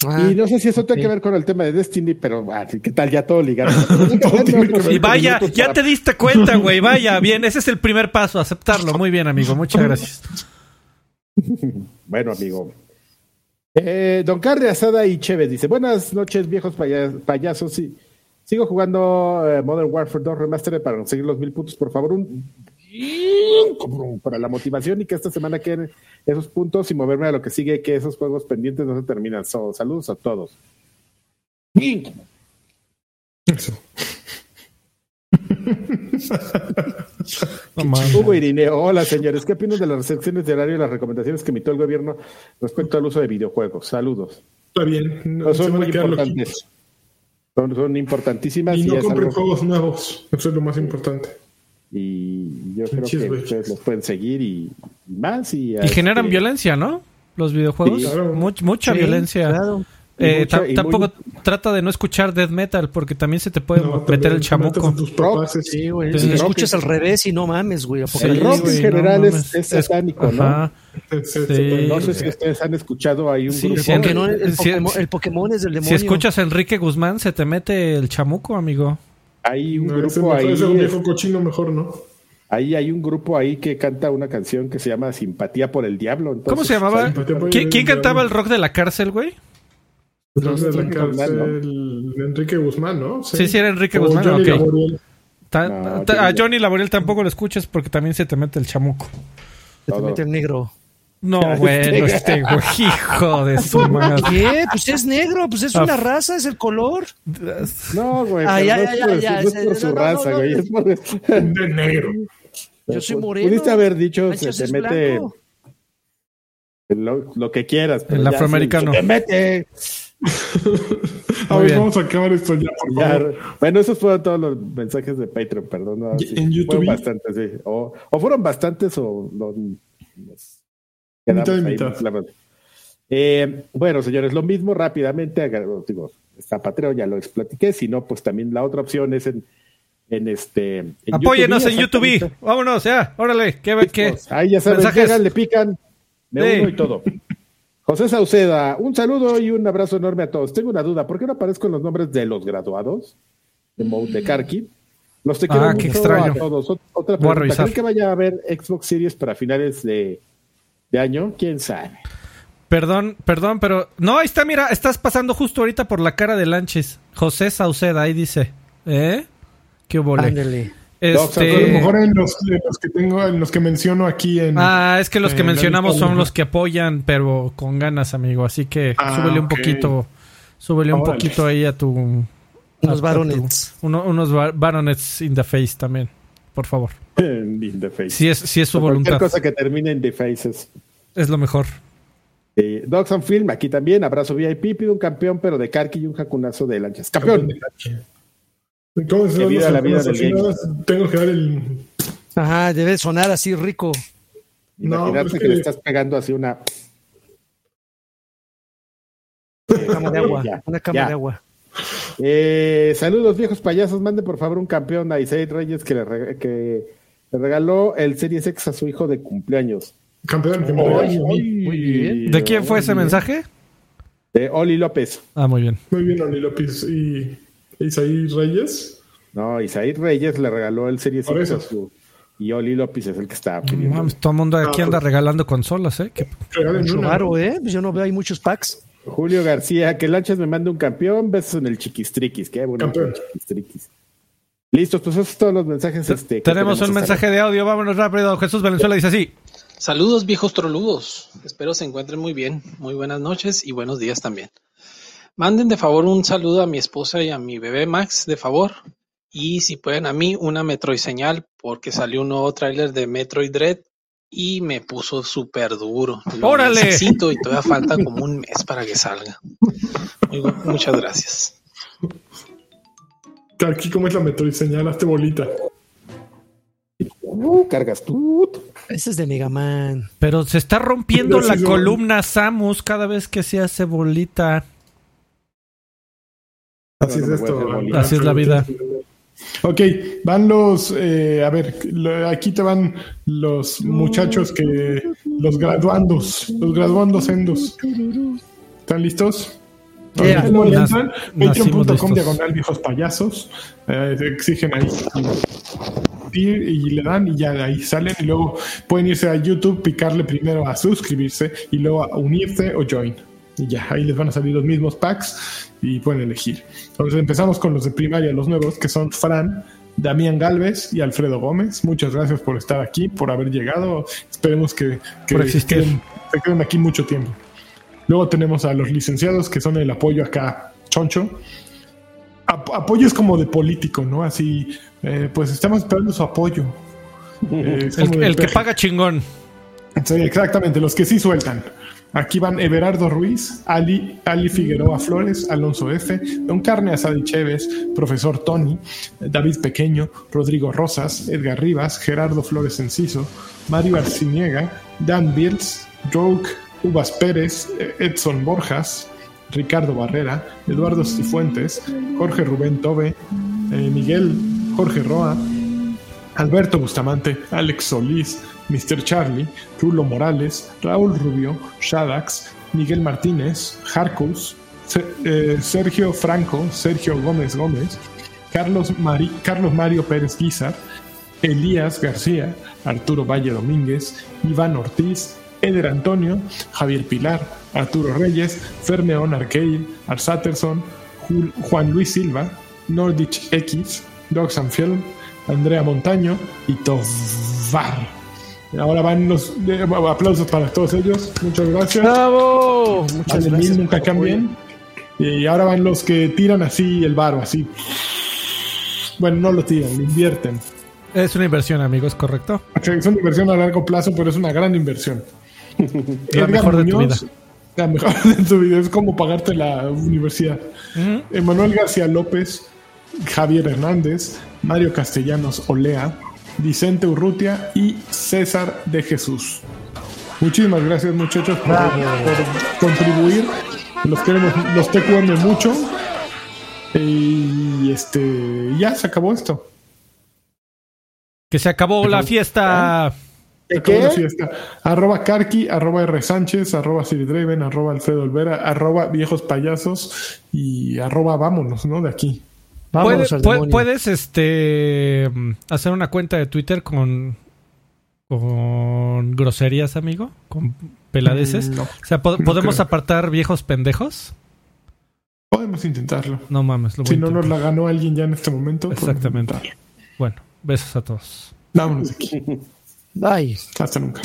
Ah, y no sé si eso tiene ok. que ver con el tema de Destiny, pero ah, ¿qué tal? Ya todo ligado. Y vaya, ya te diste cuenta, güey. Vaya, bien. Ese es el primer paso, aceptarlo. Muy bien, amigo. Muchas gracias. Bueno, amigo. Eh, don Carre Asada y Chévez dice: Buenas noches, viejos paya- payasos. Sí, sigo jugando eh, Modern Warfare 2 Remastered para conseguir los mil puntos. Por favor, un para la motivación y que esta semana queden esos puntos y moverme a lo que sigue, que esos juegos pendientes no se terminan. Saludos a todos. Eso. No. Hugo Irineo, hola señores, ¿qué opinan de las recepciones de horario y las recomendaciones que emitió el gobierno respecto al uso de videojuegos? Saludos. Está bien. No, son muy importantes. Son, son importantísimas Y y, no compren algo- juegos nuevos. Eso es lo más importante. y yo creo que ustedes los pueden seguir y, y más y, Y generan este, violencia, ¿no? Los videojuegos. Sí, claro. Much- mucha Sí, violencia. claro. Eh, mucha- tampoco muy- trata de no escuchar death metal porque también se te puede No, meter también el chamuco. metes en tus papás, Sí, güey. Sí. Si lo escuchas es- al revés y no mames, güey. el rock güey, en no general es, mames. es satánico, ¿no? Ajá. Sí. No sé si ustedes han escuchado ahí un Sí, grupo en- no, el, Pokémon, el es del demonio. Si escuchas a Enrique Guzmán, se te mete el chamuco, amigo. hay un No, grupo mejor- ahí, es un viejo cochino mejor, ¿no? ahí hay un grupo ahí que canta una canción que se llama Simpatía por el Diablo. entonces, ¿Cómo se llamaba? El ¿Quién, cantaba el rock de la cárcel, güey? Los de la Enrique Guzmán, cárcel, Enrique Guzmán, ¿no? Sí, sí, era Enrique O Guzmán, Johnny ok. Laboriel. Ta- No, ta- Johnny a Johnny Laboriel tampoco lo escuchas porque también se te mete el chamuco. Se te mete el negro. No, bueno, este güey, hijo de su madre. ¿Qué? Pues es negro, pues es una raza, es el color. No, güey, Ah, pero ya, no, ya, es ya, por, ya, no es ese- por su raza, no, güey. Es por, De negro. Yo soy moreno. Pudiste haber dicho, Manchas se te mete lo, lo que quieras. pero El ya afroamericano. Se, se te mete. A ver, bien. vamos a acabar esto ya, por Ya, favor. bueno, esos fueron todos los mensajes de Patreon, perdón. no, ¿Y sí, en YouTube? Fueron bastantes, sí. O, o fueron bastantes o no, nos quedamos Mitad y ahí, mitad. Eh, bueno, señores, lo mismo rápidamente. Digo, está Patreon, ya lo explatiqué. Si no, pues también la otra opción es en, en este. en Apóyenos en YouTube. Vámonos, ya. Órale, ¿qué? qué? Ahí ya saben, llegan, le pican, me Sí. uno y todo. José Sauceda, un saludo y un abrazo enorme a todos. Tengo una duda, ¿por qué no aparezco en los nombres de los graduados de Mode de Karki? Los te quiero Ah, qué extraño. a todos. Ot- Otra Voy a pregunta, revisar. ¿creen que vaya a haber Xbox Series para finales de, de año? ¿Quién sabe? Perdón, perdón, pero. No, ahí está, mira, estás pasando justo ahorita por la cara de Lanches. José Sauceda, ahí dice. ¿Eh? ¿Qué hubo? Ándale. A lo Este. mejor en los, en los que tengo, en los que menciono aquí en. Ah, es que los que mencionamos son los que apoyan, pero con ganas, amigo. Así que Ah, súbele un poquito. Súbele un poquito ahí a tu. Unos a- a tu- baronets. uno- unos bar- baronets in the face también. Por favor. In the face. Si es, si es su O Cualquier voluntad. cosa que termine en The Faces. Es lo mejor. Eh, Dogs on Film, aquí también. Abrazo VIP, pido un campeón, pero de Karki y un jacunazo de lanchas. ¡Campeón! ¿Cómo se Que llaman viva las la vida del game. Tengo que dar el. Ajá, debe sonar así rico. No, Imaginarte pues que le estás pegando así una. Una cama de agua. Ya, una cama ya. de agua. Eh, saludos, viejos payasos. Mande por favor un campeón a Isaid Reyes que le, que le regaló el Series X a su hijo de cumpleaños. Campeón. oy, Muy bien. ¿De quién fue ese mensaje? De Oli López. Ah, muy bien. Muy bien, Oli López y Isaí Reyes. No, Isaí Reyes le regaló el Series Por eso. su. Y Oli López es el que está pidiendo. mames, todo el mundo aquí Ah, anda pues. regalando consolas, ¿eh? Que- Mucho ¿no? ¿eh? Pues yo no veo ahí muchos packs. Julio García, que Lanchas me manda un campeón, besos en el chiquistriquis. Qué el chiquistriquis. Listos, pues esos son todos los mensajes. Este, Tenemos un mensaje de audio, vámonos rápido. Jesús Valenzuela dice así. Saludos viejos troludos. Espero se encuentren muy bien. Muy buenas noches y buenos días también. Manden de favor un saludo a mi esposa y a mi bebé Max, de favor. Y si pueden a mí, una Metroid señal, porque salió un nuevo tráiler de Metroid Dread y me puso súper duro. Lo ¡Órale! necesito y todavía falta como un mes para que salga. Muy muchas gracias. Aquí, ¿cómo es la Metroid? Señalaste bolita. Uh, cargas tú. Ese es de Mega Man. Pero se está rompiendo Pero la sí, columna Samus cada vez que se hace bolita. Así No, es esto. Así es la vida. Ok, van los, eh, a ver, lo- aquí te van los muchachos que, los graduandos, los graduandos endos. ¿Están listos? Yeah. Patreon.com diagonal viejos payasos, eh, exigen ahí y, y le dan y ya de ahí salen y luego pueden irse a YouTube, picarle primero a suscribirse y luego a unirse o join. Y ya, ahí les van a salir los mismos packs y pueden elegir. Entonces empezamos con los de primaria, los nuevos, que son Fran, Damián Galvez y Alfredo Gómez. Muchas gracias por estar aquí, por haber llegado. Esperemos que, que Por existir. queden- se queden aquí mucho tiempo. Luego tenemos a los licenciados, que son el apoyo acá, choncho. Ap- apoyo es como de político, ¿no? Así, eh, pues estamos esperando su apoyo. Eh, El, que paga chingón. Sí, exactamente, los que sí sueltan. Aquí van Everardo Ruiz, Ali, Ali Figueroa Flores, Alonso F., Don Carne Asadi Chévez, Profesor Tony, David Pequeño, Rodrigo Rosas, Edgar Rivas, Gerardo Flores Enciso, Mario Arciniega, Dan Bills, Rogue, Uvas Pérez, Edson Borjas, Ricardo Barrera, Eduardo Cifuentes, Jorge Rubén Tobe, eh, Miguel Jorge Roa, Alberto Bustamante, Alex Solís, Mr. Charlie, Rulo Morales, Raúl Rubio, Shadax, Miguel Martínez, Harkus, eh, Sergio Franco, Sergio Gómez Gómez, Carlos, Mari- Carlos Mario Pérez Guizar, Elías García, Arturo Valle Domínguez, Iván Ortiz, Eder Antonio, Javier Pilar, Arturo Reyes, Fermeón Arcade, Arsaterson, Juan Luis Silva, Nordich X, Dogs and Film, Andrea Montaño y Tovar. Ahora van los eh, aplausos para todos ellos. Muchas gracias. ¡Bravo! Muchas gracias. mil nunca cambien. Y ahora van los que tiran así el varo, así. Bueno, no lo tiran, lo invierten. Es una inversión, amigos, correcto. Es una inversión a largo plazo, pero es una gran inversión. La mejor de tu vida. La mejor de tu vida. Es como pagarte la universidad. Emanuel García López, Javier Hernández, Mario Castellanos Olea, Vicente Urrutia y César de Jesús. Muchísimas gracias muchachos por, por contribuir. Los queremos, los TQM mucho. Y este ya se acabó esto. Que se acabó la fiesta. Se acabó la fiesta. Arroba Karki, arroba R Sánchez, arroba Siri Draven, arroba Alfredo Olvera, arroba viejos payasos y arroba vámonos, ¿no? De aquí. Vámonos Puede- al pu- demonio. puedes este mm, hacer una cuenta de Twitter con con groserías, amigo, con peladeces. Mm, no. O sea, No podemos creo. apartar viejos pendejos. Podemos intentarlo. No mames, lo voy Si no nos la ganó alguien ya en este momento. podemos Exactamente. intentarlo. Bueno, besos a todos. Vámonos de aquí. Bye. Hasta nunca.